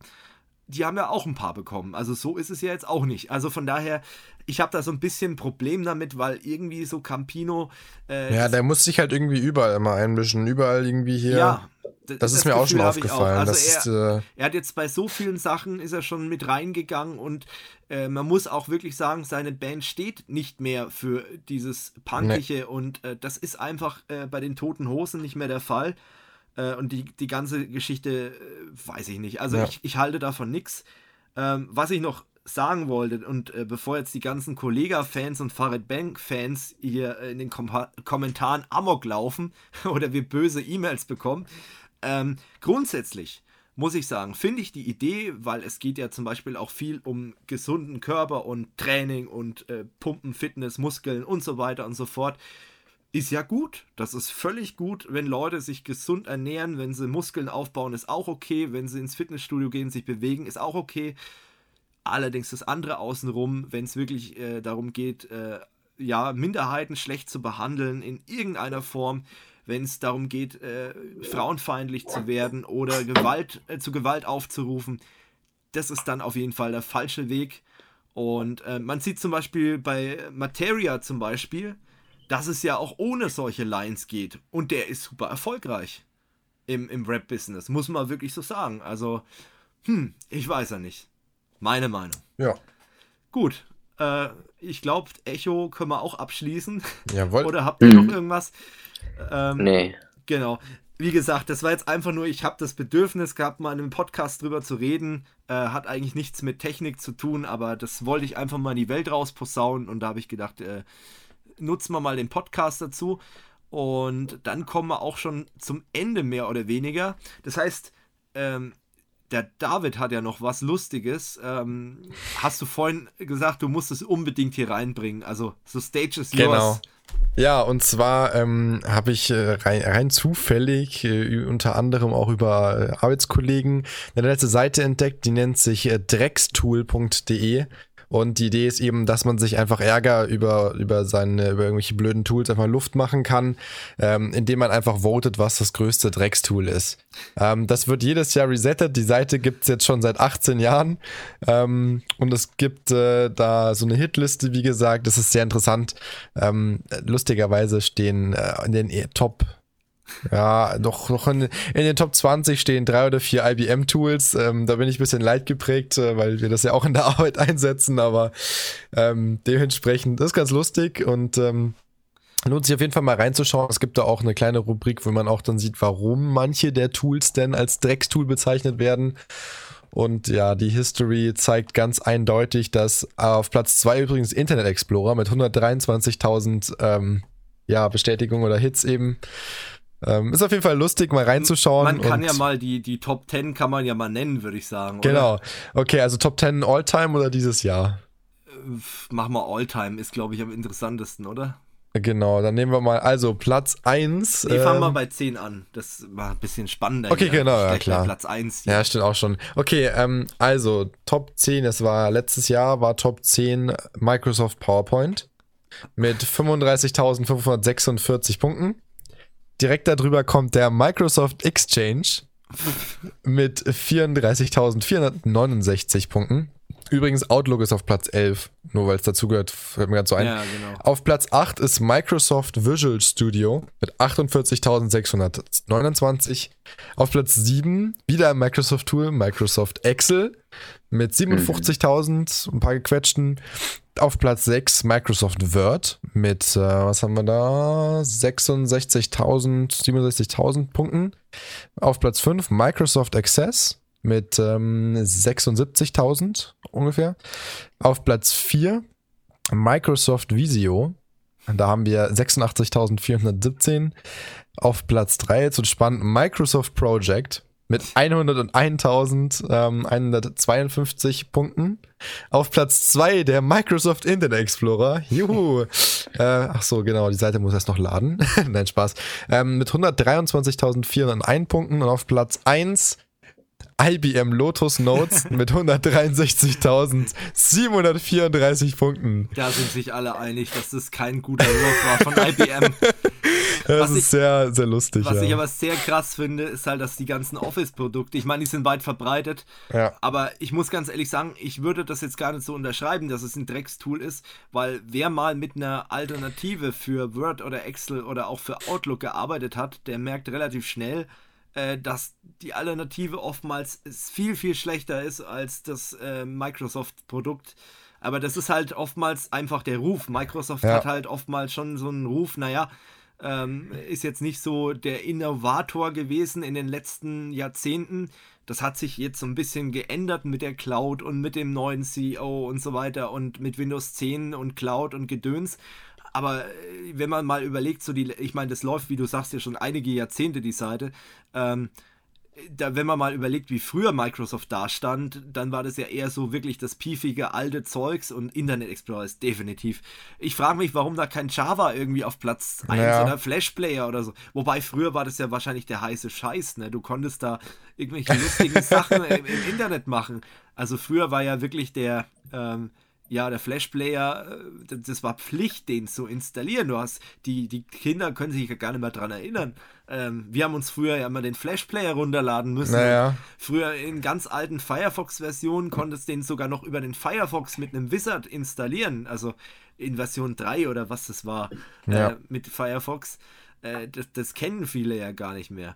Speaker 1: die haben ja auch ein paar bekommen. Also so ist es ja jetzt auch nicht. Also von daher, ich habe da so ein bisschen ein Problem damit, weil irgendwie so Campino.
Speaker 2: Äh, ja, der muss sich halt irgendwie überall immer einmischen. Überall irgendwie hier. Ja, das, das ist mir Gefühl auch schon aufgefallen. Auch. Also
Speaker 1: er,
Speaker 2: ist,
Speaker 1: äh, er, hat jetzt bei so vielen Sachen ist er schon mit reingegangen und äh, man muss auch wirklich sagen, seine Band steht nicht mehr für dieses Punkliche nee. und äh, das ist einfach äh, bei den Toten Hosen nicht mehr der Fall. Äh, und die, die ganze Geschichte äh, weiß ich nicht. Also ja. ich, ich halte davon nichts. Ähm, was ich noch sagen wollte, und äh, bevor jetzt die ganzen Kollega-Fans und Farid Bank-Fans hier in den Kom Kommentaren Amok laufen oder wir böse E-Mails bekommen, ähm, grundsätzlich muss ich sagen, finde ich die Idee, weil es geht ja zum Beispiel auch viel um gesunden Körper und Training und äh, Pumpen, Fitness, Muskeln und so weiter und so fort ist ja gut. Das ist völlig gut, wenn Leute sich gesund ernähren, wenn sie Muskeln aufbauen, ist auch okay. Wenn sie ins Fitnessstudio gehen, sich bewegen, ist auch okay. Allerdings das andere außenrum, wenn es wirklich äh, darum geht, äh, ja, Minderheiten schlecht zu behandeln in irgendeiner Form, wenn es darum geht, äh, frauenfeindlich zu werden oder Gewalt, äh, zu Gewalt aufzurufen, das ist dann auf jeden Fall der falsche Weg. Und äh, man sieht zum Beispiel bei Materia zum Beispiel, dass es ja auch ohne solche Lines geht. Und der ist super erfolgreich im, im Rap-Business, muss man wirklich so sagen. Also, hm, ich weiß ja nicht. Meine Meinung.
Speaker 2: Ja.
Speaker 1: Gut. Äh, ich glaube, Echo können wir auch abschließen.
Speaker 2: Jawohl.
Speaker 1: Oder habt ihr mhm. noch irgendwas?
Speaker 3: Ähm, nee.
Speaker 1: Genau. Wie gesagt, das war jetzt einfach nur, ich habe das Bedürfnis gehabt, mal in einem Podcast drüber zu reden. Äh, hat eigentlich nichts mit Technik zu tun, aber das wollte ich einfach mal in die Welt rausposaunen und da habe ich gedacht, äh, nutzen wir mal den Podcast dazu. Und dann kommen wir auch schon zum Ende mehr oder weniger. Das heißt, ähm, der David hat ja noch was Lustiges. Ähm, hast du vorhin gesagt, du musst es unbedingt hier reinbringen. Also, so Stage is
Speaker 2: genau. yours. Ja, und zwar ähm, habe ich äh, rein, rein, zufällig, äh, unter anderem auch über äh, Arbeitskollegen, eine letzte Seite entdeckt, die nennt sich äh, dreckstool.de. Und die Idee ist eben, dass man sich einfach Ärger über, über seine, über irgendwelche blöden Tools einfach Luft machen kann, ähm, indem man einfach votet, was das größte Dreckstool ist. Ähm, das wird jedes Jahr resettet. Die Seite gibt's jetzt schon seit 18 Jahren. Ähm, und es gibt äh, da so eine Hitliste, wie gesagt. Das ist sehr interessant. Ähm, lustigerweise stehen äh, in den e Top ja, doch noch in, in, den Top 20 stehen drei oder vier IBM-Tools. Ähm, da bin ich ein bisschen leid geprägt, äh, weil wir das ja auch in der Arbeit einsetzen, aber ähm, dementsprechend ist ganz lustig und ähm, lohnt sich auf jeden Fall mal reinzuschauen. Es gibt da auch eine kleine Rubrik, wo man auch dann sieht, warum manche der Tools denn als Dreckstool bezeichnet werden. Und ja, die History zeigt ganz eindeutig, dass auf Platz 2 übrigens Internet Explorer mit 123.000 ähm, ja, Bestätigungen oder Hits eben ähm, ist auf jeden Fall lustig, mal reinzuschauen.
Speaker 1: Man kann ja mal die, die Top 10 kann man ja mal nennen, würde ich sagen.
Speaker 2: Genau. Oder? Okay, also Top 10 All-Time oder dieses Jahr?
Speaker 1: Äh, mach mal All-Time, ist glaube ich am interessantesten, oder?
Speaker 2: Genau, dann nehmen wir mal, also Platz 1.
Speaker 1: Nee, fangen wir ähm, bei 10 an. Das war ein bisschen spannender.
Speaker 2: Okay, hier. genau, ja, klar.
Speaker 1: Platz 1.
Speaker 2: Hier. Ja, stimmt auch schon. Okay, ähm, also Top 10, das war letztes Jahr, war Top 10 Microsoft PowerPoint mit 35.546 Punkten. Direkt darüber kommt der Microsoft Exchange mit 34.469 Punkten. Übrigens, Outlook ist auf Platz 11, nur weil es dazugehört, fällt mir gerade so ein. Ja, genau. Auf Platz 8 ist Microsoft Visual Studio mit 48.629. Auf Platz 7 wieder ein Microsoft Tool, Microsoft Excel mit 57.000, ein paar gequetschten. Auf Platz 6 Microsoft Word mit, äh, was haben wir da? 66.000, 67.000 Punkten. Auf Platz 5 Microsoft Access mit ähm, 76.000 ungefähr. Auf Platz 4 Microsoft Visio. Da haben wir 86.417. Auf Platz 3, jetzt wird spannend, Microsoft Project mit 101.152 ähm, Punkten. Auf Platz 2 der Microsoft Internet Explorer. Juhu. äh, ach so, genau, die Seite muss erst noch laden. Nein, Spaß. Ähm, mit 123.401 Punkten. Und auf Platz 1 IBM Lotus Notes mit 163.734 Punkten.
Speaker 1: Da sind sich alle einig, dass das kein guter Wurf war von IBM.
Speaker 2: Das was ist ich, sehr, sehr lustig.
Speaker 1: Was
Speaker 2: ja.
Speaker 1: ich aber sehr krass finde, ist halt, dass die ganzen Office-Produkte, ich meine, die sind weit verbreitet, ja. aber ich muss ganz ehrlich sagen, ich würde das jetzt gar nicht so unterschreiben, dass es ein Dreckstool ist, weil wer mal mit einer Alternative für Word oder Excel oder auch für Outlook gearbeitet hat, der merkt relativ schnell, äh, dass die Alternative oftmals viel, viel schlechter ist als das äh, Microsoft-Produkt. Aber das ist halt oftmals einfach der Ruf. Microsoft ja. hat halt oftmals schon so einen Ruf, naja, ähm, ist jetzt nicht so der Innovator gewesen in den letzten Jahrzehnten. Das hat sich jetzt so ein bisschen geändert mit der Cloud und mit dem neuen CEO und so weiter und mit Windows 10 und Cloud und Gedöns. Aber äh, wenn man mal überlegt, so die, ich meine, das läuft, wie du sagst, ja schon einige Jahrzehnte die Seite. Ähm, da, wenn man mal überlegt, wie früher Microsoft dastand, dann war das ja eher so wirklich das piefige alte Zeugs und Internet Explorer ist definitiv. Ich frage mich, warum da kein Java irgendwie auf Platz 1 ja. oder Flash Player oder so. Wobei früher war das ja wahrscheinlich der heiße Scheiß, ne? Du konntest da irgendwelche lustigen Sachen im, im, Internet machen. Also früher war ja wirklich der ähm, ja, der Flash-Player, äh, das war Pflicht, den zu installieren. Du hast, die, die Kinder können sich ja gar nicht mehr dran erinnern. Ähm, wir haben uns früher ja immer den Flash-Player runterladen müssen.
Speaker 2: Naja.
Speaker 1: Früher in ganz alten Firefox-Versionen konntest du den sogar noch über den Firefox mit einem Wizard installieren. Also in Version 3 oder was das war ja. äh, mit Firefox. Äh, das, das kennen viele ja gar nicht mehr.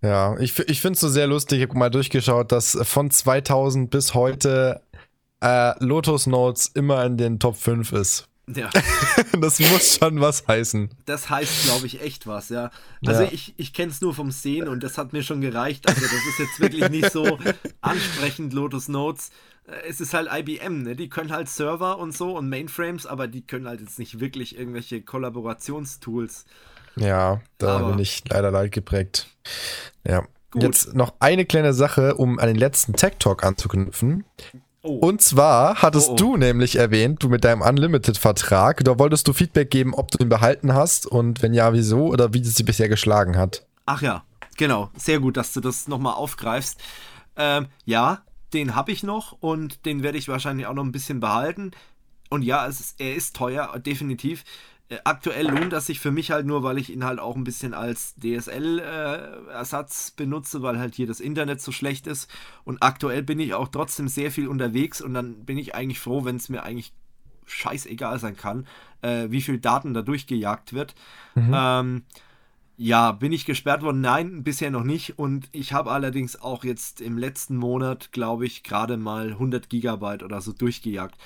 Speaker 2: Ja, ich, ich finde es so sehr lustig. Ich habe mal durchgeschaut, dass von 2000 bis heute äh, Lotus Notes immer in den Top 5 ist. Ja. das muss schon was heißen.
Speaker 1: Das heißt, glaube ich, echt was, ja. Also ja. ich, ich kenne es nur vom Sehen und das hat mir schon gereicht. Also das ist jetzt wirklich nicht so ansprechend, Lotus Notes. Äh, es ist halt IBM, ne? Die können halt Server und so und Mainframes, aber die können halt jetzt nicht wirklich irgendwelche Kollaborationstools.
Speaker 2: Ja, da aber bin ich leider leid geprägt. Ja. Gut. Jetzt noch eine kleine Sache, um an den letzten Tech Talk anzuknüpfen. Oh. Und zwar hattest oh, oh. du nämlich erwähnt, du mit deinem Unlimited-Vertrag, da wolltest du Feedback geben, ob du ihn behalten hast und wenn ja, wieso oder wie es sie bisher geschlagen hat.
Speaker 1: Ach ja, genau. Sehr gut, dass du das nochmal aufgreifst. Ähm, ja, den habe ich noch und den werde ich wahrscheinlich auch noch ein bisschen behalten. Und ja, ist, er ist teuer, definitiv. Äh, aktuell lohnt das sich für mich halt nur, weil ich ihn halt auch ein bisschen als DSL-Ersatz äh, benutze, weil halt hier das Internet so schlecht ist. Und aktuell bin ich auch trotzdem sehr viel unterwegs und dann bin ich eigentlich froh, wenn es mir eigentlich scheißegal sein kann, äh, wie viel Daten da durchgejagt wird. Mhm. Ähm, ja, bin ich gesperrt worden? Nein, bisher noch nicht. Und ich habe allerdings auch jetzt im letzten Monat, glaube ich, gerade mal 100 Gigabyte oder so durchgejagt.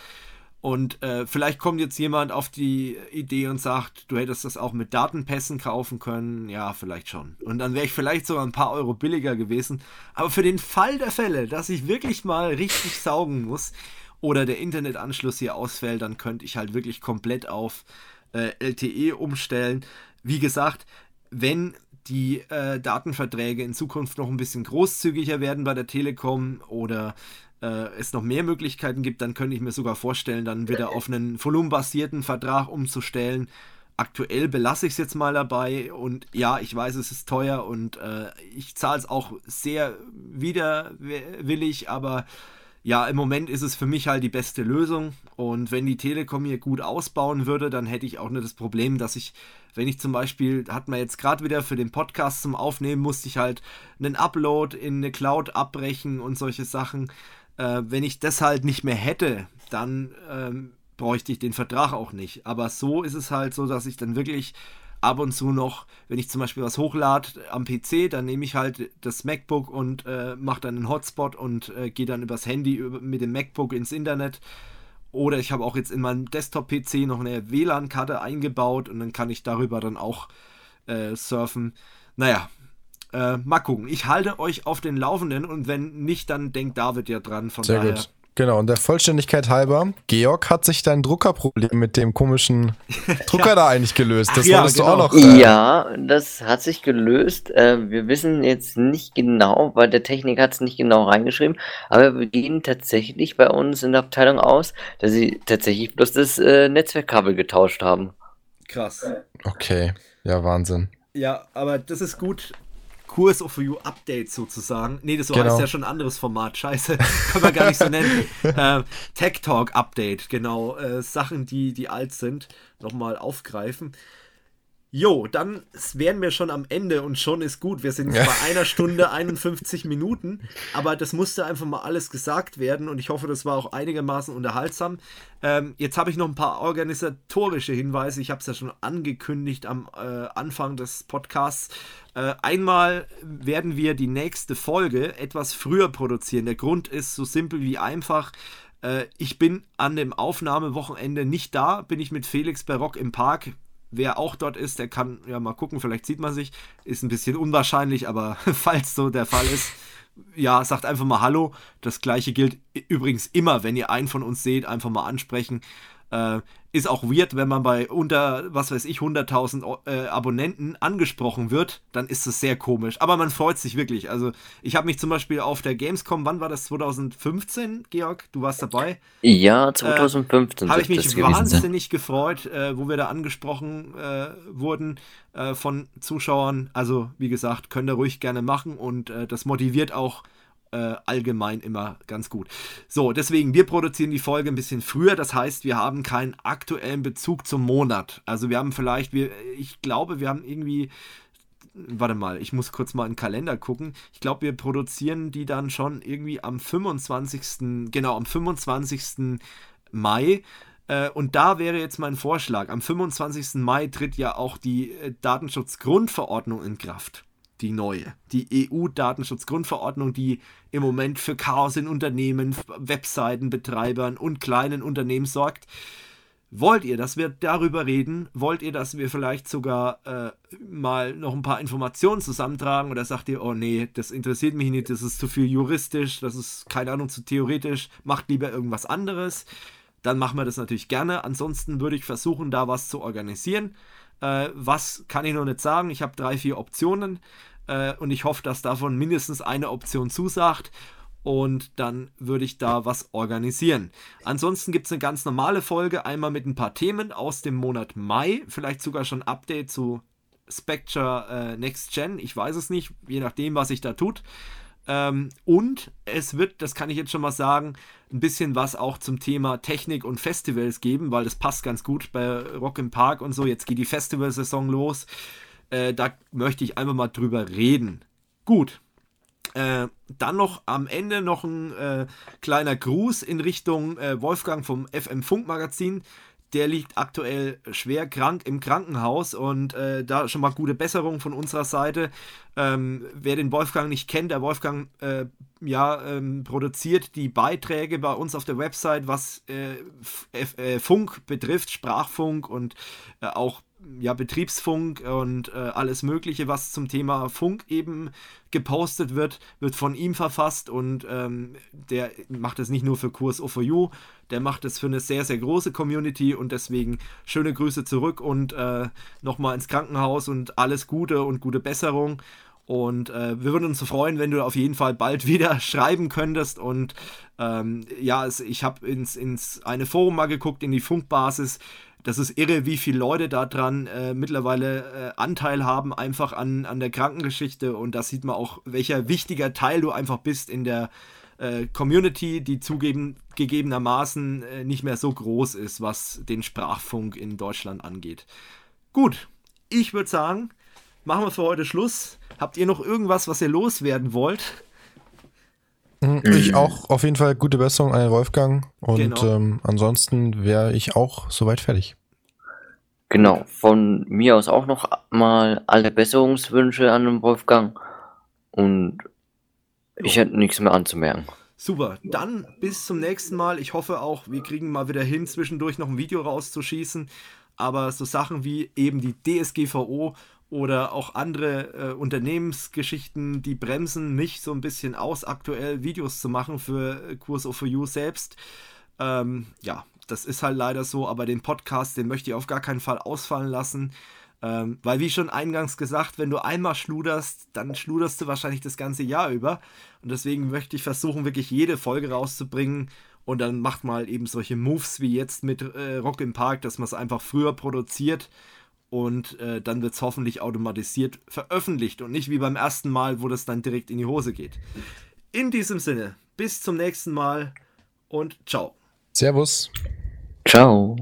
Speaker 1: Und äh, vielleicht kommt jetzt jemand auf die Idee und sagt, du hättest das auch mit Datenpässen kaufen können. Ja, vielleicht schon. Und dann wäre ich vielleicht sogar ein paar Euro billiger gewesen. Aber für den Fall der Fälle, dass ich wirklich mal richtig saugen muss oder der Internetanschluss hier ausfällt, dann könnte ich halt wirklich komplett auf äh, LTE umstellen. Wie gesagt, wenn die äh, Datenverträge in Zukunft noch ein bisschen großzügiger werden bei der Telekom oder äh, es noch mehr Möglichkeiten gibt, dann könnte ich mir sogar vorstellen, dann wieder auf einen volumenbasierten Vertrag umzustellen. Aktuell belasse ich es jetzt mal dabei und ja, ich weiß, es ist teuer und äh, ich zahle es auch sehr widerwillig, aber ja, im Moment ist es für mich halt die beste Lösung. Und wenn die Telekom hier gut ausbauen würde, dann hätte ich auch nicht das Problem, dass ich, wenn ich zum Beispiel, hat man jetzt gerade wieder für den Podcast zum Aufnehmen, musste ich halt einen Upload in eine Cloud abbrechen und solche Sachen. Äh, wenn ich das halt nicht mehr hätte, dann ähm, bräuchte ich den Vertrag auch nicht. Aber so ist es halt so, dass ich dann wirklich ab und zu noch, wenn ich zum Beispiel was hochlade am PC, dann nehme ich halt das MacBook und äh, mache dann einen Hotspot und äh, gehe dann übers Handy mit dem MacBook ins Internet. Oder ich habe auch jetzt in meinem Desktop-PC noch eine WLAN-Karte eingebaut und dann kann ich darüber dann auch äh, surfen. Naja, äh, mal gucken. Ich halte euch auf den Laufenden und wenn nicht, dann denkt David ja dran. Von
Speaker 2: Sehr
Speaker 1: daher.
Speaker 2: gut. Genau, und der Vollständigkeit halber, Georg hat sich dein Druckerproblem mit dem komischen Drucker ja. da eigentlich gelöst. Das
Speaker 3: ja,
Speaker 2: wolltest genau. du auch
Speaker 3: noch. Äh ja, das hat sich gelöst. Äh, wir wissen jetzt nicht genau, weil der Techniker hat es nicht genau reingeschrieben, aber wir gehen tatsächlich bei uns in der Abteilung aus, dass sie tatsächlich bloß das äh, Netzwerkkabel getauscht haben.
Speaker 1: Krass.
Speaker 2: Okay, ja, Wahnsinn.
Speaker 1: Ja, aber das ist gut. Kurs of You Update sozusagen. Nee, das so genau. heißt ja schon ein anderes Format. Scheiße, kann man gar nicht so nennen. äh, Tech Talk Update, genau. Äh, Sachen, die, die alt sind, nochmal aufgreifen. Jo, dann wären wir schon am Ende und schon ist gut. Wir sind ja. bei einer Stunde 51 Minuten, aber das musste einfach mal alles gesagt werden und ich hoffe, das war auch einigermaßen unterhaltsam. Ähm, jetzt habe ich noch ein paar organisatorische Hinweise. Ich habe es ja schon angekündigt am äh, Anfang des Podcasts. Äh, einmal werden wir die nächste Folge etwas früher produzieren. Der Grund ist so simpel wie einfach. Äh, ich bin an dem Aufnahmewochenende nicht da, bin ich mit Felix Barock im Park Wer auch dort ist, der kann ja mal gucken, vielleicht sieht man sich. Ist ein bisschen unwahrscheinlich, aber falls so der Fall ist, ja, sagt einfach mal Hallo. Das gleiche gilt übrigens immer, wenn ihr einen von uns seht, einfach mal ansprechen. Äh, ist auch weird, wenn man bei unter, was weiß ich, 100.000 äh, Abonnenten angesprochen wird, dann ist es sehr komisch. Aber man freut sich wirklich. Also, ich habe mich zum Beispiel auf der Gamescom, wann war das? 2015, Georg? Du warst dabei?
Speaker 3: Ja, 2015.
Speaker 1: Äh, habe ich mich wahnsinnig gefreut, äh, wo wir da angesprochen äh, wurden äh, von Zuschauern. Also, wie gesagt, könnt ihr ruhig gerne machen und äh, das motiviert auch äh, allgemein immer ganz gut. So, deswegen, wir produzieren die Folge ein bisschen früher. Das heißt, wir haben keinen aktuellen Bezug zum Monat. Also wir haben vielleicht, wir, ich glaube, wir haben irgendwie warte mal, ich muss kurz mal in den Kalender gucken. Ich glaube, wir produzieren die dann schon irgendwie am 25. Genau, am 25. Mai. Äh, und da wäre jetzt mein Vorschlag. Am 25. Mai tritt ja auch die äh, Datenschutzgrundverordnung in Kraft die neue, die EU-Datenschutzgrundverordnung, die im Moment für Chaos in Unternehmen, Webseitenbetreibern und kleinen Unternehmen sorgt. Wollt ihr, dass wir darüber reden? Wollt ihr, dass wir vielleicht sogar äh, mal noch ein paar Informationen zusammentragen? Oder sagt ihr, oh nee, das interessiert mich nicht, das ist zu viel juristisch, das ist keine Ahnung zu theoretisch, macht lieber irgendwas anderes? Dann machen wir das natürlich gerne. Ansonsten würde ich versuchen, da was zu organisieren. Äh, was kann ich noch nicht sagen? Ich habe drei, vier Optionen äh, und ich hoffe, dass davon mindestens eine Option zusagt. Und dann würde ich da was organisieren. Ansonsten gibt es eine ganz normale Folge, einmal mit ein paar Themen aus dem Monat Mai. Vielleicht sogar schon Update zu Spectre äh, Next Gen. Ich weiß es nicht, je nachdem, was sich da tut. Ähm, und es wird, das kann ich jetzt schon mal sagen, ein bisschen was auch zum Thema Technik und Festivals geben, weil das passt ganz gut bei Rock im Park und so. Jetzt geht die Festivalsaison los. Äh, da möchte ich einfach mal drüber reden. Gut. Äh, dann noch am Ende noch ein äh, kleiner Gruß in Richtung äh, Wolfgang vom FM Funk Magazin der liegt aktuell schwer krank im Krankenhaus und äh, da schon mal gute Besserung von unserer Seite. Ähm, wer den Wolfgang nicht kennt, der Wolfgang äh, ja, ähm, produziert die Beiträge bei uns auf der Website, was äh, äh Funk betrifft, Sprachfunk und äh, auch ja, Betriebsfunk und äh, alles Mögliche, was zum Thema Funk eben gepostet wird, wird von ihm verfasst und ähm, der macht es nicht nur für Kurs O4U, der macht es für eine sehr, sehr große Community und deswegen schöne Grüße zurück und äh, nochmal ins Krankenhaus und alles Gute und gute Besserung. Und äh, wir würden uns freuen, wenn du auf jeden Fall bald wieder schreiben könntest. Und ähm, ja, es, ich habe ins, ins eine Forum mal geguckt, in die Funkbasis das ist irre, wie viele Leute daran äh, mittlerweile äh, Anteil haben, einfach an, an der Krankengeschichte. Und da sieht man auch, welcher wichtiger Teil du einfach bist in der äh, Community, die zugeben, gegebenermaßen äh, nicht mehr so groß ist, was den Sprachfunk in Deutschland angeht. Gut, ich würde sagen, machen wir für heute Schluss. Habt ihr noch irgendwas, was ihr loswerden wollt?
Speaker 2: Hm, ich auch auf jeden Fall gute Besserung an Wolfgang. Und genau. ähm, ansonsten wäre ich auch soweit fertig.
Speaker 3: Genau, von mir aus auch noch mal alle Besserungswünsche an den Wolfgang. Und ich hätte nichts mehr anzumerken.
Speaker 1: Super, dann bis zum nächsten Mal. Ich hoffe auch, wir kriegen mal wieder hin, zwischendurch noch ein Video rauszuschießen. Aber so Sachen wie eben die DSGVO oder auch andere äh, Unternehmensgeschichten, die bremsen mich so ein bisschen aus, aktuell Videos zu machen für äh, Kurs of You selbst. Ähm, ja, das ist halt leider so, aber den Podcast, den möchte ich auf gar keinen Fall ausfallen lassen. Ähm, weil, wie schon eingangs gesagt, wenn du einmal schluderst, dann schluderst du wahrscheinlich das ganze Jahr über. Und deswegen möchte ich versuchen, wirklich jede Folge rauszubringen. Und dann macht mal eben solche Moves wie jetzt mit äh, Rock im Park, dass man es einfach früher produziert und äh, dann wird es hoffentlich automatisiert veröffentlicht und nicht wie beim ersten Mal, wo das dann direkt in die Hose geht. In diesem Sinne, bis zum nächsten Mal und ciao.
Speaker 2: Servus.
Speaker 3: Ciao.